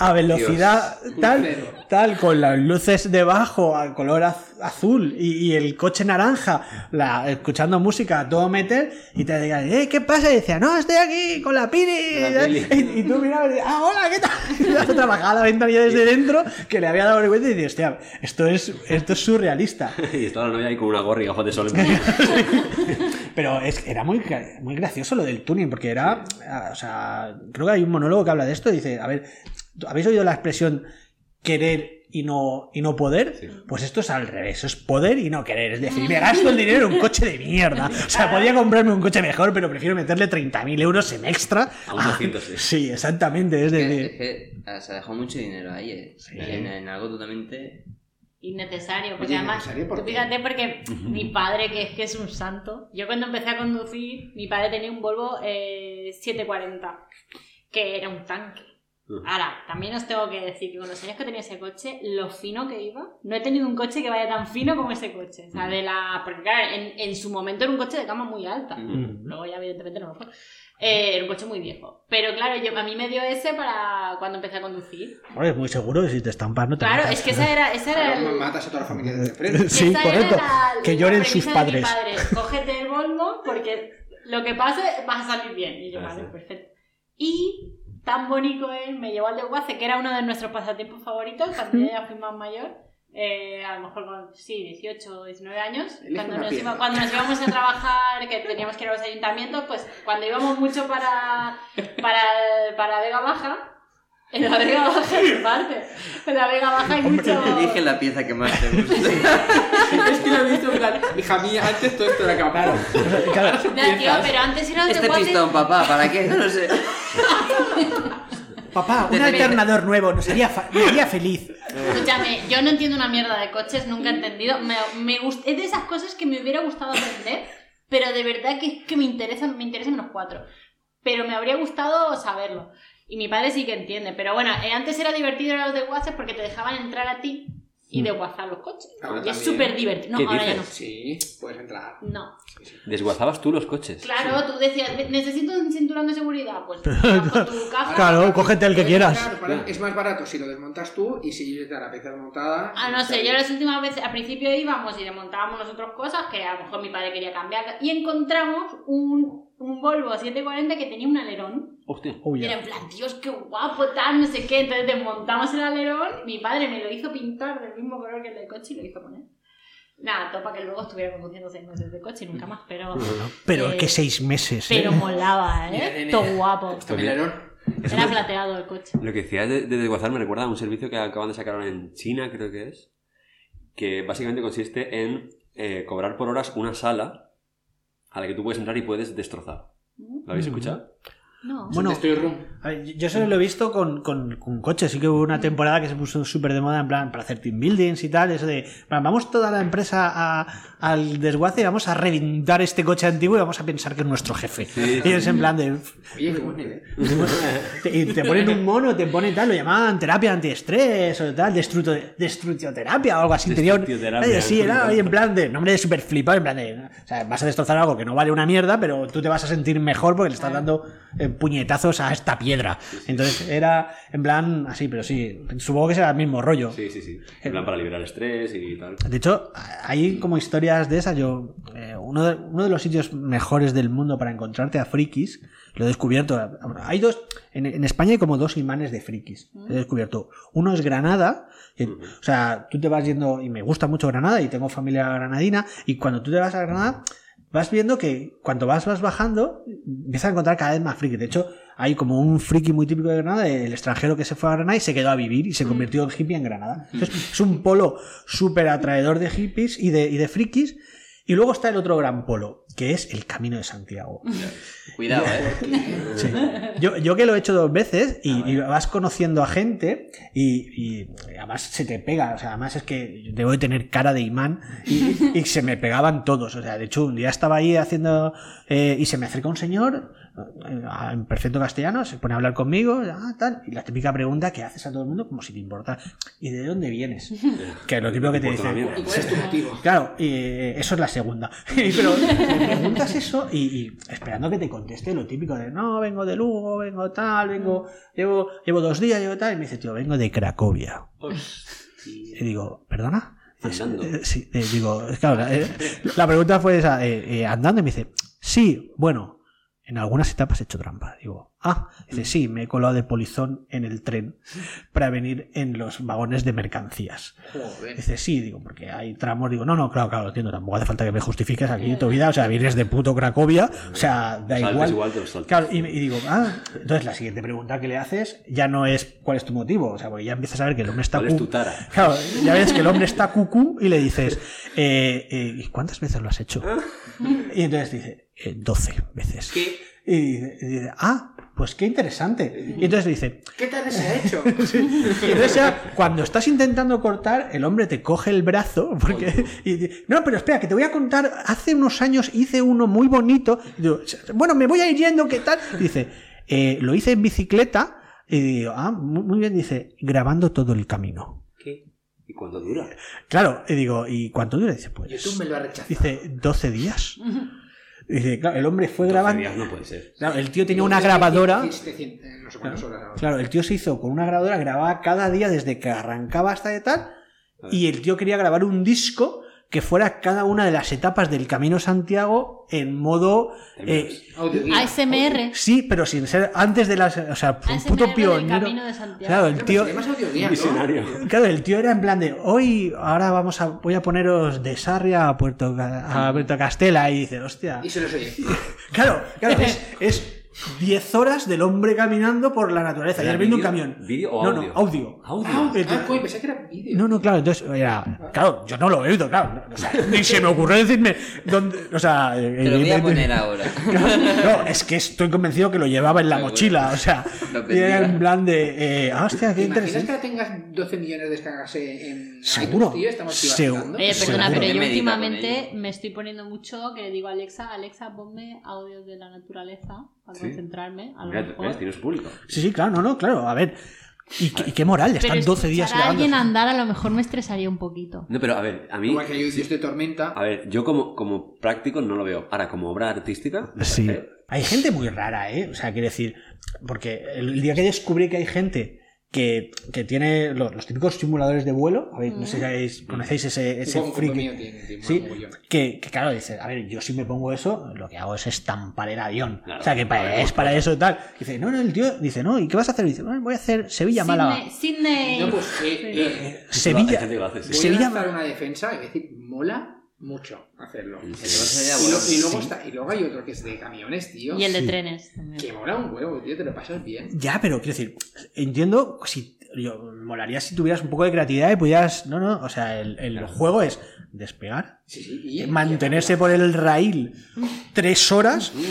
a velocidad tal, tal, con las luces debajo al color az- azul y, y el coche naranja, la, escuchando música a todo meter y te decían, "Eh, ¿qué pasa? Y decía, no, estoy aquí con la Pili. Y, y tú mirabas y decías, ah, hola, ¿qué tal? Y la otra bajaba la ventanilla desde dentro que le había dado vergüenza y dices, hostia, esto es, esto es surrealista. Y estaba la novia ahí con una gorra y gafas de sol. Pero es, era muy, muy gracioso lo del tuning, porque era. ah, O sea, creo que hay un monólogo que habla de esto. Dice: A ver, ¿habéis oído la expresión querer y no, y no poder? Sí. Pues esto es al revés: es poder y no querer. Es decir, me gasto el dinero en un coche de mierda. O sea, podría comprarme un coche mejor, pero prefiero meterle 30.000 euros en extra. A un 200, sí. Sí, exactamente. Es Es que, decir. es que, ah, se dejó mucho dinero ahí, eh. Sí. En, en algo totalmente... Innecesario, porque Oye, además, ¿innecesario por fíjate porque mi padre, que es que es un santo, yo cuando empecé a conducir, mi padre tenía un Volvo eh, 740, que era un tanque. Ahora, también os tengo que decir que con los años que tenía ese coche, lo fino que iba, no he tenido un coche que vaya tan fino como ese coche. O sea, de la. Porque claro, en, en su momento era un coche de cama muy alta. Luego ya evidentemente no lo fue. Eh, era un coche muy viejo. Pero claro, yo, a mí me dio ese para cuando empecé a conducir. Joder, muy seguro que si te estampas no te Claro, matas. es que esa era, esa era Ahora el- matas a toda la familia de frente. Sí, esa correcto. Era la- Que lloren sus padres. padre. Cógete el Volvo porque lo que pase vas a salir bien. Y yo, vale, perfecto. Y tan bonito él me llevó al de Guace, que era uno de nuestros pasatiempos favoritos cuando yo ya fui más mayor. eh, a lo mejor con, sí, 18 o 19 años, cuando nos, iba- cuando nos íbamos a trabajar, que teníamos que ir a los ayuntamientos, pues cuando íbamos mucho para, para, para Vega Baja, en la Vega Baja hay parte, en la Vega Baja hay mucho... Elige la pieza que más te guste. es que lo he visto en plan, hija mía, antes todo esto era capaz. Claro. Tío, pero antes era de Este Guace- pistón, papá, ¿para qué? No lo sé. Papá, un Desde mi- alternador nuevo, nos haría, me haría feliz. Escúchame, yo no entiendo una mierda de coches, nunca he entendido. Me, me gust- es de esas cosas que me hubiera gustado aprender pero de verdad que, que me interesa, me interesa menos cuatro. Pero me habría gustado saberlo. Y mi padre sí que entiende. Pero bueno, eh, antes era divertido los de WhatsApp porque te dejaban entrar a ti y de WhatsApp los coches. Ahora y es también. súper divertido. ¿Qué No, ahora ya no. Sí, puedes entrar. No. Desguazabas tú los coches. Claro, tú decías, necesito un cinturón de seguridad. Pues con tu caja. Claro, cógete el que Puedes quieras. entrar, para- Es más barato si lo desmontas tú y si te da la pieza desmontada. Ah, no sé, yo las últimas veces, al principio íbamos y desmontábamos nosotros cosas que a lo mejor mi padre quería cambiar y encontramos un, un Volvo 740 que tenía un alerón Hostia. Uy, y ya. era en plan, Dios, qué guapo, tal, no sé qué, entonces desmontamos el alerón, mi padre me lo hizo pintar del mismo color que el del coche y lo hizo poner. Nada, topa que luego estuviera conduciendo seis meses de coche y nunca más, pero, Pero Eh, que seis meses. ¿eh? pero molaba, Mira, ¿eh? Todo guapo. Eso Era plateado el coche. Lo que decías de, de desguazar me recuerda a un servicio que acaban de sacar ahora en China, creo que es, que básicamente consiste en eh, cobrar por horas una sala a la que tú puedes entrar y puedes destrozar. ¿Lo habéis escuchado? No. Bueno, yo solo lo he visto con, con, con coches. Sí que hubo una temporada que se puso súper de moda en plan para hacer team buildings y tal. Eso de, plan, vamos toda la empresa a- al desguace y vamos a reventar este coche antiguo y vamos a pensar que es nuestro jefe. Sí, y es en plan de... Oye, qué buena idea. te- y te ponen un mono, te ponen tal, lo llamaban terapia antiestrés o tal, destruto, destructioterapia o algo así. Tenía un- Destructioterapia. Ay, sí, era en plan de nombre de super flipado, en plan de, o sea, vas a destrozar algo que no vale una mierda, pero tú te vas a sentir mejor porque le estás dando eh, puñetazos a esta piedra. Entonces era en plan así, pero sí, supongo que será el mismo rollo. Sí, sí, sí. En plan para liberar estrés y tal. De hecho, hay como historias de esas. Yo, eh, uno, de, uno de los sitios mejores del mundo para encontrarte a frikis, lo he descubierto. Hay dos, en, en España hay como dos imanes de frikis. He descubierto. Uno es Granada, que- o sea, tú te vas yendo, y me gusta mucho Granada, y tengo familia granadina, y cuando tú te vas a Granada, vas viendo que cuando vas, vas bajando, empiezas a encontrar cada vez más frikis. De hecho, hay como un friki muy típico de Granada, el extranjero que se fue a Granada y se quedó a vivir y se convirtió en hippie en Granada. Entonces, es un polo súper atraedor de hippies y de, y de frikis. Y luego está el otro gran polo, que es el Camino de Santiago. Cuidado, eh. Sí. Yo, yo que lo he hecho dos veces y, y vas conociendo a gente y, y además se te pega, o sea, además es que debo de tener cara de imán y, y se me pegaban todos, o sea, de hecho un día estaba ahí haciendo eh, y se me acerca un señor en perfecto castellano, se pone a hablar conmigo, ah, tal, y la típica pregunta que haces a todo el mundo como si te importa, ¿y de dónde vienes? Que es lo típico que te dicen. mierda. ¿Y cuál es tu motivo? Claro, y eh, eso es la segunda. Pero me preguntas eso y, y esperando que te conteste lo típico de no, vengo de Lugo, vengo tal, vengo, llevo, llevo dos días, llevo tal, y me dice, tío, vengo de Cracovia. Y digo, ¿perdona? Andando. eh, sí, eh, digo, claro, la, eh, la pregunta fue esa, eh, eh, andando, y me dice, sí, bueno, en algunas etapas he hecho trampa. Digo, ah, dice, sí, me he colado de polizón en el tren para venir en los vagones de mercancías. Joder. Dice, sí, digo, porque hay tramos. Digo, no, no, claro, claro, lo entiendo. Tampoco hace falta que me justifiques aquí tu vida. O sea, vienes de puto Cracovia. O sea, da Saltes igual. igual, te los. Claro, y, y digo, ah, entonces la siguiente pregunta que le haces ya no es cuál es tu motivo. O sea, porque ya empiezas a ver que el hombre está ¿Cuál es cu- tu tara? Claro, ya ves que el hombre está cucú y le dices, eh, eh, ¿y cuántas veces lo has hecho? Y entonces dice, eh, 12 veces. ¿Qué, Y dice, y dice, ah, pues qué interesante. Y entonces dice, ¿Qué tal se ha hecho? y entonces ya, cuando estás intentando cortar, el hombre te coge el brazo porque y dice, no, pero espera, que te voy a contar, hace unos años hice uno muy bonito. Y digo, bueno, me voy a ir yendo, ¿qué tal? Y dice, "Eh, lo hice en bicicleta. Y digo, ah, muy bien, dice, grabando todo el camino. ¿Y cuánto dura? Claro, y digo, ¿y cuánto dura? Dice, pues, YouTube me lo ha rechazado. dice, 12 días. Dice, claro, el hombre fue 12 grabando. días no puede ser. Claro, el tío tenía una grabadora. 700, no sé cuántas horas ahora. Claro, el tío se hizo con una grabadora, grababa cada día desde que arrancaba hasta de tal, y el tío quería grabar un disco que fuera cada una de las etapas del Camino Santiago en modo... eh. ASMR. sí, pero sin ser antes de las... O sea, un ASMR puto pionero. Camino de Santiago. Claro, el tío... ¿no? Visionario. Claro, el tío era en plan de hoy, ahora vamos a, voy a poneros de Sarria a Puerto, a Puerto Castela y dice, hostia. Y se los oye. Claro, claro, es, es 10 horas del hombre caminando por la naturaleza. Y ¿Era ahora viendo un camión. ¿Vídeo o no, audio? no, audio. Audio. Ah, Eh, ah, coño, pensé que era vídeo. No, no, claro, entonces era. Claro, yo no lo he oído, claro. O sea, ni se me ocurrió decirme dónde. O sea, Te lo voy a poner ahora. No, es que estoy convencido que lo llevaba en la mochila, o sea, y era en plan de, eh, ah, hostia, ¿Te qué imaginas interesante. que ahora tengas 12 millones de descargas en Seguro. iTunes, tío? Estamos Seguro. Oye, perdona, Seguro. pero yo ¿Qué medita con últimamente me estoy poniendo mucho que le digo a Alexa, Alexa, ponme audios de la naturaleza para Sí. concentrarme. A lo Mira, mejor. ¿ves? Tiene su público. Sí, sí, claro, no, no, claro, a ver. ¿Y, qué- y qué moral? Pero Están 12 días a alguien andar a lo mejor me estresaría un poquito. No, pero a ver, a mí. Igual que de Tormenta. A ver, yo como, como práctico no lo veo. Ahora, como obra artística. Sí. parece- Hay gente muy rara, ¿eh? O sea, quiero decir, porque el día que descubrí que hay gente que, que tiene los, los típicos simuladores de vuelo, a ver, no sé si habéis- conocéis ese, ese friki. Sí, que, que claro, dice, a ver, yo si me pongo eso, lo que hago es estampar el avión. Claro, o sea, que para- es para eso y tal. Dice, no, no, el tío dice, no, ¿y qué vas a hacer? Dice, "Bueno, voy a hacer Sevilla-Málaga. Sydney, Sydney. No, pues, eh, eh, Sevilla. sí. voy Sevilla- a lanzar una defensa y decir, mola mucho hacerlo. Sí. Y, lo- bueno. y luego Sí. está, y luego hay otro que es de camiones, tío. Y el de Sí. trenes también. Que mola un huevo, tío, te lo pasas bien. Ya, pero quiero decir, entiendo si yo molaría si tuvieras un poco de creatividad y pudieras, no, no, o sea, el, el juego es despegar, Sí, sí. Y, mantenerse por el rail tres horas.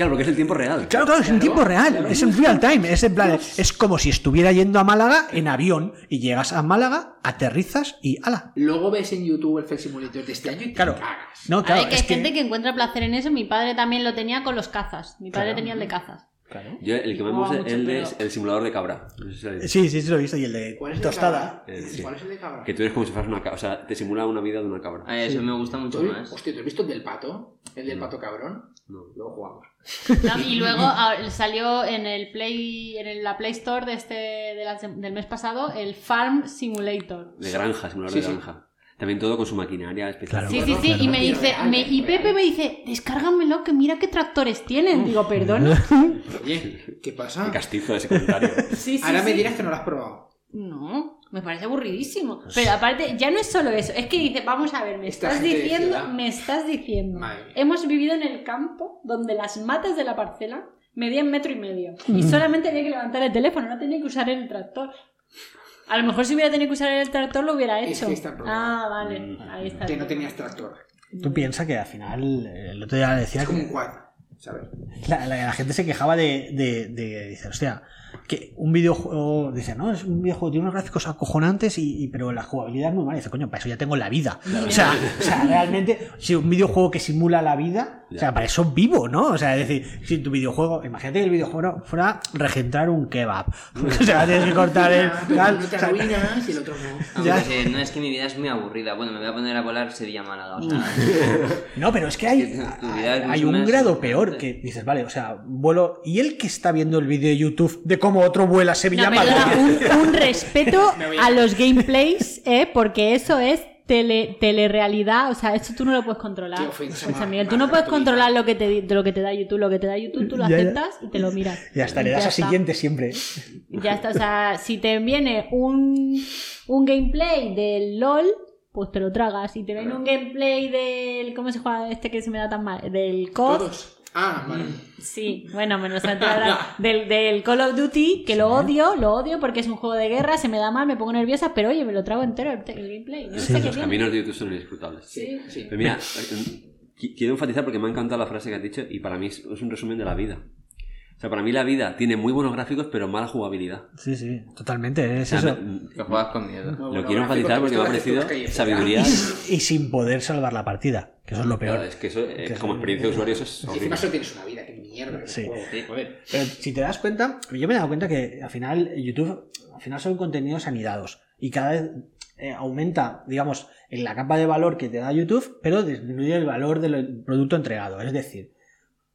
Claro, porque es el tiempo real. Claro, claro, es en Claro, tiempo real, claro. es en real time, es en plan, es como si estuviera yendo a Málaga en avión y llegas a Málaga, aterrizas y ala. Luego ves en YouTube el Flight Simulator de este año y te Claro. cagas. No, A claro, ver, que es hay gente que encuentra placer en eso. Mi padre también lo tenía con los cazas. Mi padre Claro. tenía el de cazas. Claro. Yo, el que más me gusta mucho, el, de- es el simulador de cabra. No sé si lo habéis- Sí, sí, sí lo he visto y el de ¿Cuál es el de tostada. cabra? Eh, sí. ¿Cuál es el de cabra? Que tú eres como si fueras una cabra. O sea, te simula una vida de una cabra. A eso me gusta ¿Tú- mucho más. Hostia, ¿tú has visto el del pato? ¿El del No. pato cabrón? No. Luego jugamos. No, Y luego ah, salió en el Play, en el- la Play Store de este, de la- del mes pasado el Farm Simulator. De granja, simulador Sí, de sí. granja. También todo con su maquinaria especial. Claro. Sí, sí, sí, claro. y me dice, me- y. Pepe me dice, descárgamelo, que mira qué tractores tienen. Digo, perdona. Oye, ¿qué pasa? Qué castizo ese comentario. Sí, sí, Ahora me dirás que no lo has probado. No, me parece aburridísimo. Pero aparte, ya no es solo eso, es que dice, vamos a ver, me Esta estás diciendo, me estás diciendo. Madre. Hemos vivido en el campo donde las matas de la parcela medían metro y medio. Y solamente había que levantar el teléfono, no tenía que usar el tractor. A lo mejor si hubiera tenido que usar el tractor lo hubiera Es hecho. que está el problema. ah, vale. Mm. Ahí está. Que no tenías tractor. Tú piensas que al final, eh, el otro día decía Es como un quad, ¿sabes? la, la- la gente se quejaba de, de, de- dice, hostia, que un videojuego, dice, no, es un videojuego, tiene unos gráficos acojonantes, y, y- pero la jugabilidad es muy mala. Dice, coño, para eso ya tengo la vida. O sea, o sea, realmente, si un videojuego que simula la vida, o sea, para eso vivo, ¿no? O sea, es decir, si tu videojuego, imagínate que el videojuego fuera regentar un kebab. O sea, tienes que cortar el... Tal, uno te o sea, arruinas y el otro no. Aunque Ya. no es que mi vida es muy aburrida. Bueno, me voy a poner a volar Sevilla-Málaga. O sea, No, pero es que hay, hay un grado peor que dices, vale, o sea, vuelo. ¿Y el que está viendo el vídeo de YouTube de cómo otro vuela a Sevilla No, perdona, un, un respeto a- los gameplays, ¿eh? porque eso es tele, telerealidad, o sea, eso tú no lo puedes controlar. Miguel, más tú no puedes controlar lo que te lo que te da YouTube, lo que te da YouTube tú lo Ya, ya. aceptas y te lo miras. Y hasta le das a siguiente siempre. Ya está, o sea, si te viene un, un gameplay del LOL, pues te lo tragas. Si te viene un gameplay del. ¿Cómo se juega este que se me da tan mal? Del COD. Todos. Ah, vale. Sí, bueno, menos hablar del, del Call of Duty, que lo odio, lo odio porque es un juego de guerra, se me da mal, me pongo nerviosa, pero oye, me lo trago entero el, el gameplay. No sé qué Los tiene. caminos de YouTube son inescrutables. Sí. Sí. Pero mira, qu- quiero enfatizar porque me ha encantado la frase que has dicho y para mí es un resumen de la vida. O sea, para mí la vida tiene muy buenos gráficos pero mala jugabilidad. Sí, sí, totalmente. Es O sea, eso. que juegas con miedo. Lo quiero enfatizar porque me ha parecido que sabiduría. Y, y sin poder salvar la partida, que eso es lo peor. Claro, es que eso, eh, Que como experiencia de usuario, eso es Y horrible. encima solo tienes una vida, qué mierda. Sí. juego. Sí. Joder. Pero si te das cuenta, yo me he dado cuenta que al final YouTube, al final son contenidos anidados y cada vez eh, aumenta, digamos, en la capa de valor que te da YouTube, pero disminuye el valor del producto entregado. Es decir,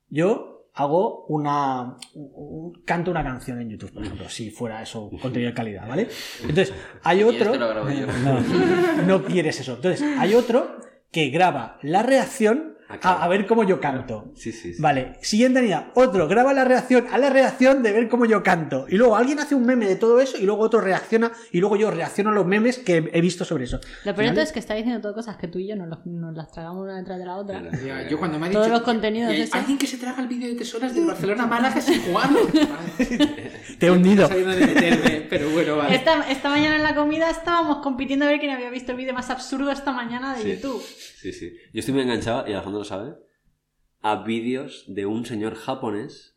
yo hago una un- canto una canción en YouTube, por ejemplo, si fuera eso contenido de calidad, ¿vale? Entonces, hay otro te lo grabo yo. no, no quieres eso. Entonces, hay otro que graba la reacción a, a ver cómo yo canto. Sí, sí, sí. Vale, siguiente unidad. Otro graba la reacción a la reacción de ver cómo yo canto. Y luego alguien hace un meme de todo eso y luego otro reacciona y luego yo reacciono a los memes que he visto sobre eso. Lo peor de final- es que está diciendo todo cosas que tú y yo nos, nos las tragamos una detrás de la otra. Yo cuando me ha Todos dicho. los contenidos hay. Alguien que se traga el vídeo de tesoras del Barcelona Málaga sin jugarlo. Te he hundido. De meterme, pero bueno, vale. Esta, esta mañana en la comida estábamos compitiendo a ver quién había visto el vídeo más absurdo esta mañana de Sí. YouTube. Sí, sí. Yo estoy muy enganchado, y Alejandro lo sabe, a vídeos de un señor japonés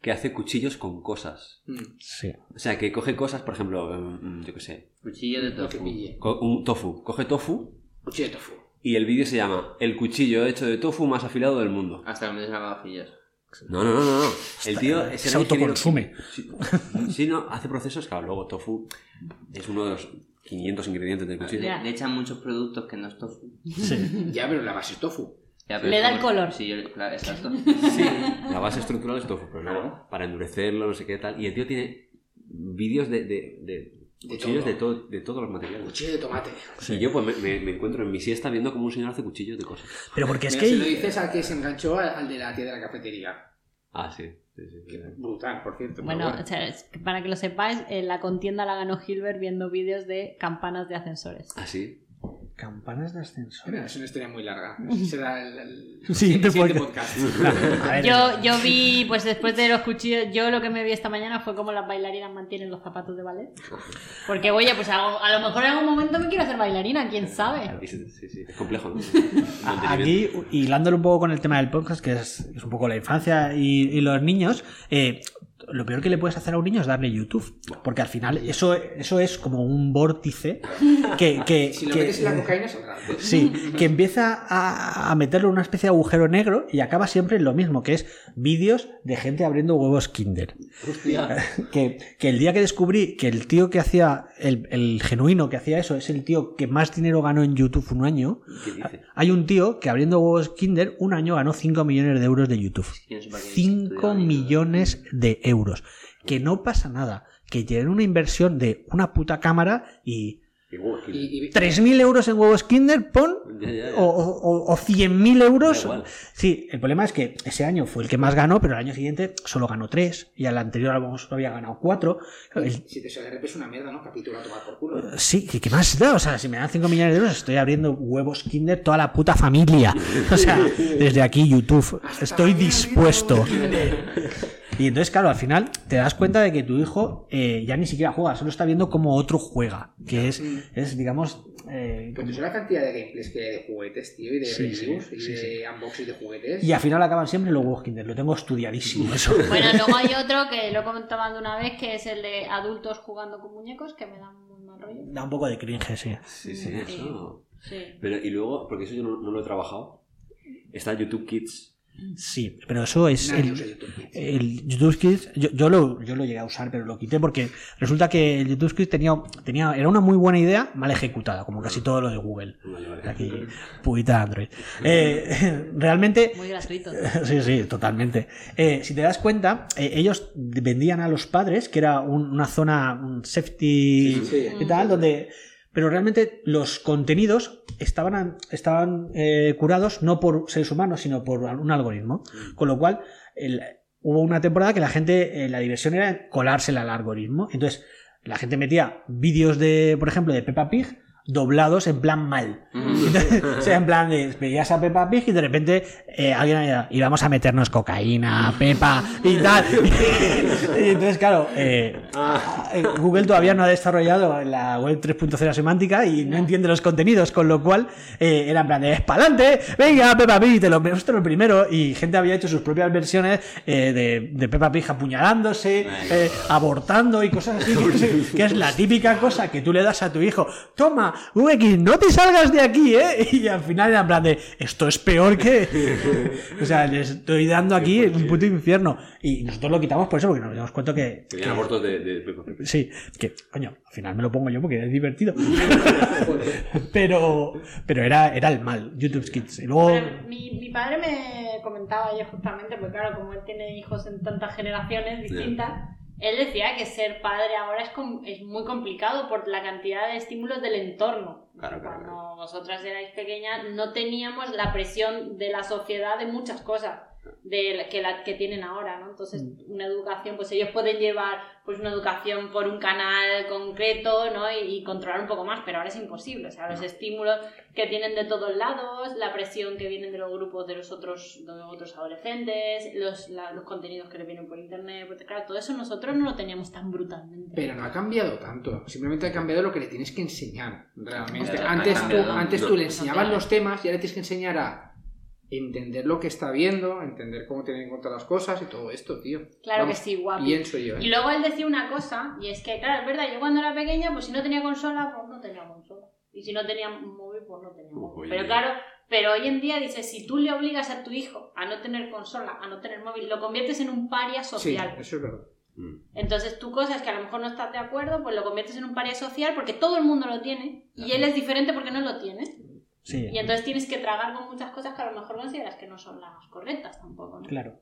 que hace cuchillos con cosas. Mm, Sí. O sea, que coge cosas, por ejemplo, mm, yo qué sé, Cuchillo de tofu. un tofu. Coge tofu Cuchillo de tofu. y el vídeo se llama El cuchillo hecho de tofu más afilado del mundo. Hasta que me des lavavajillas. No, no, no, no. no. El tío es se el ingeniero autoconsume. Sí, sí, no, hace procesos, claro, luego tofu es uno de los 500 ingredientes del cuchillo. Le echan muchos productos que no es tofu. Sí. Ya, pero la base es tofu. Ya, Le da como- el color. Sí, yo- claro, exacto. Sí, la base estructural es tofu, pero luego para endurecerlo, no sé qué tal. Y el tío tiene vídeos de, de, de De cuchillos todo. de, todo, de todos los materiales. Cuchillo de tomate. Y yo pues me, me- me encuentro en mi siesta viendo como un señor hace cuchillos de cosas. Pero porque es Mira, se lo que. dices al que se enganchó al, al de la tía de la cafetería. Ah, sí. sí, sí, sí. Brutal, por cierto. Bueno, o sea, es que para que lo sepáis, eh, la contienda la ganó Hilbert viendo vídeos de campanas de ascensores. Ah, sí. Campanas de ascensor. Mira, es una historia muy larga. Será el, el- Siguiente el siguiente podcast. Yo, yo vi, pues después de los cuchillos, yo lo que me vi esta mañana fue cómo las bailarinas mantienen los zapatos de ballet. Porque, oye, pues a, a lo mejor en algún momento me quiero hacer bailarina, quién sabe. Sí, sí, sí. Es complejo, ¿no? A- Aquí, hilándolo un poco con el tema del podcast, que es, es un poco la infancia y, y los niños, eh, lo peor que le puedes hacer a un niño es darle YouTube. Porque al final eso, eso es como un vórtice que... que- Si lo que- metes en la cocaína, saldrá. Sí, que empieza a, a meterlo en una especie de agujero negro y acaba siempre en lo mismo, que es vídeos de gente abriendo huevos Kinder. Que, que el día que descubrí que el tío que hacía, el, el genuino que hacía eso, es el tío que más dinero ganó en YouTube un año, ¿Qué dice? hay un tío que abriendo huevos Kinder un año ganó 5 millones de euros de YouTube. Yo no sé para qué 5 estudiaba ni nada. millones de euros. Que no pasa nada. Que tienen una inversión de una puta cámara y Y, uh, aquí- Y, y- 3.000 euros en huevos Kinder, pon Ya, ya, ya. o, o, o 100.000 euros. Sí, el problema es que ese año fue el que más ganó, pero el año siguiente solo ganó 3 y al anterior lo había ganado 4. Si te sale es una mierda, ¿no? Capítulo a tomar por culo. Sí, ¿qué, qué más da? O sea, si me dan 5 millones de euros, estoy abriendo huevos Kinder toda la puta familia. O sea, desde aquí, YouTube, estoy dispuesto. Y entonces, claro, al final te das cuenta de que tu hijo eh, ya ni siquiera juega, solo está viendo cómo otro juega. Que es, es digamos. eh, tú sabes la cantidad de gameplays que hay de juguetes, tío, y de Sí, sí, reviews, y sí, de unboxing de juguetes. y al final acaban siempre los huevos Kinder. Lo tengo estudiadísimo eso. Bueno, luego hay otro que lo he comentado una vez, que es el de adultos jugando con muñecos, que me da muy mal rollo. Da un poco de cringe, sí. Sí, sí, eso. Sí. Pero, y luego, porque eso yo no, no lo he trabajado, está YouTube Kids. Sí, pero eso es. Nadie el- YouTube Kids. El YouTube Kids, yo, yo lo, yo lo llegué a usar, pero lo quité porque resulta que el YouTube Kids tenía, tenía, era una muy buena idea, mal ejecutada, como casi todo lo de Google. Vale, vale. Aquí, puita Android. Eh, realmente, Muy gratuito. sí, sí, totalmente. Eh, si te das cuenta, eh, ellos vendían a los padres, que era un- una zona, un safety Sí, sí, sí. y tal, donde. Pero realmente los contenidos estaban, estaban eh, curados no por seres humanos, sino por un algoritmo. Con lo cual, el- hubo una temporada que la gente, eh, la diversión era colársela al algoritmo. Entonces, la gente metía vídeos de, por ejemplo, de Peppa Pig doblados en plan mal. Entonces, o sea, en plan de veías a Peppa Pig y de repente eh, alguien había, íbamos a meternos cocaína, Peppa y tal. y entonces, claro, eh, eh, Google todavía no ha desarrollado la web 3.0 semántica y no entiende los contenidos, con lo cual eh, era en plan de ¡Espalante! Venga, Peppa Pig, te lo muestro el primero. Y gente había hecho sus propias versiones eh, de, de Peppa Pig apuñalándose, eh, abortando y cosas así, que es la típica cosa que tú le das a tu hijo. Toma, VX, no te salgas de aquí, ¿eh? Y al final era en plan de, esto es peor que... o sea, les estoy dando aquí un puto infierno. Y nosotros lo quitamos por eso, porque nos dimos cuenta que... Que abortos de, de. Sí, que, coño, al final me lo pongo yo porque es divertido. pero pero era, era el mal, YouTube Kids. Y luego... Mi, mi padre me comentaba ayer justamente, porque claro, como él tiene hijos en tantas generaciones distintas, Él decía que ser padre ahora es, com- es muy complicado por la cantidad de estímulos del entorno. Claro, claro, Cuando vosotras erais pequeñas no teníamos la presión de la sociedad de muchas cosas de la- que, la, que tienen ahora, ¿no? Entonces, Mm. una educación, pues ellos pueden llevar pues una educación por un canal concreto, ¿no? Y, y controlar un poco más, pero ahora es imposible. O sea, los estímulos que tienen de todos lados, la presión que vienen de los grupos de los otros, de los otros adolescentes, los, la- los contenidos que les vienen por internet, pues, claro, todo eso nosotros no lo teníamos tan brutalmente. Pero no ha cambiado tanto. Simplemente ha cambiado lo que le tienes que enseñar, realmente. Antes tú, antes tú le enseñabas los temas y ahora tienes que enseñar a entender lo que está viendo, entender cómo tener en cuenta las cosas y todo esto, tío. Claro Vamos, que sí, guapo. Pienso yo. ¿eh? Y luego él decía una cosa, y es que, claro, es verdad, yo cuando era pequeña, pues si no tenía consola, pues no tenía consola. Y si no tenía móvil, pues no tenía móvil. Uy. Pero claro, pero hoy en día dice, si tú le obligas a tu hijo a no tener consola, a no tener móvil, lo conviertes en un paria Sí, social. eso es verdad. Mm. Entonces tú cosas que a lo mejor no estás de acuerdo, pues lo conviertes en un paria social porque todo el mundo lo tiene y él es diferente porque no lo tiene. Sí, Y entonces tienes que tragar con muchas cosas que a lo mejor consideras que no son las correctas tampoco, ¿no? claro.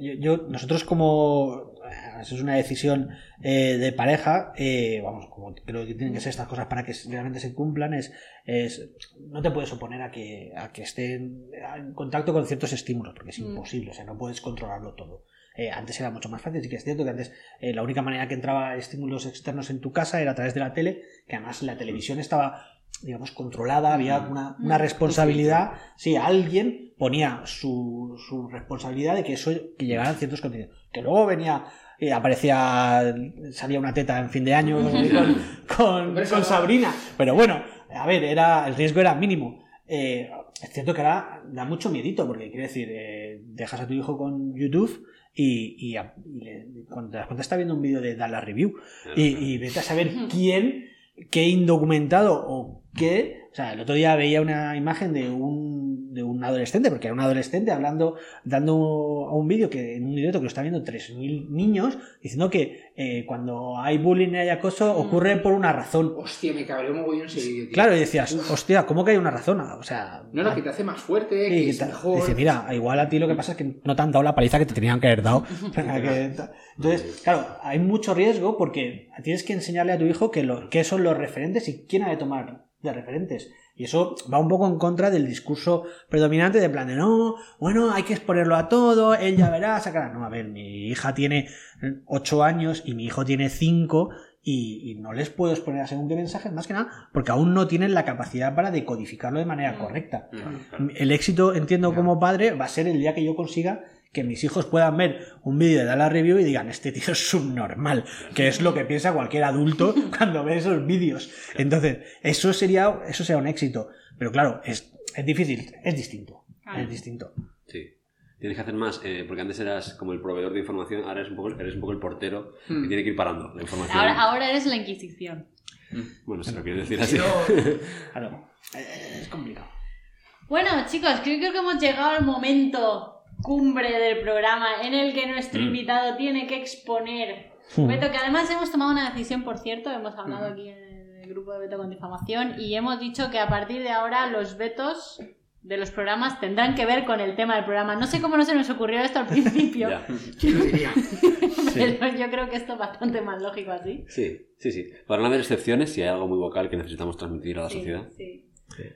Yo, yo- nosotros como eh, eso es una decisión eh, de pareja, eh, vamos, como creo que tienen que ser estas cosas para que realmente se cumplan, es, es no te puedes oponer a que, a que esté en, en contacto con ciertos estímulos, porque es Mm. imposible, o sea, no puedes controlarlo todo. Eh, antes era mucho más fácil, sí que es cierto que antes eh, la única manera que entraba estímulos externos en tu casa era a través de la tele, que además la televisión estaba, digamos, controlada, había una, una Mm. responsabilidad, sí, alguien ponía su, su responsabilidad de que eso que llegaran ciertos contenidos. Que luego venía, eh, aparecía, salía una teta en fin de año con, con- con Sabrina, pero bueno, a ver, era, el riesgo era mínimo. Eh, es cierto que ahora da mucho miedito, porque quiere decir, eh, dejas a tu hijo con YouTube y, y a- y le- cuando te das cuenta está viendo un vídeo de dar la review y, y vete a saber quién, qué indocumentado o qué. O sea, el otro día veía una imagen de un, de un adolescente, porque era un adolescente hablando, dando a un vídeo que en un directo que lo está viendo 3.000 niños, diciendo que eh, cuando hay bullying y hay acoso ocurre por una razón. Hostia, me cabreó mogollón ese vídeo, tío. Claro, y decías, hostia, ¿cómo que hay una razón? O sea, No, no, que te hace más fuerte, que que es ta- mejor. Dice, mira, igual a ti lo que pasa es que no te han dado la paliza que te tenían que haber dado. Que Entonces, claro, hay mucho riesgo porque tienes que enseñarle a tu hijo que lo, qué son los referentes y quién ha de tomar de referentes. Y eso va un poco en contra del discurso predominante de plan de no, bueno, hay que exponerlo a todo, él ya verá, sacará. No, a ver, mi hija tiene 8 años y mi hijo tiene 5 y, y no les puedo exponer a según qué mensajes, más que nada, porque aún no tienen la capacidad para decodificarlo de manera Mm. correcta. Claro. El éxito, entiendo, como padre, va a ser el día que yo consiga que mis hijos puedan ver un vídeo de la review y digan, este tío es subnormal, que es lo que piensa cualquier adulto cuando ve esos vídeos. Entonces, eso sería, eso sería un éxito. Pero claro, es, es difícil, es distinto. Es distinto. Sí. Tienes que hacer más, eh, porque antes eras como el proveedor de información, ahora eres un poco, eres un poco el portero Hmm. que tiene que ir parando la información. Ahora, ahora eres la Inquisición. Bueno, si lo quieres decir así. Claro, es complicado. Bueno, chicos, creo, creo que hemos llegado al momento cumbre del programa en el que nuestro Mm. invitado tiene que exponer. Hmm. Beto, que además hemos tomado una decisión, por cierto, hemos hablado aquí en el grupo de Beto con difamación y hemos dicho que a partir de ahora los vetos de los programas tendrán que ver con el tema del programa. No sé cómo no se nos ocurrió esto al principio, pero yo creo que esto es bastante más lógico así. Sí, sí, sí. Para no haber excepciones, si hay algo muy vocal que necesitamos transmitir a la Sí, sociedad. sí.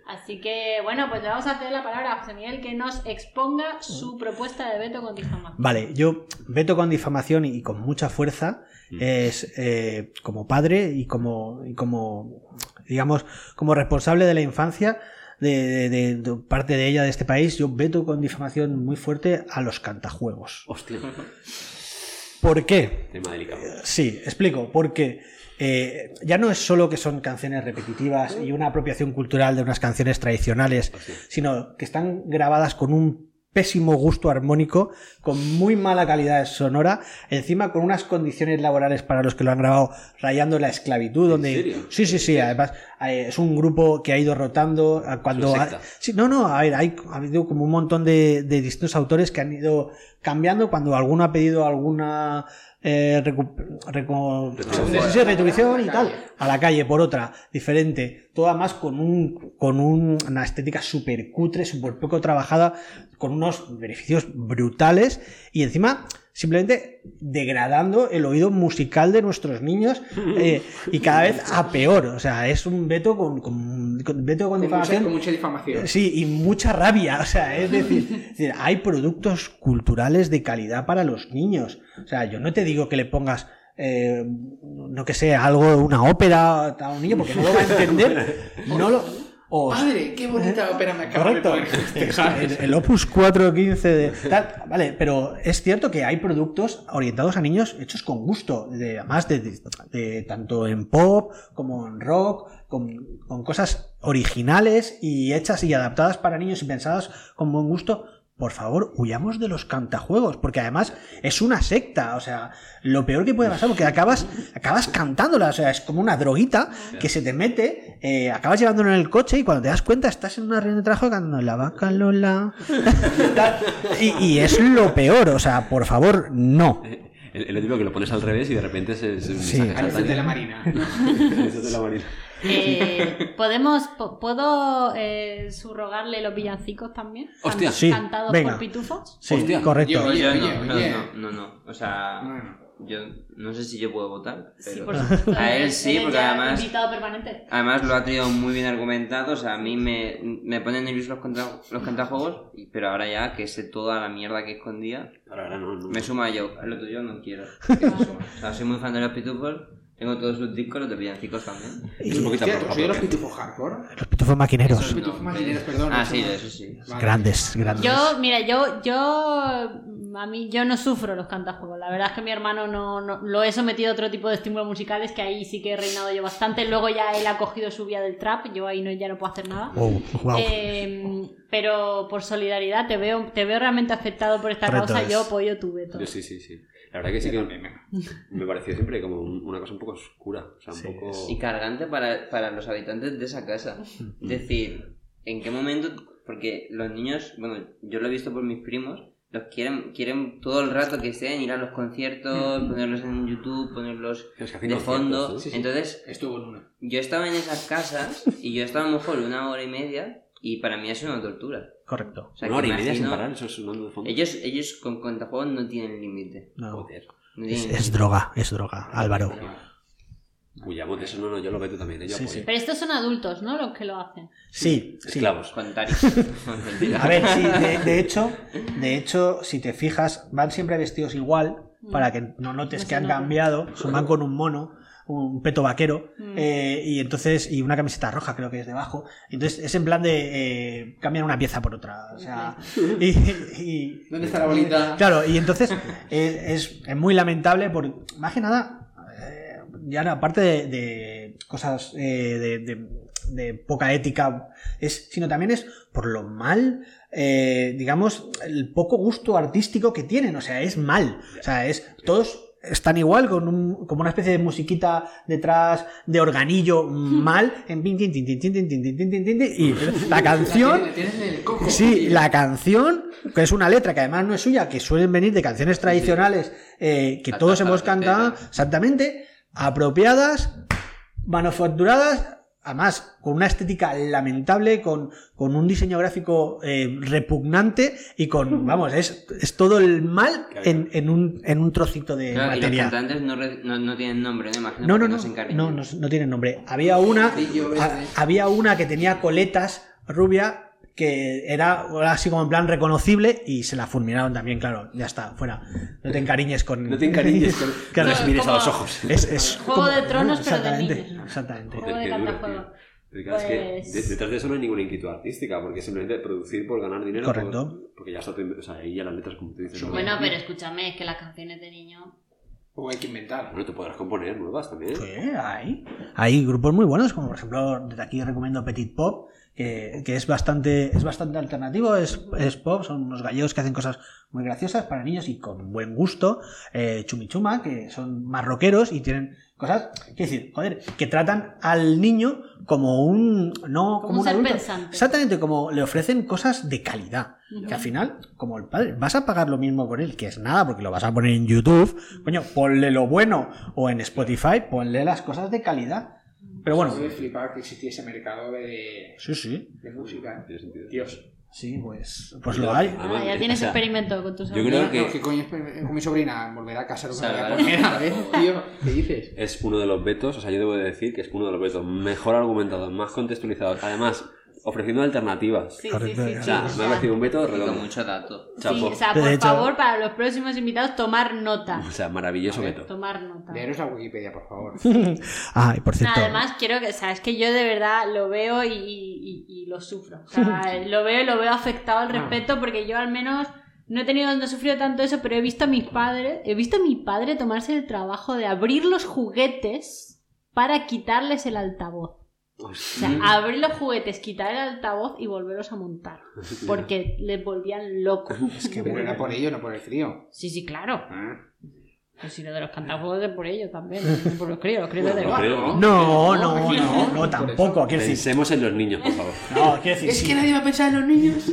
Así que, bueno, pues le vamos a hacer la palabra a José Miguel que nos exponga su propuesta de veto con difamación. Vale, yo veto con difamación y con mucha fuerza Mm. es eh, como padre y como, y como digamos como responsable de la infancia de, de- de parte de ella de este país yo veto con difamación muy fuerte a los cantajuegos Hostia, ¿por qué? tema delicado. Sí, explico, porque eh, ya no es solo que son canciones repetitivas y una apropiación cultural de unas canciones tradicionales, sino que están grabadas con un pésimo gusto armónico, con muy mala calidad sonora, encima con unas condiciones laborales para los que lo han grabado rayando la esclavitud, donde serio? sí, sí, sí, además eh, es un grupo que ha ido rotando cuando secta. Sí, no, no, a ver, hay, ha habido como un montón de, de distintos autores que han ido cambiando cuando alguno ha pedido alguna eh, recu- reco- Retribución. sí, sí, retribución y A la tal calle. a la calle por otra diferente toda más con un con un- una estética súper cutre súper poco trabajada con unos beneficios brutales y encima simplemente degradando el oído musical de nuestros niños eh, y cada vez a peor. O sea, es un veto con, con, con- veto con Con mucha, difamación. con mucha difamación. Sí, y mucha rabia. O sea, es decir, es decir, hay productos culturales de calidad para los niños. O sea, yo no te digo que le pongas, eh, no que sé, algo, una ópera a un niño, porque no lo va a entender. No lo. O- Madre, qué bonita ópera me acaba Correcto. de poner. El, el Opus 415 de tal, vale, pero es cierto que hay productos orientados a niños hechos con gusto, de, además de, de- de- tanto en pop como en rock, con, con cosas originales y hechas y adaptadas para niños y pensadas con buen gusto. Por favor, huyamos de los cantajuegos, porque además es una secta, o sea, lo peor que puede pasar, porque acabas, acabas cantándola, o sea, es como una droguita que se te mete, eh, acabas llevándolo en el coche y cuando te das cuenta estás en una reunión de trabajo cantando la vaca Lola. y, y es lo peor, o sea, por favor, no. El, el típico que lo pones al revés y de repente es, es un Sí. de la. Marina. De la Marina. Eh, ¿podemos, po- ¿Puedo eh, subrogarle los villancicos también? Hostia. Can- Sí, Cantados venga. por pitufos. Sí, Hostia. correcto. Yo- yo no, no, no, no, no. O sea, yo no sé si yo puedo votar, Sí, por supuesto. a él sí, porque además Invitado permanente. Además lo ha tenido muy bien argumentado, o sea, a mí me, me ponen nerviosos los, contra- los cantajuegos, y- pero ahora ya que sé toda la mierda que escondía, Ahora, ahora no, no. me suma yo, lo tuyo no quiero. O sea, soy muy fan de los pitufos, tengo todos sus discos, los de villancicos también. Es un poquito Hostia, por- ¿tú soy de los pitufos hardcore? Los pitufos maquineros. Eso Pitufos marineros, perdón. Ah, sí, eso sí. Vale. Grandes, grandes. Yo, mira, yo, yo, a mí, yo no sufro los cantajuegos. La verdad es que mi hermano no, no- lo he sometido a otro tipo de estímulos musicales que ahí sí que he reinado yo bastante. Luego ya él ha cogido su vía del trap, yo ahí no, ya no puedo hacer nada. Wow, wow. Eh, pero por solidaridad te veo, te veo realmente afectado por esta causa. Yo apoyo tu veto. Yo sí, sí, sí. La verdad que sí que me, me pareció siempre como un- una cosa un poco oscura. O sea, un Sí, poco... Y cargante para, para los habitantes de esa casa. Es decir, ¿en qué momento? Porque los niños, bueno, yo lo he visto por mis primos, los quieren, quieren todo el rato que estén, ir a los conciertos, ponerlos en YouTube, ponerlos Es que hacen de fondo. Sí, sí. Entonces, Estuvo en una. yo estaba en esas casas y yo estaba a lo mejor una hora y media y para mí es una tortura. Correcto. O sea, Una que hora y media sin imagino- parar, eso es sonando de fondo. Ellos, ellos con contajuegos no tienen límite. No. Joder. No Es, es droga, es droga, Álvaro. De eso, no, no, yo lo veto también. ¿eh? Yo Sí, apoyo. sí. Pero estos son adultos, ¿no? Los que lo hacen. Sí, sí. Esclavos. A ver, sí, de, de hecho, de hecho, si te fijas, van siempre vestidos igual para que no notes No que han cambiado. Son van con un mono, un peto vaquero, Mm. eh, y entonces, y una camiseta roja, creo que es debajo. Entonces, es en plan de eh, cambian una pieza por otra. O sea, y, y- ¿Dónde está la bolita? Claro, y entonces es, es- es muy lamentable porque, más que nada, eh, ya aparte de, de cosas eh, de, de- de poca ética, es, sino también es por lo mal, eh, digamos, el poco gusto artístico que tienen. O sea, es mal. O sea, es todos están igual con un, como una especie de musiquita detrás de organillo mal en pin, tin, tin, tin, tin, tin, tin, tin, tin, tin, tin, y la canción. Sí, la canción, que es una letra que además no es suya, que suelen venir de canciones tradicionales eh, que todos hemos cantado, exactamente, apropiadas, manufacturadas, además con una estética lamentable, con, con un diseño gráfico eh, repugnante y con, vamos, es, es todo el mal en, en, un, en un trocito de Claro, y los material. cantantes no, re- no, no tienen nombre, ¿no? Imagino No, no, no, no, no, no tienen nombre. Había una, verde. ha- había una que tenía coletas rubia que era era así como en plan reconocible y se la fulminaron también, claro, ya está, fuera. No te encariñes con... No te encariñes con... Que no les mires como- a los ojos. Es, es Juego de Tronos, pero de niños. Exactamente. Juego de Qué duro, cantajuego. tío. Pero claro, es que Pues- de- detrás de eso no hay ninguna inquietud artística, porque simplemente producir por ganar dinero. Correcto. por- porque ya está o sea, ahí ya las letras, como tú dices, no, Bueno, pero escúchame, es que las canciones de niño. O hay que inventar. bueno, te podrás componer nuevas también. Sí, hay. Hay grupos muy buenos, como por ejemplo, desde aquí recomiendo Petit Pop, que, que es bastante, es bastante alternativo, es, es pop, son unos gallegos que hacen cosas muy graciosas para niños y con buen gusto. Eh, Chumichuma, que son más rockeros y tienen cosas, quiero decir, joder, que tratan al niño como un, no Como como, un ser adulto. pensante. Exactamente, como le ofrecen cosas de calidad. Que al final, como el padre, vas a pagar lo mismo por él, que es nada, porque lo vas a poner en YouTube. Coño, ponle lo bueno. O en Spotify, ponle las cosas de calidad. Pero bueno, Puede flipar que existiese mercado de, sí, sí. de música. Tiene sentido. Dios. Sí, pues, pues lo hay. Ah, ya eh, tienes o sea, experimento con tus yo creo que- no, ¿Qué coño es con mi sobrina? Volver a casa lo que me voy a Salvar. poner a ver, tío. ¿Qué dices? es uno de los vetos, o sea, yo debo de decir que es uno de los vetos mejor argumentados, más contextualizados, además, ofreciendo alternativas. Sí, sí, sí. O sea, me ha parecido un veto Y con redondo. mucho dato. sí, o sea, De por hecho- favor, para los próximos invitados, tomar nota. O sea, maravilloso A ver. veto. Tomar nota. Leeros la Wikipedia, por favor. Ah, y por cierto. Además, quiero que, o sea, es que yo de verdad lo veo y, y- y lo sufro. O sea, lo veo y lo veo afectado al respeto porque yo al menos no he tenido, no he sufrido tanto eso, pero he visto a mis padres, he visto a mi padre tomarse el trabajo de abrir los juguetes para quitarles el altavoz. O sea, abrir los juguetes, quitar el altavoz y volverlos a montar. Porque les volvían locos. Es que bueno. era por ello, no por el frío. Sí, sí, claro. Ah. Pues si lo de los cantafuegos es por ellos también. no por los críos, los críos de Bueno, igual. creo, ¿no? No, no, no, no, tampoco. Quiero decir, Pensemos en los niños, por favor. no, quiero decir, Es sí. que nadie va a pensar en los niños.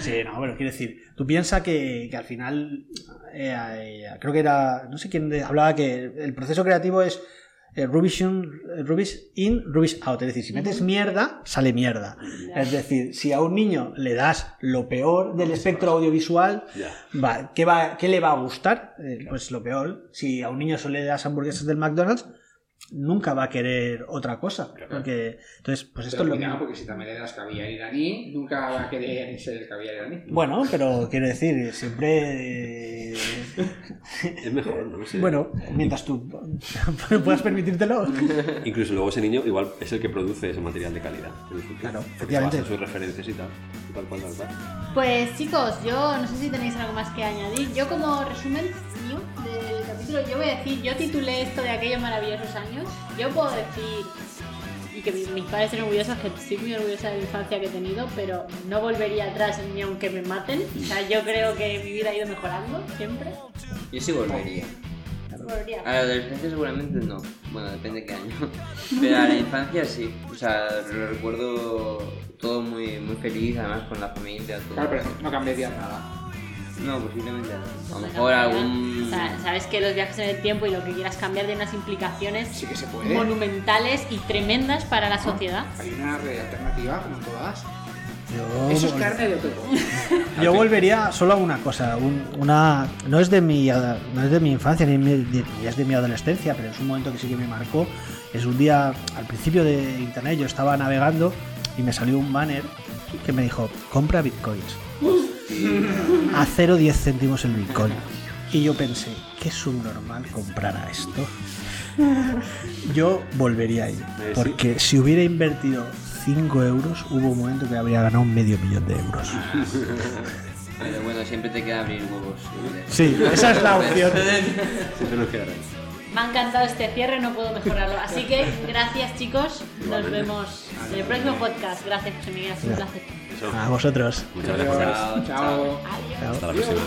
Sí, no, pero quiero decir, tú piensas que, que al final, eh, eh, creo que era, no sé quién de- hablaba que el proceso creativo es eh, rubbish, in, rubbish in, rubbish out. Es decir, si metes mierda, sale mierda. Es decir, si a un niño le das lo peor del espectro audiovisual, va, ¿qué, va, ¿qué le va a gustar? Eh, Pues lo peor. Si a un niño solo le das hamburguesas del McDonald's, nunca va a querer otra cosa. Porque, entonces, pues esto Pero es lo mismo. porque si también le das caviar iraní, nunca va a querer ser el caviar iraní. Bueno, pero quiero decir, siempre. Es mejor, ¿no? Bueno, mientras tú puedas permitírtelo. Incluso luego ese niño igual es el que produce ese material de calidad. Claro, efectivamente. sus referencias y tal. Pues chicos, yo no sé si tenéis algo más que añadir. Yo como resumen mío del capítulo, yo voy a decir, yo titulé esto de aquellos maravillosos años. Yo puedo decir, y que mi- mis padres estén orgullosos, que estoy muy orgullosa de la infancia que he tenido, pero no volvería atrás ni aunque me maten. O sea, yo creo que mi vida ha ido mejorando siempre. Yo sí volvería. Volvería. A la adolescencia seguramente no. Bueno, depende qué año. Pero a la infancia sí. O sea, lo recuerdo todo muy, muy feliz, además con la familia, todo. Claro, pero no cambiaría nada. No, posiblemente no. A lo mejor algún... O sea, sabes que los viajes en el tiempo y lo que quieras cambiar tiene unas implicaciones Sí que se puede. monumentales y tremendas para la sociedad. Hay una red alternativa, como todas. Yo, Eso es carne de otro. yo volvería solo a una cosa. un- una, no, es de mi, no es de mi infancia ni, mi- ni es de mi adolescencia, pero es un momento que sí que me marcó. Es un día, al principio de internet, yo estaba navegando y me salió un banner que me dijo: compra bitcoins. A 0,10 céntimos el bitcoin. Y yo pensé, ¿qué subnormal comprara esto? Yo volvería ahí. Porque si hubiera invertido 5 euros, hubo un momento que habría ganado medio millón de euros. Pero bueno, siempre te queda abrir huevos. Sí, esa es la opción. Siempre nos quedará. Me ha encantado este cierre, no puedo mejorarlo. Así que gracias chicos, nos vemos en el próximo podcast. Gracias, José Miguel, ha sido un placer. A vosotros. Muchas gracias. Chao, Chao. Adiós. Chao. Hasta la próxima.